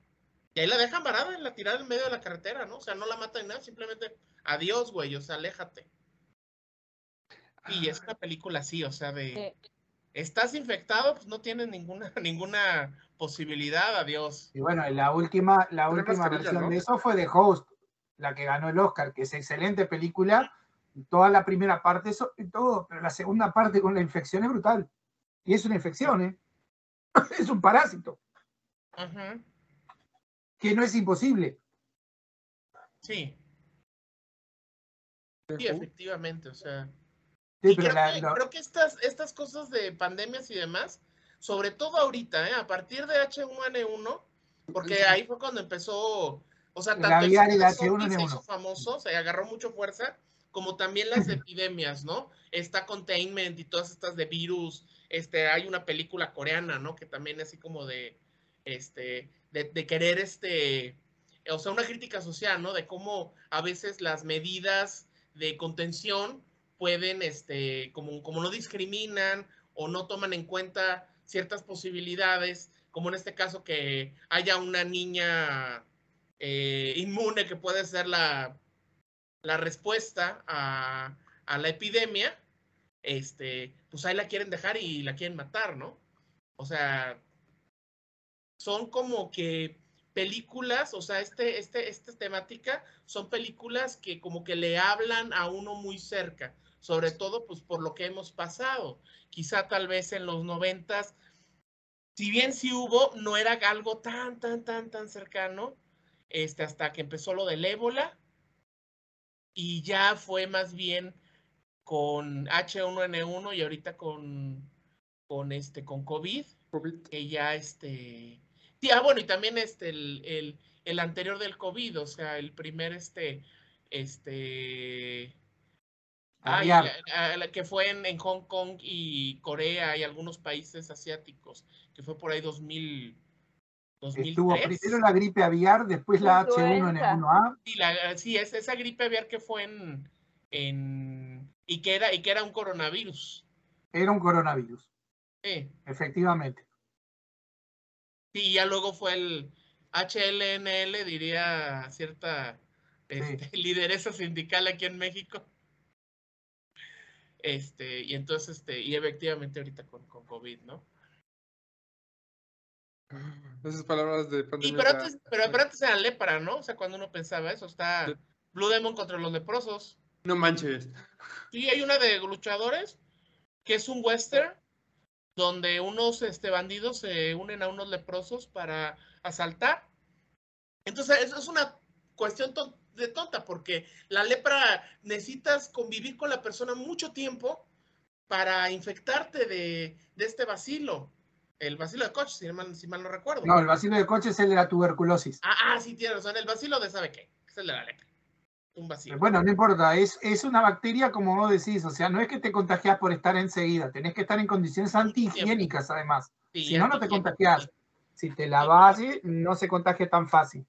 Y ahí la dejan varada en la tirada en medio de la carretera, ¿no? O sea, no la matan ni nada, simplemente, adiós, güey, o sea, aléjate. Y es una película así, o sea, de estás infectado, pues no tienes ninguna, ninguna posibilidad, adiós. Y bueno, la última, la última versión de eso fue de Host, la que ganó el Oscar, que es excelente película. Toda la primera parte, eso y todo, pero la segunda parte con la infección es brutal. Y es una infección, ¿eh? es un parásito. Que no es imposible. Sí. Sí, efectivamente, o sea creo, que, estas, estas cosas de pandemias y demás, sobre todo ahorita, ¿eh? a partir de H1N1, porque ahí fue cuando empezó, O sea, tanto el, el se hizo famoso, se agarró mucho fuerza, como también las epidemias, ¿no? Está Containment y todas estas de virus. Este, hay una película coreana, ¿no? Que también así como de, este, de, querer, este, o sea, una crítica social, ¿no? De cómo a veces las medidas de contención pueden, este, como, como no discriminan o no toman en cuenta ciertas posibilidades, como en este caso que haya una niña eh, inmune que puede ser la, la respuesta a, a, la epidemia, este, pues ahí la quieren dejar y la quieren matar, ¿no? O sea, son como que películas, o sea, este, este, esta temática son películas que como que le hablan a uno muy cerca, sobre todo pues por lo que hemos pasado. Quizá tal vez en los noventas, si bien sí hubo, no era algo tan, tan, tan, tan cercano, este, hasta que empezó lo del ébola, y ya fue más bien con H1N1 y ahorita con, con este, con COVID, COVID. que ya este, Sí, ah, bueno, y también este, el, el, anterior del COVID, o sea, el primer, este, este, ay, que fue en, en, Hong Kong y Corea y algunos países asiáticos, que fue por ahí 2000. 2003. Estuvo primero la gripe aviar, después la H1N1A. Sí, la, sí es esa gripe aviar que fue en, en y que era y que era un coronavirus. Era un coronavirus. Sí. Efectivamente. Y ya luego fue el HLNL, diría cierta este, lideresa sindical aquí en México. Este, y entonces, este, y efectivamente ahorita con, con COVID, ¿no? Esas palabras de pandemia. Y pero antes, pero, antes era lepra, ¿no? O sea, cuando uno pensaba eso, está Blue Demon contra los leprosos. No manches. Sí, hay una de luchadores que es un western donde unos este, bandidos se unen a unos leprosos para asaltar. Entonces, eso es una cuestión de tonta, porque la lepra necesitas convivir con la persona mucho tiempo para infectarte de, este vacilo. El vacilo de coche, si mal, si mal, no recuerdo. No, el vacilo de coche es el de la tuberculosis. Ah, ah sí, tienes razón. El vacilo de sabe qué. Es el de la lepra un vacío. Bueno, no importa, es, es una bacteria como vos decís, o sea, no es que te contagias por estar enseguida, tenés que estar en condiciones antihigiénicas además. si no, no te contagias. Si te lavas, no se contagia tan fácil.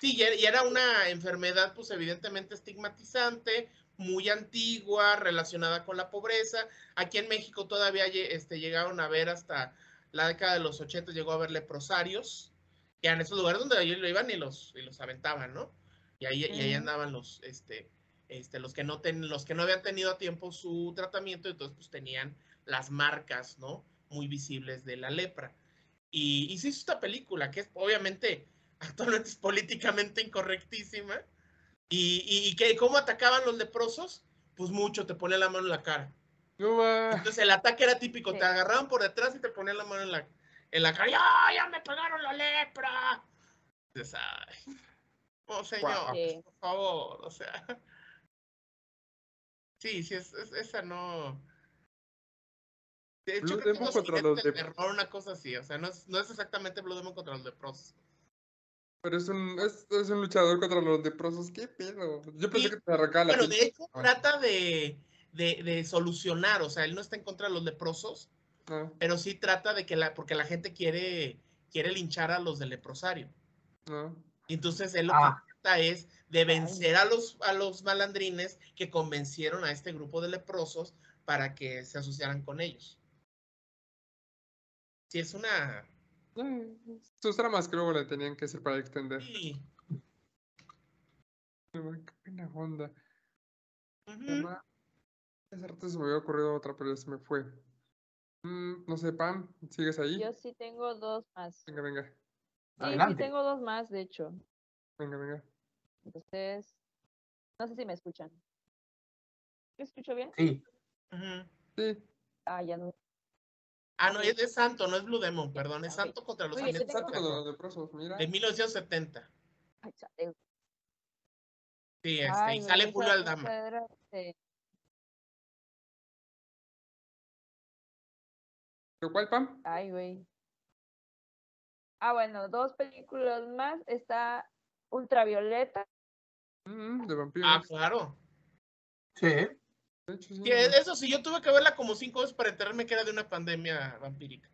Sí, y era una enfermedad, pues evidentemente estigmatizante, muy antigua, relacionada con la pobreza. Aquí en México todavía este, llegaron a ver hasta la década de los 80, llegó a haber leprosarios, que eran esos lugares donde ellos lo iban y los, y los aventaban, ¿no? Y ahí, y ahí andaban los, este, este, los, que no ten, los que no habían tenido a tiempo su tratamiento, entonces pues tenían las marcas, ¿no? Muy visibles de la lepra. Y, y se hizo esta película, que es obviamente actualmente es políticamente incorrectísima. Y, y, que cómo atacaban los leprosos, pues mucho, te pone la mano en la cara. Entonces el ataque era típico, te agarraban por detrás y te ponían la mano en la, en la cara. ¡Ya, ya me pegaron la lepra! Entonces, ay. Oh, señor, por favor, o sea. Sí, sí, es, esa no. De hecho, Blue Demon contra los de terror, una cosa así, o sea, no es, no es exactamente Blue Demon contra los leprosos. Pero es un, es, es un luchador contra los leprosos, qué pedo. Yo pensé que te arrancaba la Pero de hecho trata de, de, de, solucionar, o sea, él no está en contra de los leprosos, ah. pero sí trata de que la, porque la gente quiere, quiere linchar a los del leprosario. Ah. Entonces él lo que ah. trata es de vencer a los, a los malandrines que convencieron a este grupo de leprosos para que se asociaran con ellos. Sí, es una... sus tramas creo que le tenían que ser para extender. Sí. Qué onda. Ese rato se me había ocurrido otra, pero se me fue. Mm, no sé, Pam, ¿sigues ahí? Yo sí tengo dos más. Venga, venga. Sí, sí, tengo dos más, de hecho. Venga, venga. Entonces, no sé si me escuchan. ¿Me escucho bien? Sí. Sí. Ah, ya no. Ah, no, es de Santo, no es Blue Demon, perdón, es Santo contra los Santo contra los leprosos, mira. De 1970. Ay, sí, este, y sale Julio Aldama. ¿Pero cuál, Pam? Ay, güey. Ah, bueno, dos películas más. Está Ultravioleta. Mm, de vampiros. Ah, claro. Sí. De hecho, sí, Que eso sí, yo tuve que verla como cinco veces para enterarme que era de una pandemia vampírica.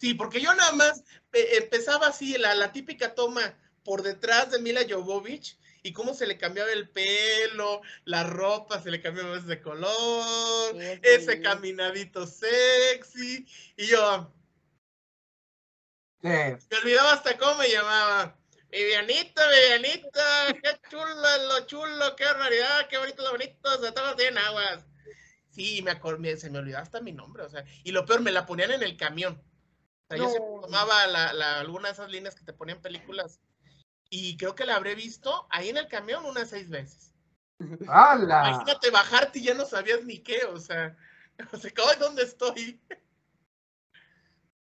Sí, porque yo nada más eh, empezaba así, la, la típica toma por detrás de Mila Jovovich y cómo se le cambiaba el pelo, la ropa se le cambiaba de color, Sí, es ese caminadito sexy. Y yo, Sí. me olvidaba hasta cómo me llamaba. Vivianita, Vivianita, qué chulo, lo chulo, qué barbaridad, qué bonito, lo bonito, se estaba en aguas. Sí, me acor- me- se me olvidaba hasta mi nombre, o sea, y lo peor, me la ponían en el camión. O sea, yo siempre tomaba la, la- alguna de esas líneas que te ponían películas, y creo que la habré visto ahí en el camión unas seis veces. ¡Hala! Imagínate bajarte y ya no sabías ni qué, o sea, o sea, "Ay, ¿dónde estoy?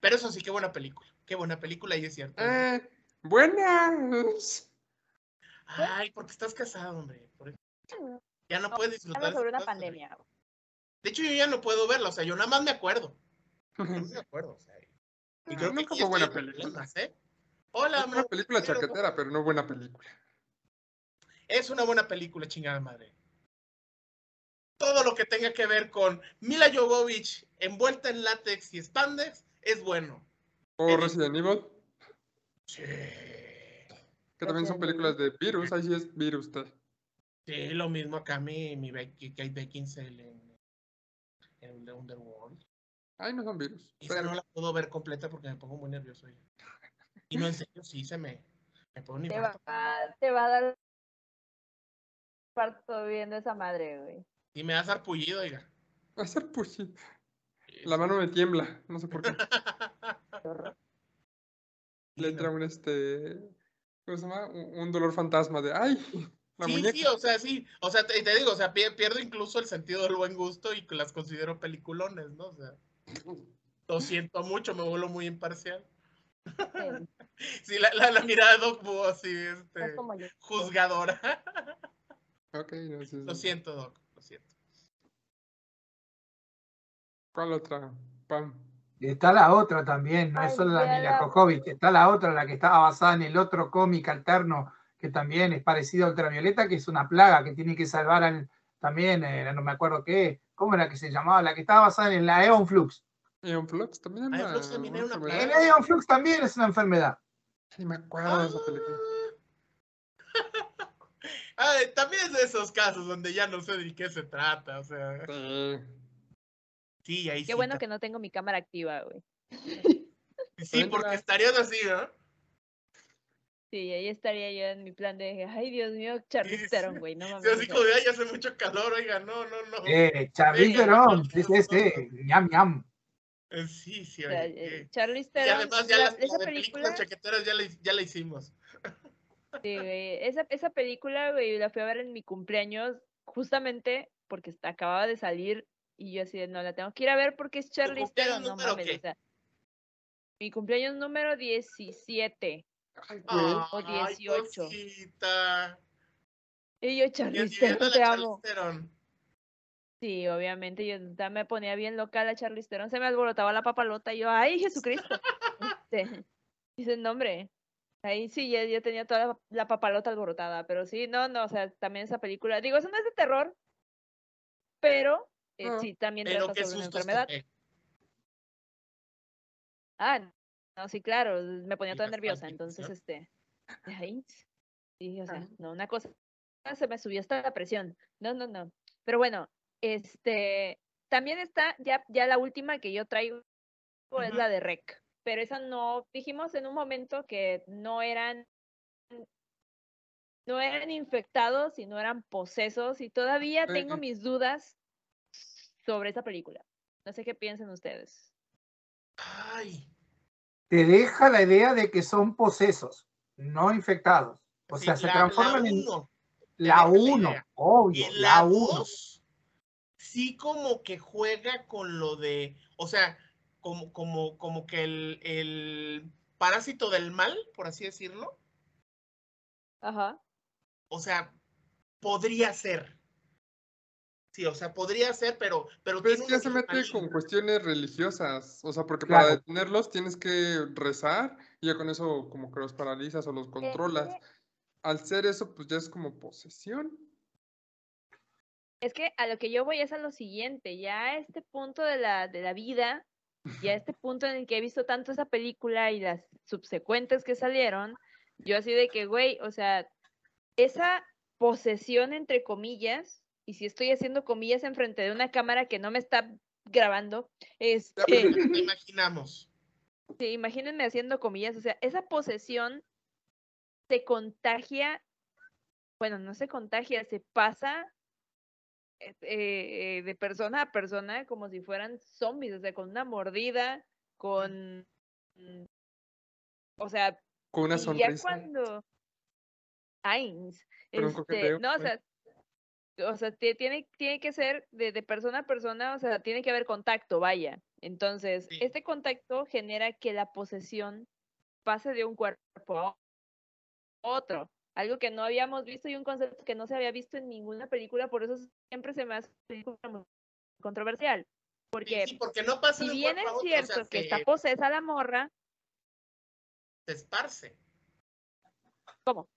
Pero eso sí, qué buena película, qué buena película, y es cierto. Eh, buenas. Ay, porque estás casado, hombre. Ya no puedes disfrutar. Sobre una pandemia. De hecho, yo ya no puedo verla, o sea, yo nada más me acuerdo. Yo no me acuerdo, o sea. Y creo que Nunca fue buena película. problemas, ¿eh? Hola, Es una amor. película quiero- chaquetera, pero no buena película. Es una buena película, chingada madre. Todo lo que tenga que ver con Mila Jovovich envuelta en látex y spandex es bueno. O Resident Evil, Sí. que también son películas de virus. Ahí sí es virus. te- Sí, lo mismo acá mi, mi Becky, Kate Beckinsale en, en el de Underworld. Ahí no son virus. Esa pero- no la puedo ver completa porque me pongo muy nervioso. ya. Y no, en serio, sí, se me, me pone un Te va, te va a dar parto viendo esa madre, güey. Y me da sarpullido, oiga. Va a ser La mano me tiembla. No sé por qué. Le entra un este. ¿Cómo se llama? Un, dolor fantasma de. ¡Ay! La Sí, muñeca. sí, o sea, sí. O sea, te, te digo, o sea, pie- pierdo incluso el sentido del buen gusto y las considero peliculones, ¿no? O sea, lo siento mucho, me vuelvo muy imparcial. Sí, la, la, la mirada de Doc Boo, así, es este, como yo. juzgadora. Ok, no. Lo siento, Doc, lo siento. ¿Cuál otra? Pam. Está la otra también, no es solo la Mila la- está la otra, la que estaba basada en el otro cómic alterno, que también es parecido a Ultravioleta, que es una plaga que tiene que salvar al, también, eh, no me acuerdo qué, ¿cómo era que se llamaba? La que estaba basada en la Eon Flux. Eon Flux también era Flux también era una enfermedad. El plaga. Eon Flux también es una enfermedad. Ni me acuerdo de esa película. Ay, también es de esos casos donde ya no sé de qué se trata, o sea, Sí. Sí, ahí sí. Qué bueno que no tengo mi cámara activa, güey. Sí, porque estarías así, ¿no? Sí, ahí estaría yo en mi plan de, ay, Dios mío, Charlize Sí, Theron, sí. güey, no Sí, mames. así sea, como de, ay, hace mucho calor, oiga, no, no, no. Eh, Charlize Venga, Theron, vamos, sí, sí, sí, ñam, ñam. Eh, Sí, sí, o sea, oye. eh, eh. Y además ya la- las, la esa película, chaqueteras ya la, ya la hicimos. sí, güey, esa, esa película, güey, la fui a ver en mi cumpleaños, justamente porque acababa de salir, y yo así de, no, la tengo que ir a ver porque es cumpleaños Theron, no número mames, qué? o sea. Mi cumpleaños número 17. Ay, güey. O Ay, 18. cosita. Y yo, viendo Theron, a te amo. Sí, obviamente, yo ya me ponía bien loca la Charlize Theron, se me alborotaba la papalota y yo, ¡ay, Jesucristo! Este, dice el nombre. Ahí sí, ya, ya tenía toda la, la papalota alborotada, pero sí, no, no, o sea, también esa película, digo, eso no es de terror, pero eh, No, sí, también Pero trata qué sobre una susto enfermedad. Ah, Ah, no, sí, claro, me ponía toda nerviosa, entonces, este, de ahí, sí, o sea, Ah. no, una cosa, se me subió hasta la presión, no, no, no, pero bueno, este, también está, ya, ya la última que yo traigo es la de Rec, pero esa no, dijimos en un momento que no eran, no eran infectados y no eran posesos, y todavía tengo mis dudas sobre esa película, no sé qué piensan ustedes. Ay. Te deja la idea de que son posesos, no infectados. O sí, sea, se la- transforman la en uno. la deja la 1, idea. obvio, Y la la 1. 2 sí como que juega con lo de, o sea, como, como, como que el, el parásito del mal, por así decirlo, Ajá. o sea, podría ser. Sí, o sea, podría ser, pero, pero Pero es que ya se mete con cuestiones religiosas. O sea, porque Claro. para detenerlos tienes que rezar y ya con eso como que los paralizas o los controlas. Eh, al ser eso, pues ya es como posesión. Es que a lo que yo voy es a lo siguiente, ya a este punto de la, de la vida, ya a este punto en el que he visto tanto esa película y las subsecuentes que salieron, yo así de que, güey, o sea, esa posesión entre comillas, y si estoy haciendo comillas enfrente de una cámara que no me está grabando, este... imaginamos. Sí, imagínense haciendo comillas, o sea, esa posesión se contagia, bueno, no se contagia, se pasa eh, eh, de persona a persona como si fueran zombies, o sea, con una mordida, con, o sea, con una sonrisa. ya cuando, este, no, o sea, o sea, tiene, tiene que ser de, de, persona a persona, o sea, tiene que haber contacto, vaya. Entonces, este contacto genera que la posesión pase de un cuerpo a otro. Algo que no habíamos visto y un concepto que no se había visto en ninguna película, por eso siempre se me hace controversial. Porque, porque no pasa si bien es cierto que está posesa la morra, se esparce. ¿Cómo?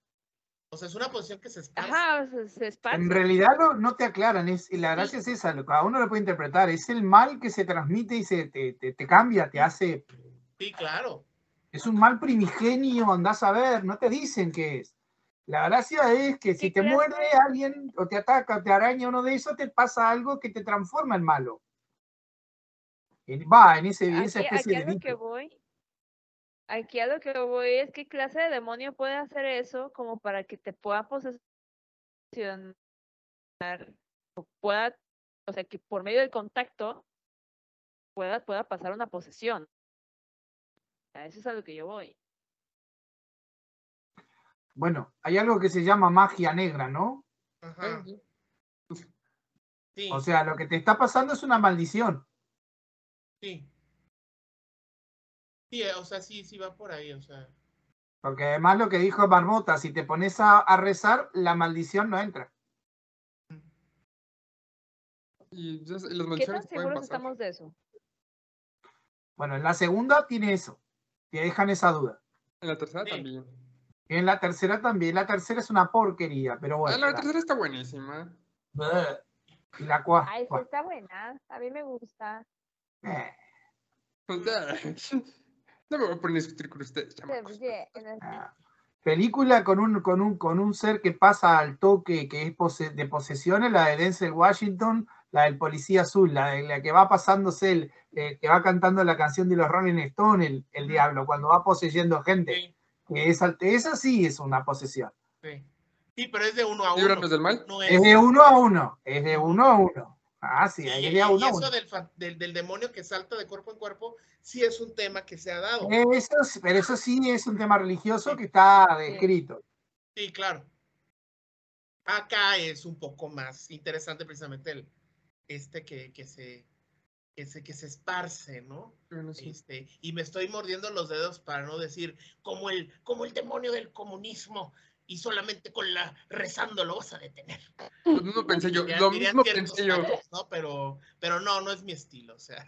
O sea, es una posición que se esparce. Ajá, se, esparce. En realidad no, no te aclaran, es, y la gracia es esa, cada uno lo puede interpretar, es el mal que se transmite y se te, te, cambia, te hace... Sí, claro. Es un mal primigenio, andás a ver, no te dicen qué es. La gracia es que si te muerde alguien o te ataca, te araña uno de esos, te pasa algo que te transforma en malo. Va, en, ese, esa especie de... que voy Aquí a lo que voy es qué clase de demonio puede hacer eso como para que te pueda posesionar o pueda, o sea, que por medio del contacto pueda, pueda pasar una posesión. A eso es a lo que yo voy. Bueno, hay algo que se llama magia negra, ¿no? Ajá. Sí. O sea, lo que te está pasando es una maldición. Sí. Sí, o sea, sí, sí va por ahí, o sea. Porque además lo que dijo Marmota, si te pones a, rezar, la maldición no entra. Y las ¿Qué tan seguros estamos de eso? Bueno, en la segunda tiene eso. Te dejan esa duda. En la tercera también. Y en la tercera también. La tercera es una porquería, pero bueno. Ah, la tercera está buenísima. Y la cuarta. Ay, está buena. A mí me gusta. Eh. No me voy a poner a discutir con ustedes. Ah, película con un, con, un, con un ser que pasa al toque, que es de posesiones, la de Denzel Washington, la del policía azul, la, de, la que va pasándose, el, que va cantando la canción de los Rolling Stones, el, el diablo, cuando va poseyendo gente. esa, sí es una posesión. Sí. pero es de uno a uno. del mal? es de uno a uno, es de uno a uno. Ah, sí, ahí y, uno. Y eso del, del, demonio que salta de cuerpo en cuerpo, sí es un tema que se ha dado. Eso, pero eso sí es un tema religioso que está descrito. Sí, claro. Acá es un poco más interesante precisamente el, este que, que se, que se, que se esparce, ¿no? Este, y me estoy mordiendo los dedos para no decir como el, como el demonio del comunismo y solamente con la rezando lo vas a detener. Lo mismo pensé yo, lo mismo pensé yo. ¿no? Pero, pero no, no es mi estilo, o sea.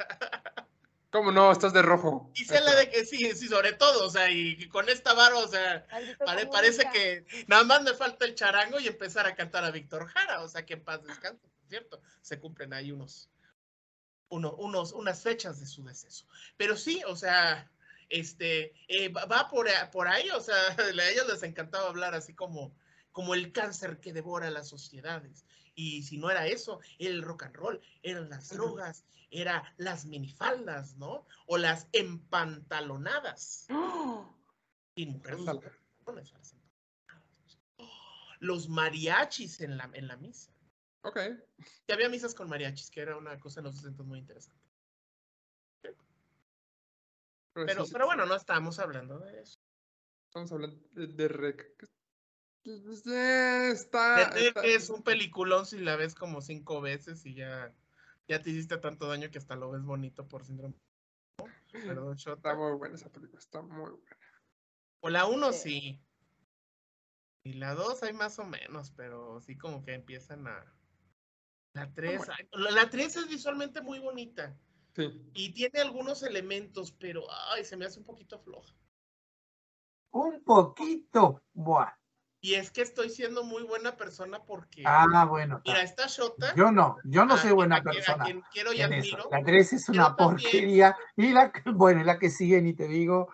¿Cómo no? Estás de rojo. Y sé la de que sí, sí, sobre todo, o sea, y con esta vara, o sea, parece que nada más me falta el charango y empezar a cantar a Víctor Jara, o sea, que en paz descanse, por cierto. Se cumplen ahí unos, uno, unos, unas fechas de su deceso. Pero sí, o sea, este, eh, va por, por ahí, o sea, a ellos les encantaba hablar así como, como el cáncer que devora las sociedades. Y si no era eso, era el rock and roll, eran las drogas, eran las minifaldas, ¿no? O las empantalonadas. Y mujeres, los mariachis en la, en la misa. Ok. Y había misas con mariachis, que era una cosa en los 60 muy interesante. Pero, pero, bueno, no estamos hablando de eso. Estamos hablando de, Rec. Está, es un peliculón si la ves como cinco veces y ya, ya te hiciste tanto daño que hasta lo ves bonito por síndrome. Perdón, Está muy buena esa película, está muy buena. O la uno sí. Y la dos hay más o menos, pero sí como que empiezan a... La tres, la tres es visualmente muy bonita. Y tiene algunos elementos, pero ay, se me hace un poquito floja. Un poquito, buah. Y es que estoy siendo muy buena persona porque. Ah, bueno. Mira, esta Shota. Yo no, yo no soy buena persona. quiero y admiro. La 3 es una porquería. Y la, bueno, la que sigue, ni te digo.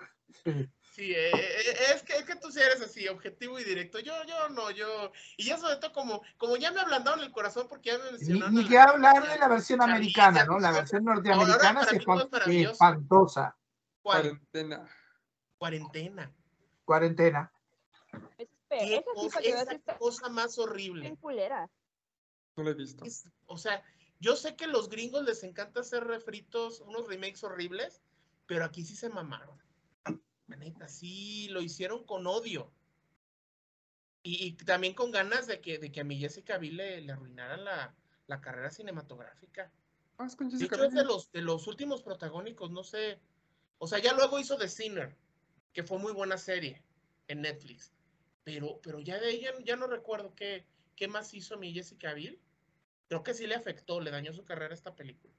Sí, eh, eh, es, que, es que tú sí eres así, objetivo y directo. Yo, yo no, yo. Y ya sobre todo, como, como ya me ablandaron el corazón, porque ya me mencionaron. Ni, ni que hablar de la versión americana, ¿no? La versión norteamericana es, espantosa. Cuarentena. Cuarentena. Cuarentena. ¿Qué cosa, cosa más horrible? No lo he visto. o sea, yo sé que los gringos les encanta hacer refritos, unos remakes horribles, pero aquí sí se mamaron. La sí, lo hicieron con odio. Y, también con ganas de que, de que a mi Jessica Biel le, arruinaran la, la, carrera cinematográfica. Ah, es de hecho, es de los, de los últimos protagónicos, no sé. O sea, ya luego hizo The Sinner, que fue muy buena serie en Netflix. Pero, pero ya de ella ya no recuerdo qué, qué más hizo mi Jessica Biel. Creo que sí le afectó, le dañó su carrera esta película.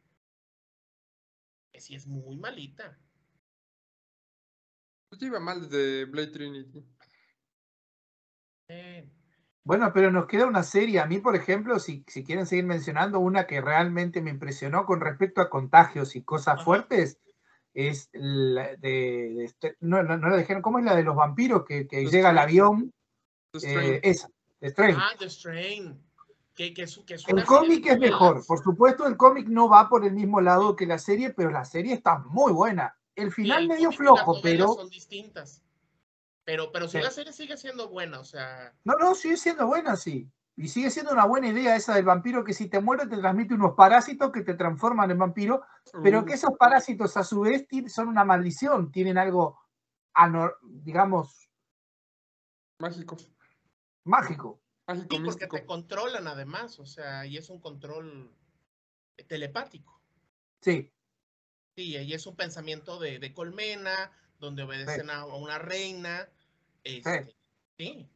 Que sí es muy malita. Pues iba mal de Blade Trinity. Bueno, pero nos queda una serie. A mí, por ejemplo, si, si quieren seguir mencionando, una que realmente me impresionó con respecto a contagios y cosas fuertes, es la de, este, no, no, la dijeron, ¿cómo es la de los vampiros que, que llega al avión? Eh, esa, The Strain. Ah, The Strain. Que, que, el cómic es mejor, por supuesto el cómic no va por el mismo lado que la serie, pero la serie está muy buena el final medio flojo, pero. Son distintas. Pero, pero si la serie sigue siendo buena, o sea. No, no, sigue siendo buena, sí. Y sigue siendo una buena idea esa del vampiro que si te muere te transmite unos parásitos que te transforman en vampiro, pero que esos parásitos a su vez son una maldición, tienen algo, digamos... Mágico. Mágico. Mágico, sí, porque te controlan además, o sea, y es un control telepático. Sí. Sí, y es un pensamiento de, colmena, donde obedecen a, una reina. Este, sí.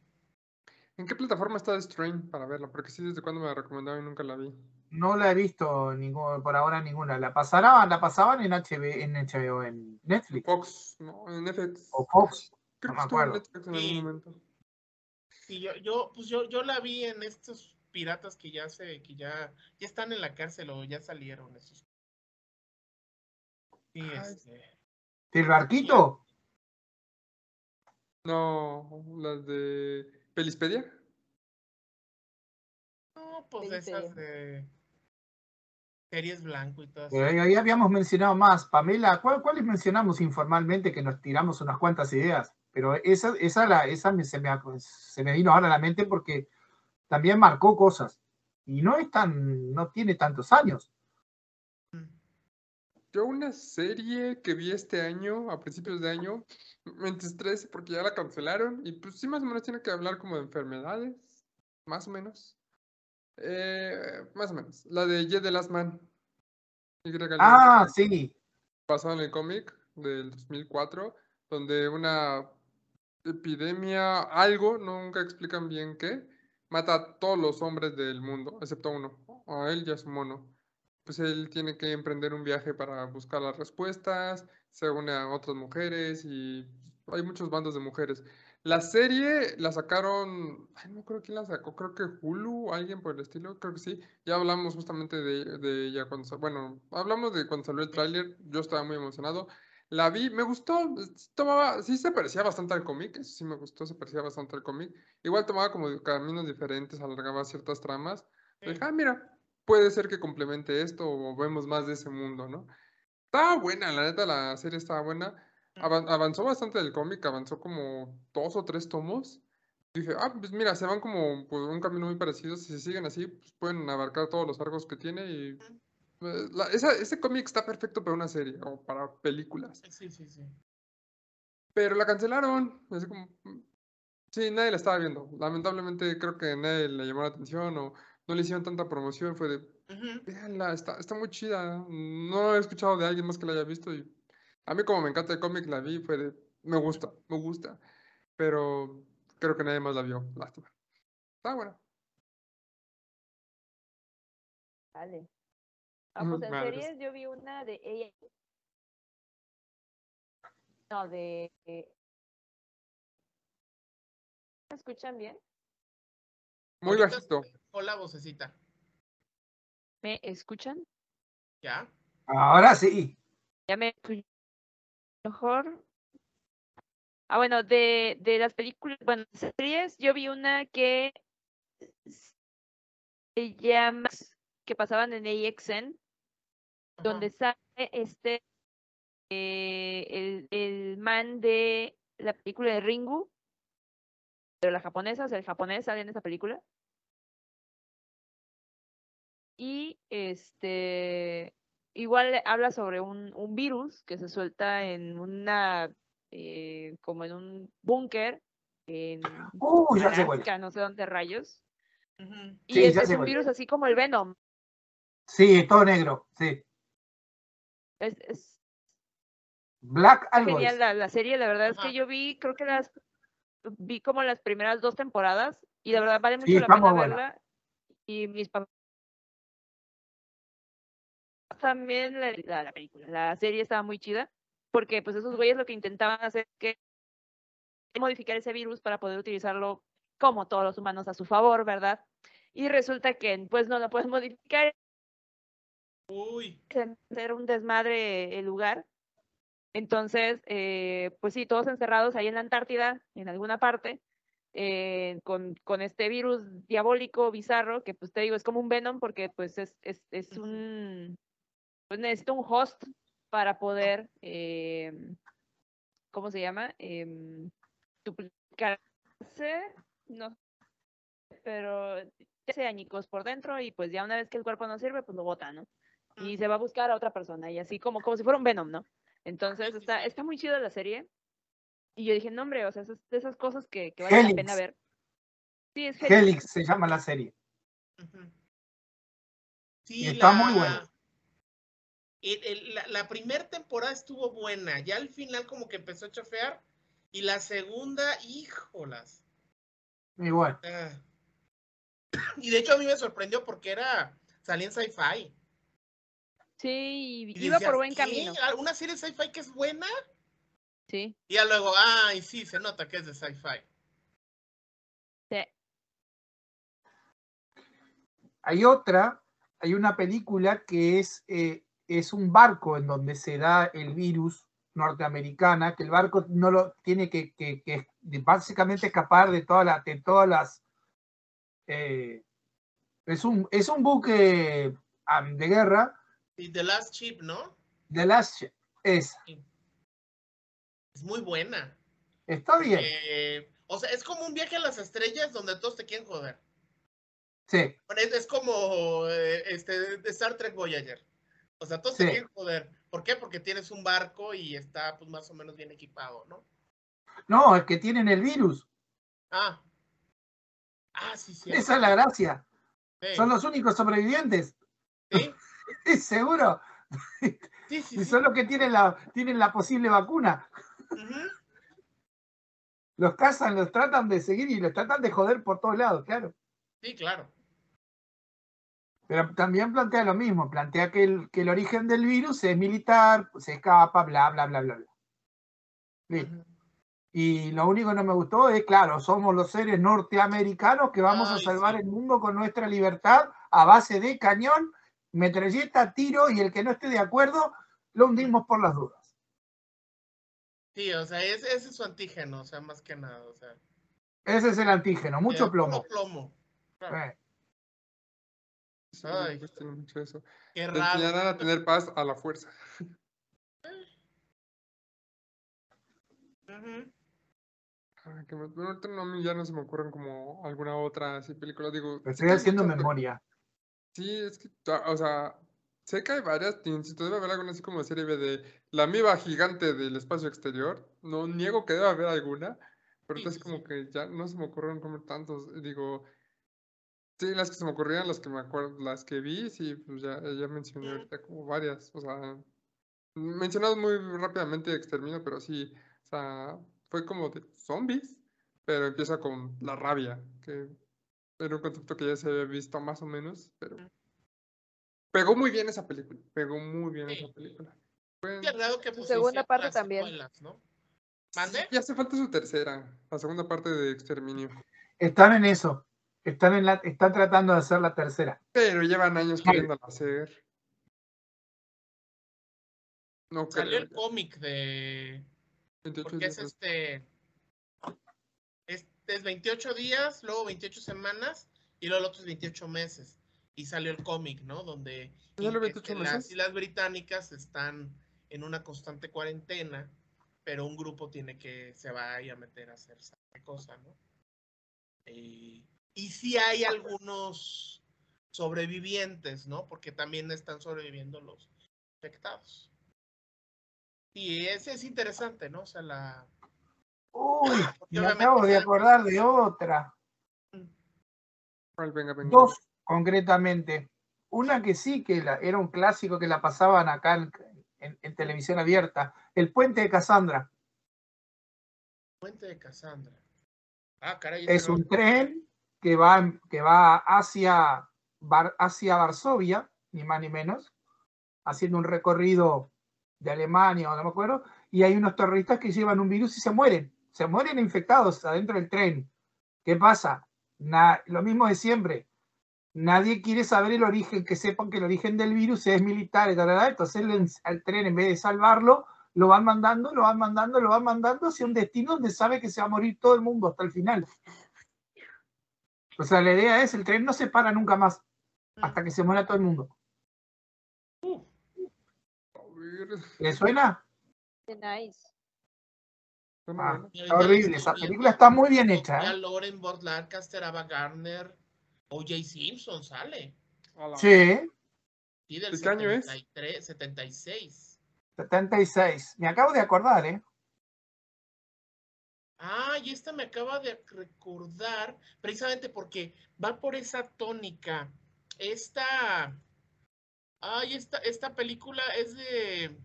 ¿En qué plataforma está Strain para verla? Porque sí, desde cuando me la recomendaron y nunca la vi. No la he visto por ahora ninguna. La pasaban, la pasaban en HBO, en HBO, en Netflix. Fox, no, en Netflix. O Fox. Creo que estuvo en Netflix en algún momento. Sí, yo, yo, pues yo, yo la vi en estos piratas que ya se, que ya, ya están en la cárcel o ya salieron esos este. ¿El barquito? No, las de Pelispedia. No, pues esas de series blanco y todas. ahí habíamos mencionado más. Pamela, ¿cuáles mencionamos informalmente que nos tiramos unas cuantas ideas? Pero esa, esa, la, esa se, me, se me vino ahora a la mente porque también marcó cosas. Y no es tan, no tiene tantos años. Yo una serie que vi este año, a principios de año, me estresé porque ya la cancelaron y pues sí más o menos tiene que hablar como de enfermedades, más o menos. Eh, más o menos. La de Ye de Last Man. Ah, sí. Basado en el cómic del 2004, donde una epidemia, algo, nunca explican bien qué, mata a todos los hombres del mundo, excepto uno, a él y a su mono pues él tiene que emprender un viaje para buscar las respuestas, se une a otras mujeres y hay muchos bandos de mujeres. La serie la sacaron, ay, no creo quién la sacó, creo que Hulu, alguien por el estilo, creo que sí. Ya hablamos justamente de, de ella cuando, bueno, hablamos de cuando salió el tráiler, yo estaba muy emocionado. La vi, me gustó, tomaba, sí se parecía bastante al cómic, eso sí me gustó, se parecía bastante al cómic. Igual tomaba como caminos diferentes, alargaba ciertas tramas. Dije, ah, mira, puede ser que complemente esto o vemos más de ese mundo, ¿no? Estaba buena, la neta, la serie estaba buena. avanzó bastante del cómic, avanzó como dos o tres tomos. Dije, ah, pues mira, se van como por un camino muy parecido. Si se siguen así, pues pueden abarcar todos los arcos que tiene. Y pues, ese cómic está perfecto para una serie o para películas. Sí, sí, sí. Pero la cancelaron. Así como, mm, sí, nadie la estaba viendo. Lamentablemente creo que nadie le llamó la atención o no le hicieron tanta promoción, fue de, véanla, está, está muy chida. No he escuchado de alguien más que la haya visto y a mí como me encanta el cómic, la vi, fue de, me gusta, me gusta. Pero creo que nadie más la vio, lástima. Está buena. Vale. Ah, pues en series yo vi una de ella. No, de. escuchan bien? Muy bajito. Hola, vocecita. ¿Me escuchan? ¿Ya? Ahora sí. Ya me mejor. Ah, bueno, de, de las películas, bueno, series, yo vi una que se llama, que pasaban en AXN, donde sale este, eh, el, el man de la película de Ringu, pero la japonesa, o sea, el japonés sale en esa película. Y este, igual habla sobre un, un virus que se suelta en una, eh, como en un búnker en Uh, ya. Alaska, no sé dónde rayos. Y Sí, es, ya es sé un virus así como el Venom. Sí, todo negro. Sí. Es, es Black algo. genial la, la serie, la verdad es que yo vi, creo que las vi como las primeras dos temporadas y la verdad vale mucho Sí, la pena buena. verla. Y mis papás también la, la, la película, la serie estaba muy chida, porque pues esos güeyes lo que intentaban hacer es que modificar ese virus para poder utilizarlo como todos los humanos a su favor, ¿verdad? Y resulta que pues no lo pueden modificar, Uy. ser un desmadre el lugar. Entonces, eh, pues sí, todos encerrados ahí en la Antártida, en alguna parte, eh, con, con este virus diabólico, bizarro, que pues te digo, es como un Venom porque pues es, es, es un, pues necesita un host para poder, eh, ¿cómo se llama? Em, duplicarse, no pero ya sea añicos por dentro y pues ya una vez que el cuerpo no sirve, pues lo bota, ¿no? Y se va a buscar a otra persona y así como, como si fuera un Venom, ¿no? Entonces sí, está, sí. está muy chida la serie. Y yo dije, no, hombre, o sea, esas, de esas cosas que, que vale la pena ver. Sí, es Helix. Helix se llama la serie. Ujú. Y Sí, está muy buena. El- el- la, la primera temporada estuvo buena, ya al final como que empezó a chafear y la segunda, híjolas. Bueno. Ah. Y de hecho a mí me sorprendió porque era, salía en sci-fi. Sí, y iba decías, por buen ¿qué? camino. ¿Una serie sci-fi que es buena? Sí, Y ya luego, ay, sí, se nota que es de sci-fi. sí. Hay otra, hay una película que es, eh, es un barco en donde se da el virus norteamericana, que el barco no lo tiene que, que- que básicamente escapar de, toda la, de todas las... eh, es, un, es un buque de guerra, Y The Last Ship, ¿no? de las... Es, Es muy buena. está bien, Eh, o sea, es como un viaje a las estrellas donde todos te quieren joder. sí, Bueno, es, es como eh, este, Star Trek Voyager. O sea, todos Sí. quieren joder. ¿Por qué? Porque tienes un barco y está pues más o menos bien equipado, ¿no? no, es que tienen el virus, Ah. Ah, sí, sí. esa es la gracia, Sí, son los únicos sobrevivientes, sí, seguro, sí, sí, y son los que tienen la, tienen la posible vacuna. Los cazan, los tratan de seguir y los tratan de joder por todos lados, claro. Sí, claro. Pero también plantea lo mismo, plantea que el, que el origen del virus es militar, se escapa, bla, bla, bla, bla, bla. Listo. Y lo único que no me gustó es, claro, somos los seres norteamericanos que vamos a salvar sí. el mundo con nuestra libertad a base de cañón, metralleta, tiro y el que no esté de acuerdo lo hundimos por las dudas. Sí, o sea, ese, ese es su antígeno, o sea, más que nada. O sea, Ese es el antígeno, mucho eh, plomo. plomo. Claro. Eh, Ay. mucho eso. Qué Te enseñarán raro. a tener paz a la fuerza. Ah, que me- bueno, ahorita no, ya no se me ocurren como alguna otra así película. Digo, sí estoy haciendo pero- memoria. Sí, es que, o sea, sé que hay varias. Si debe haber alguna así como serie B de la amiba gigante del espacio exterior. No niego que debe haber alguna, pero Sí, ahorita es sí, como que ya no se me ocurrieron como tantos. Digo, sí, las que se me ocurrían, las que me acuerdo, las que vi, sí, pues ya, ya mencioné ahorita como varias. O sea, mencionado muy rápidamente Exterminio, pero sí, o sea, fue como de zombies, pero empieza con la rabia, que era un concepto que ya se había visto más o menos, pero pegó muy bien esa película, pegó muy bien Sí. esa película. Raro que Su pues, segunda parte las también. secuelas, ¿no? ¿Mande? Y hace falta su tercera, la segunda parte de Exterminio. Están en eso. Están, en la, están tratando de hacer la tercera. Pero llevan años queriendo hacer. No Salió el cómic de. Porque es este. Es, es 28 días, luego 28 semanas y luego los otros 28 meses. Y salió el cómic, ¿no? Donde este, las islas británicas están en una constante cuarentena, pero un grupo tiene que se va a meter a hacer esa cosa, ¿no? Y, y sí hay algunos sobrevivientes, ¿no? Porque también están sobreviviendo los infectados. Y ese es interesante, ¿no? O sea, la... Uy, me acabo de acordar de otra. Dos, concretamente. Una que sí, que era un clásico que la pasaban acá en, televisión abierta. El Puente de Casandra. Puente de Casandra. Ah, caray. Es un tren que va, que va hacia, hacia Varsovia, ni más ni menos, haciendo un recorrido de Alemania no me acuerdo, y hay unos terroristas que llevan un virus y se mueren, se mueren infectados adentro del tren. ¿Qué pasa? lo mismo de siempre. Nadie quiere saber el origen, que sepan que el origen del virus es militar, entonces al tren en vez de salvarlo, lo van mandando, lo van mandando, lo van mandando hacia un destino donde sabe que se va a morir todo el mundo hasta el final. O sea, la idea es, el tren no se para nunca más, hasta que se muera todo el mundo. ¿Le suena? Nice. Ah, horrible, esa película está muy bien hecha. ¿eh? Lauren Bord Lancaster, Ava Garner, O.J. Simpson sale. Sí. Sí, del ¿Qué año es? 76. 76. Me acabo de acordar, ¿eh? Ah, y esta me acaba de recordar, precisamente porque va por esa tónica. Esta. Ay, esta, esta película es de.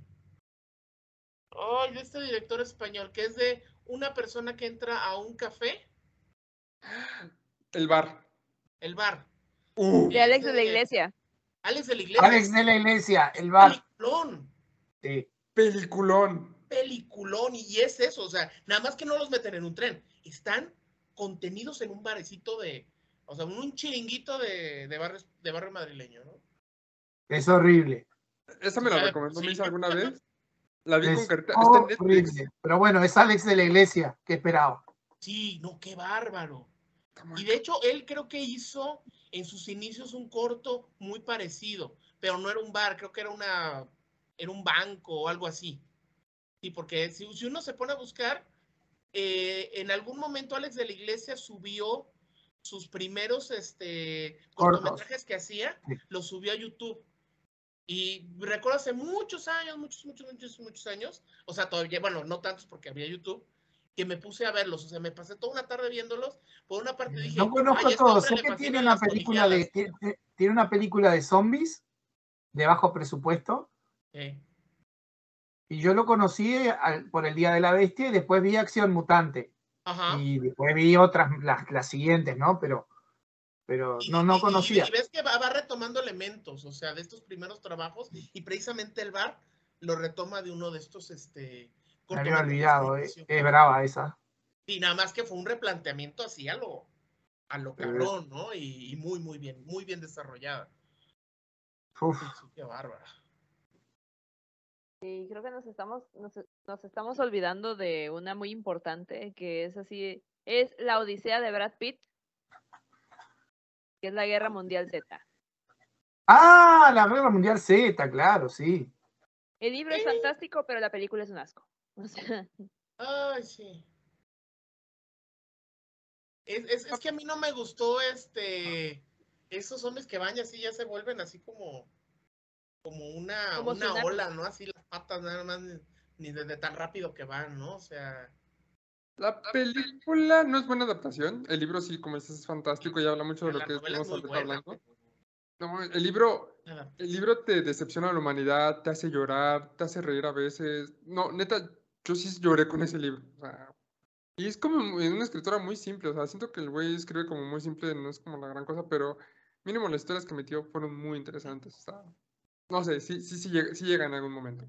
Ay, de este director español, que es de una persona que entra a un café. El bar. El bar. Uh. De Alex de la Iglesia. Alex de la Iglesia. Alex de la Iglesia, el bar. Peliculón. Sí. Peliculón peliculón y es eso, o sea, nada más que no los meten en un tren, están contenidos en un barecito de, o sea, un chiringuito de, de, barrio, de barrio madrileño, ¿no? Es horrible. ¿Esa me la recomendó Misa alguna vez? La vi con carta. Horrible. Pero bueno, es Alex de la iglesia, ¿qué esperaba? Sí, no, qué bárbaro. Y de hecho, él creo que hizo en sus inicios un corto muy parecido, pero no era un bar, creo que era una, era un banco o algo así. Sí, porque si, uno se pone a buscar, eh, en algún momento Alex de la Iglesia subió sus primeros este, cortometrajes que hacía, los subió a YouTube. Y recuerdo hace muchos años, muchos, muchos, muchos, muchos años, o sea, todavía, bueno, no tantos porque había YouTube, que me puse a verlos, o sea, me pasé toda una tarde viéndolos. Por una parte dije, no conozco este todos, sé que tiene una película de tiene, una película de zombies de bajo presupuesto. Sí. Y yo lo conocí por el Día de la Bestia y después vi Acción Mutante. Ajá. Y después vi otras, las, las siguientes, ¿no? Pero, pero no, no conocía. Y, ves que va, retomando elementos, o sea, de estos primeros trabajos, y precisamente el bar lo retoma de uno de estos, este... Me había olvidado, eh, es, brava esa. Y nada más que fue un replanteamiento así a lo, a lo cabrón, ¿no? Y, muy, muy bien, muy bien desarrollada. Uf. qué bárbara. Sí, creo que nos estamos, nos, nos, estamos olvidando de una muy importante, que es así, es la Odisea de Brad Pitt, que es la Guerra Mundial Z. Ah, la Guerra Mundial Z, claro, sí. El libro es fantástico, pero la película es un asco. Ay, sí. Es, es, es, que a mí no me gustó este esos hombres que van y así ya se vuelven así como como una, una ola, ¿no? Así las patas nada más ni, desde tan rápido que van, ¿no? O sea... La película no es buena adaptación. El libro sí, como dices, es fantástico y habla mucho de lo que estamos hablando. No, el libro, el libro te decepciona a la humanidad, te hace llorar, te hace reír a veces. No, neta, yo sí lloré con ese libro. O sea, y es como una escritora muy simple. O sea, siento que el güey escribe como muy simple, no es como la gran cosa, pero mínimo las historias que metió fueron muy interesantes. O no sé, sí, sí, sí, llega, sí llega en algún momento.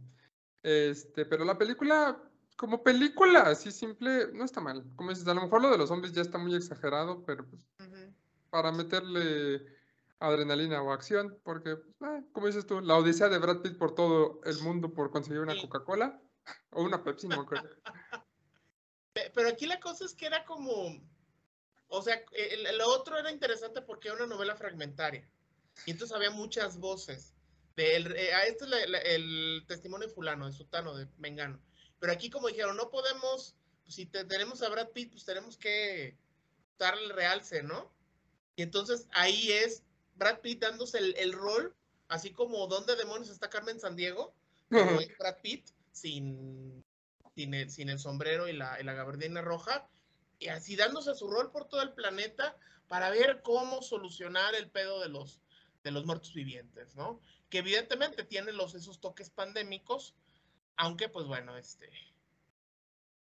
Este, pero la película como película así simple, no está mal. Como dices, a lo mejor lo de los zombies ya está muy exagerado, pero pues para meterle adrenalina o acción, porque, pues, eh, como dices tú, la odisea de Brad Pitt por todo el mundo por conseguir una Coca-Cola o una Pepsi, no me Pero aquí la cosa es que era como, o sea, lo otro era interesante porque era una novela fragmentaria. Y entonces había muchas voces. De el, eh, este es el testimonio de fulano, de sutano, de mengano. Pero aquí como dijeron, no podemos, pues, si tenemos a Brad Pitt, pues tenemos que darle el realce, ¿no? Y entonces ahí es Brad Pitt dándose el, rol, así como ¿dónde demonios está Carmen Sandiego? Como es Brad Pitt, sin, sin, el, sombrero y la, la gabardina roja, y así dándose su rol por todo el planeta para ver cómo solucionar el pedo de los, de los muertos vivientes, ¿no? Que evidentemente tiene los, esos toques pandémicos, aunque pues bueno, este,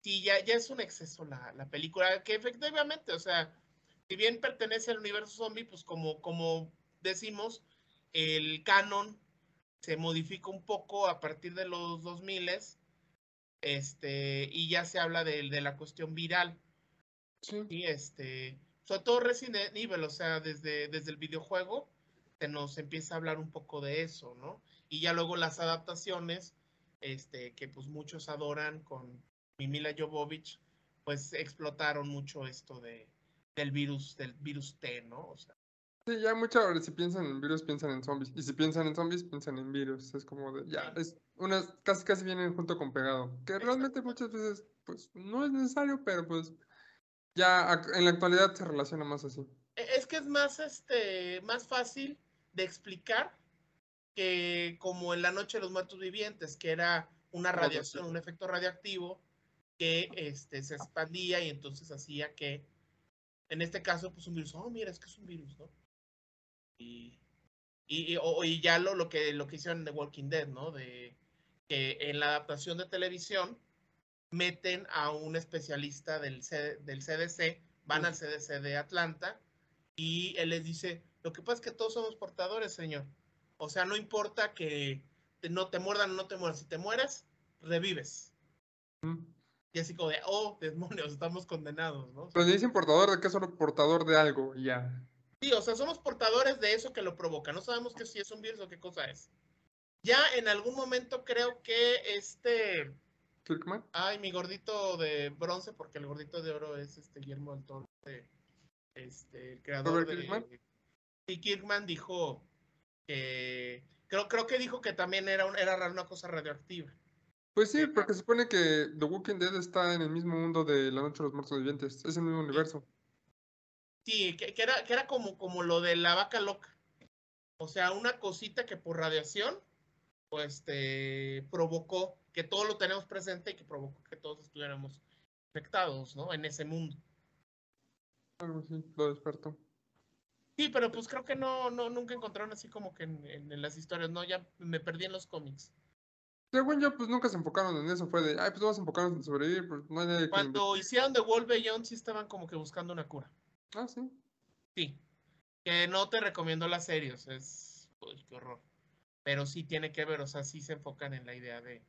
sí, ya, ya es un exceso la, la película, que efectivamente, o sea, si bien pertenece al universo zombie, pues como, como decimos, el canon se modifica un poco a partir de los 2000 este, y ya se habla de, de la cuestión viral. Sí. Y este, sobre todo Resident Evil, o sea, desde, desde el videojuego se nos empieza a hablar un poco de eso, ¿no? Y ya luego las adaptaciones, este, que pues muchos adoran con Mimila Jovovich, pues explotaron mucho esto de, del virus, del virus T, ¿no? O sea, Sí, ya muchas veces si piensan en virus, piensan en zombies. Y si piensan en zombies, piensan en virus. Es como de, ya, es unas, casi casi vienen junto con pegado. Que realmente muchas veces, pues, no es necesario, pero pues, ya en la actualidad se relaciona más así. E, es que es más, este, más fácil de explicar que como en la noche de los muertos vivientes, que era una radiación, un efecto radiactivo que este, se expandía y entonces hacía que, en este caso, pues un virus, oh, mira, es que es un virus, ¿no? Y, y, ya lo, lo, que, lo que hicieron en The Walking Dead, ¿no? De que en la adaptación de televisión meten a un especialista del, del CDC, van al CDC de Atlanta y él les dice, lo que pasa es que todos somos portadores, señor. O sea, no importa que no te muerdan o no te mueras. Si te mueres, revives. Y así como de, oh, demonios, estamos condenados, ¿no? Pero dicen portador de qué solo portador de algo, ya. Sí, o sea, somos portadores de eso que lo provoca. No sabemos que si es un virus o qué cosa es. Ya en algún momento creo que este. Kirkman. Ay, mi gordito de bronce, porque el gordito de oro es este Guillermo del Toro, este, el creador de. Kirkman? Y Kirkman dijo que. Creo, creo que dijo que también era, un, era una cosa radioactiva. Pues sí, porque se supone que The Walking Dead está en el mismo mundo de La Noche de los Muertos Vivientes. Es el mismo universo. Sí, que, era, que era como, como lo de la vaca loca. O sea, una cosita que por radiación, pues, este, provocó que todo lo tenemos presente y que provocó que todos estuviéramos infectados, ¿no? En ese mundo. Algo así, lo despertó. Sí, pero pues creo que no, no, nunca encontraron así como que en, las historias, ¿no? Ya me perdí en los cómics. Según yo, pues nunca se enfocaron en eso, fue de, ay, pues vamos a enfocarnos en sobrevivir, pues no hay nadie Cuando hicieron The Wolf Beyond sí estaban como que buscando una cura. Ah, sí. Sí. Que no te recomiendo las series, es. Uy, qué horror. Pero sí tiene que ver, o sea, sí se enfocan en la idea de.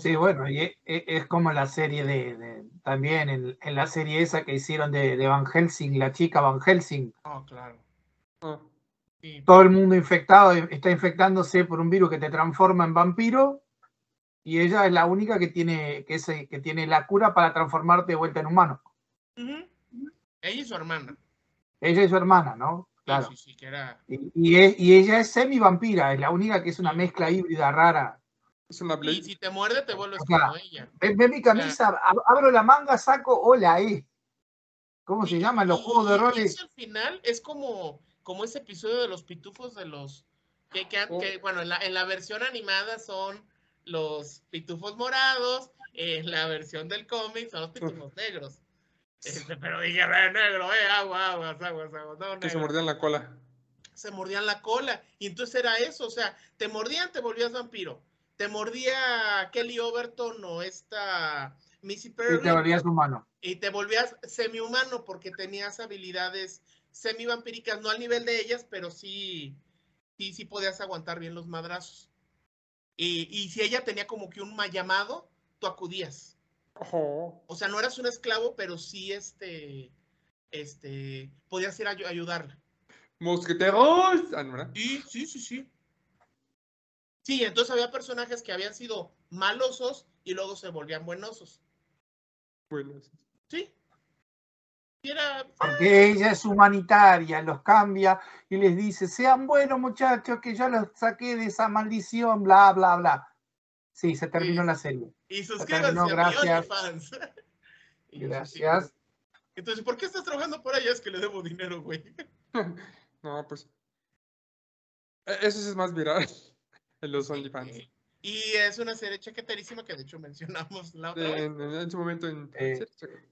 sí, bueno, y e, e, es, como la serie de. también en, la serie esa que hicieron de, de, Van Helsing, la chica Van Helsing. Oh, claro. Ah. Todo el mundo infectado, está infectándose por un virus que te transforma en vampiro. Y ella es la única que tiene, que, que tiene la cura para transformarte de vuelta en humano. Ella y su hermana. Ella y su hermana, ¿no? Claro. Sí, sí, que era... y, ella es semi-vampira, es la única que es una mezcla híbrida rara. Es una y si te muerde, te vuelves como ella. Ve, mi camisa, abro la manga, saco, hola, eh. ¿Cómo se llaman los juegos de roles? al final es como, como ese episodio de los pitufos de los. Que, que, oh. bueno, en la, en la versión animada son los pitufos morados, en la versión del cómic son los pitufos negros. Este, pero dije, ve, negro, eh, agua, agua, agua, agua. que se mordían la cola. Se mordían la cola. Y entonces era eso, o sea, te mordían, te volvías vampiro. Te mordía Kelly Overton o esta Missy Perry. Y te volvías humano. Y te volvías semi-humano porque tenías habilidades semi-vampíricas, no al nivel de ellas, pero sí, sí, sí podías aguantar bien los madrazos. Y, y si ella tenía como que un llamado, tú acudías. O sea, no eras un esclavo, pero sí este, este, podías ir a ayudarla. Mosqueteros. Ah, sí, sí, sí, sí. Sí, entonces había personajes que habían sido malosos y luego se volvían buenosos. Buenos. Sí. Porque ella es humanitaria, los cambia y les dice, sean buenos muchachos, que yo los saqué de esa maldición, bla, bla, bla. Sí, se terminó la serie. Y suscríbanse a gracias. fans. gracias. Entonces, ¿por qué estás trabajando por allá? Es que le debo dinero, güey. no, pues. E, eso sí es más viral en los OnlyFans. Y es una serie chaqueterísima que de hecho mencionamos la otra vez. En, su momento. En, eh,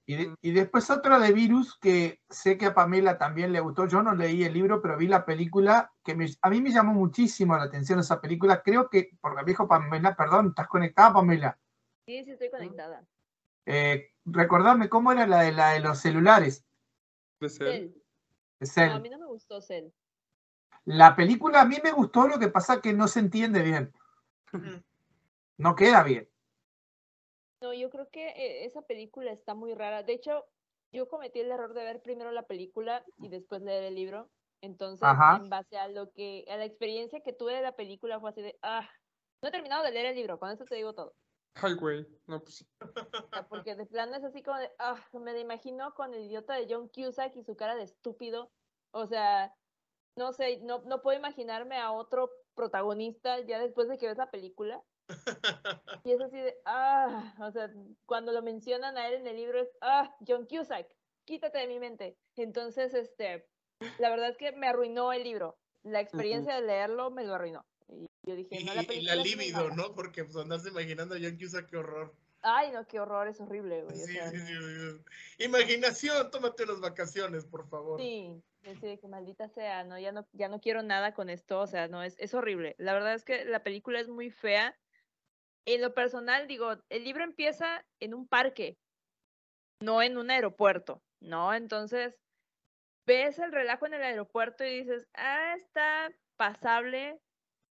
y, después otra de Virus que sé que a Pamela también le gustó. Yo no leí el libro, pero vi la película que a mí me llamó muchísimo la atención esa película. Creo que, porque me dijo Pamela, perdón, ¿estás conectada, Pamela? Sí, sí, estoy conectada. Eh, recordame, ¿cómo era la de, la de los celulares? De Cell. De a mí no me gustó Cell. La película a mí me gustó, lo que pasa que no se entiende bien. No queda bien. No, yo creo que eh, esa película está muy rara. De hecho, yo cometí el error de ver primero la película y después leer el libro. Entonces, en base a lo que, a la experiencia que tuve de la película fue así de, ah, no he terminado de leer el libro, con eso te digo todo. Ay, güey, no, pues Porque de plano es así como de, ah, me imagino con el idiota de John Cusack y su cara de estúpido. O sea, no sé, no, no puedo imaginarme a otro protagonista ya después de que ves la película. Y es así de, ah, o sea, cuando lo mencionan a él en el libro es, ah, John Cusack, quítate de mi mente. Entonces, este, la verdad es que me arruinó el libro. La experiencia de leerlo me lo arruinó. Y yo dije, no, la Y la libido, ¿no? Porque pues andas imaginando a John Cusack, qué horror. Ay, no, qué horror, es horrible, güey. Sí, sí, sí, Imaginación, tómate unas vacaciones, por favor. Sí, decir que maldita sea, no, ya no, ya no quiero nada con esto, o sea, no, es, es horrible. La verdad es que la película es muy fea. En lo personal, digo, el libro empieza en un parque, no en un aeropuerto, ¿no? Entonces, ves el relajo en el aeropuerto y dices, ah, está pasable,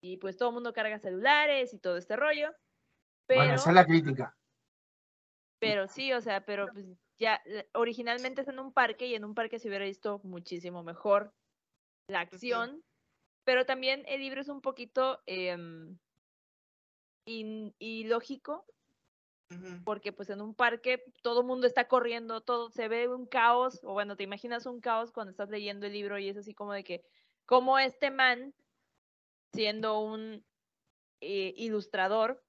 y pues todo el mundo carga celulares y todo este rollo. Pero, bueno, esa es la crítica. Pero sí, o sea, pero pues ya originalmente es en un parque y en un parque se hubiera visto muchísimo mejor la acción, pero también el libro es un poquito eh, ilógico, porque pues en un parque todo el mundo está corriendo, todo se ve un caos, o bueno, te imaginas un caos cuando estás leyendo el libro y es así como de que, como este man, siendo un eh, ilustrador,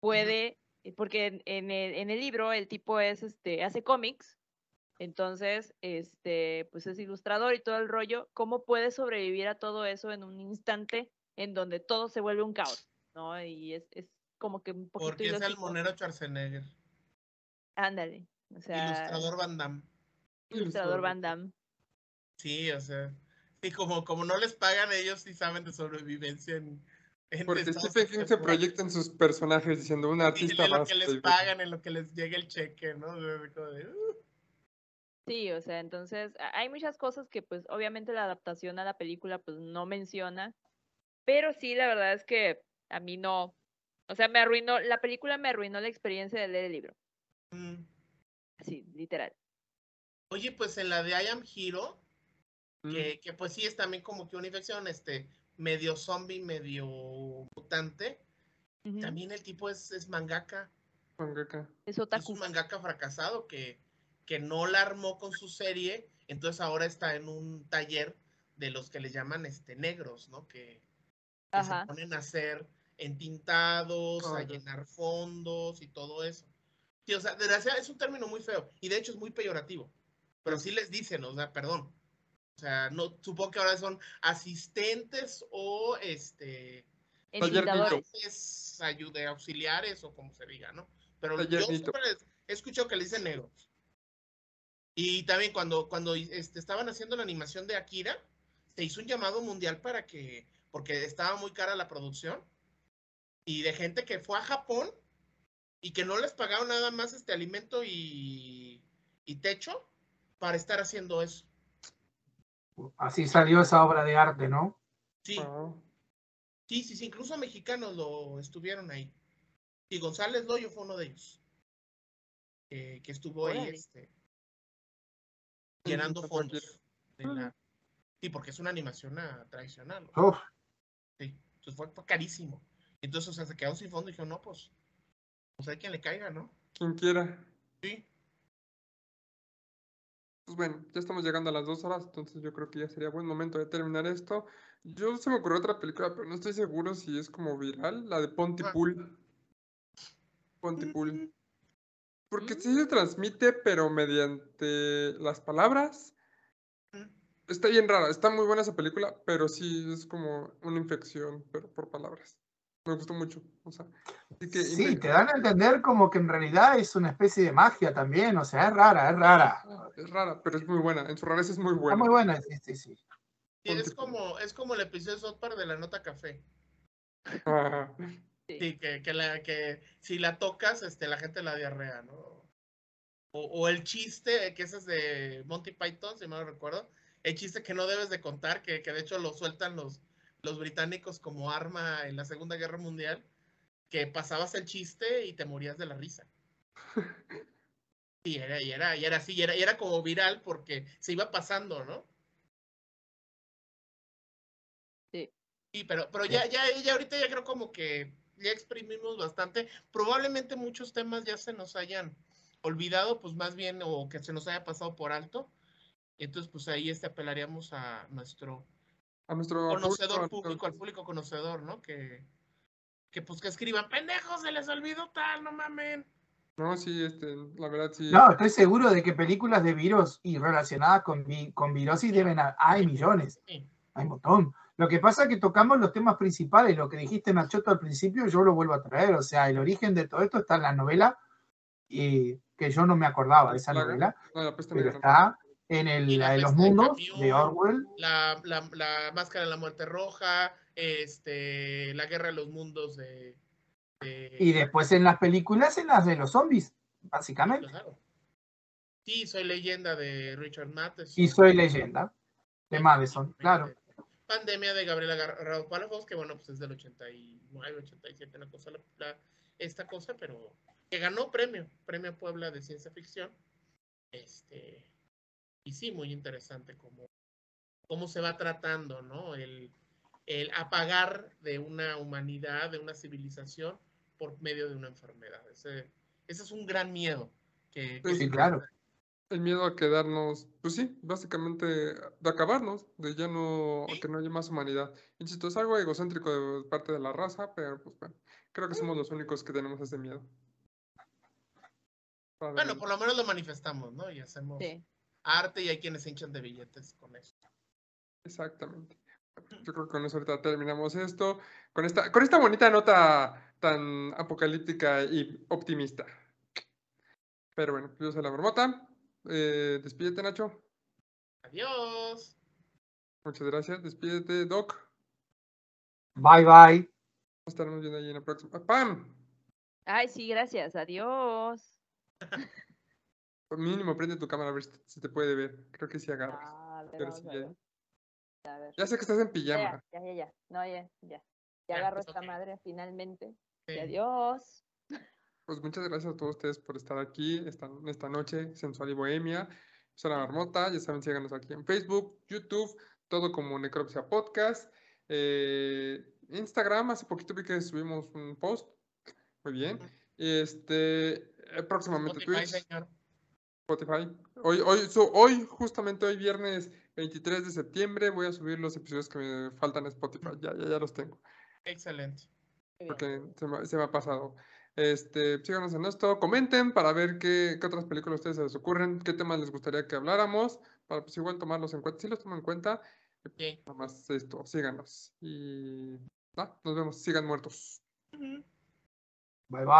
puede eh, porque en, el, libro el tipo es, este, hace cómics, entonces, este, pues es ilustrador y todo el rollo, ¿cómo puede sobrevivir a todo eso en un instante en donde todo se vuelve un caos? ¿No? Y es, es como que un poquito... Porque es el monero Schwarzenegger. Ándale. O sea, ilustrador Van Damme. Ilustrador Van Damme. Sí, o sea, y como, como no les pagan ellos sí saben de sobrevivencia en, porque Stephen King se proyecta en sus personajes diciendo un artista en lo que les pagan, en lo que les llega el cheque, ¿no? Uh". Sí, o sea, entonces hay muchas cosas que pues obviamente la adaptación a la película pues no menciona, pero sí, la verdad es que a mí no, o sea, me arruinó, la película me arruinó la experiencia de leer el libro. Mm. Sí, literal. Oye, pues en la de I Am Hero, que, mm. que, pues sí es también como que una infección, este, medio zombie, medio mutante. También el tipo es, es mangaka. Mangaka. Es, un mangaka fracasado que, que no la armó con su serie, entonces ahora está en un taller de los que le llaman este negros, ¿no? Que, se ponen a hacer entintados, a llenar fondos y todo eso. Sí, o sea, es un término muy feo y de hecho es muy peyorativo, pero sí les dicen, o sea, perdón, o sea, no, supongo que ahora son asistentes o este ayude, auxiliares o como se diga, ¿no? Pero yo siempre he escuchado que le dicen negros. Y también cuando, cuando este, estaban haciendo la animación de Akira, se hizo un llamado mundial para que, porque estaba muy cara la producción, y de gente que fue a Japón y que no les pagaron nada más este alimento y, y techo para estar haciendo eso. Así salió esa obra de arte, ¿no? Sí. Ah. Sí, sí, sí, incluso mexicanos lo estuvieron ahí. Y González Loyo fue uno de ellos. que estuvo ahí este, llenando fondos. Sí, porque es una animación tradicional. Sí, entonces fue, carísimo. Entonces, o sea, se quedaron sin fondo y dijeron, no, pues, pues hay quien le caiga, ¿no? Quien quiera. Sí. Pues bueno, ya estamos llegando a las dos horas, entonces yo creo que ya sería buen momento de terminar esto. Yo se me ocurrió otra película, pero no estoy seguro si es como viral, la de Pontypool. Pontypool. Mm. Porque sí se transmite, pero mediante las palabras. Está bien rara, está muy buena esa película, pero sí es como una infección, pero por palabras. Me gustó mucho. O sea, sí, te dan a entender como que en realidad es una especie de magia también, o sea, es rara, es rara. Es rara, pero es muy buena, en su rareza es muy buena. Está muy buena, sí, sí, sí. es como, es como el episodio de South de la nota café. Sí, que, que, la, que si la tocas, este, la gente la diarrea, ¿no? O, o, el chiste, que ese es de Monty Python, si me lo recuerdo, el chiste que no debes de contar, que, que de hecho lo sueltan los, los británicos como arma en la Segunda Guerra Mundial, que pasabas el chiste y te morías de la risa. Y era, y era, y era así, y era, y era como viral porque se iba pasando, ¿no? Sí. Sí, pero, pero ya, ya, ya ahorita ya creo como que ya exprimimos bastante. Probablemente muchos temas ya se nos hayan olvidado, pues más bien, o que se nos haya pasado por alto. Entonces, pues ahí este apelaríamos a nuestro, a nuestro conocedor público, al público conocedor, ¿no? Que, que pues que escriban, pendejos, se les olvidó tal, no mamen. No, sí, este, la verdad sí. No, estoy seguro de que películas de virus y relacionadas con, con virosis deben hay millones. Hay un montón. Lo que pasa es que tocamos los temas principales, lo que dijiste Nachoto al principio, yo lo vuelvo a traer, o sea, el origen de todo esto está en la novela, y que yo no me acordaba de esa novela, pero está en el, la de los mundos de Orwell. La, la, máscara de la muerte roja, este, la guerra de los mundos de, Y después en las películas, en las de los zombies, básicamente. Claro. Sí, soy leyenda de Richard Matheson. Y soy leyenda de Madison, claro. Pandemia de Gabriela Garrado Palafox, que bueno, pues es del 89, 87, la cosa, esta cosa, pero que ganó premio, premio Puebla de ciencia ficción. Este, y sí, muy interesante cómo, cómo se va tratando, ¿no? El, el apagar de una humanidad, de una civilización por medio de una enfermedad. Ese, ese es un gran miedo. Que, sí, claro. El miedo a quedarnos, pues sí, básicamente de acabarnos, de ya no, que no haya más humanidad. Insisto, es algo egocéntrico de parte de la raza, pero pues bueno, creo que somos los únicos que tenemos ese miedo. Bueno, por lo menos lo manifestamos, ¿no? Y hacemos, arte y hay quienes se hinchan de billetes con esto. Exactamente. Yo creo que con eso ahorita terminamos esto, con esta, con esta bonita nota tan apocalíptica y optimista. Pero bueno, yo soy la marmota. Eh, despídete, Nacho. Adiós. Muchas gracias. Despídete, Doc. Bye, bye. Nos estaremos viendo ahí en la próxima. ¡Pam! Ay, sí, gracias. Adiós. mínimo prende tu cámara a ver si te puede ver. Creo que sí agarras. Ah, ya. Sé que estás en pijama. Ya, ya, ya. No, ya, ya. Ya agarro esta madre finalmente. adiós. Pues muchas gracias a todos ustedes por estar aquí esta, esta noche, Sensual y Bohemia. Soy la marmota, ya saben, síganos aquí en Facebook, YouTube, todo como Necropsia Podcast. Eh, Instagram, hace poquito vi que subimos un post. Muy bien. Este, eh, próximamente Twitch. Spotify. Hoy, hoy, hoy, justamente hoy, viernes 23 de septiembre, voy a subir los episodios que me faltan en Spotify. Ya, ya, ya los tengo. Excelente. Porque se me, se me, ha pasado. Este, síganos en esto, comenten para ver qué, qué, otras películas a ustedes se les ocurren, qué temas les gustaría que habláramos, para pues igual tomarlos en cuenta. Si los tomo en cuenta, sí. nada más esto, síganos. Y nos vemos, sigan muertos. Bye bye.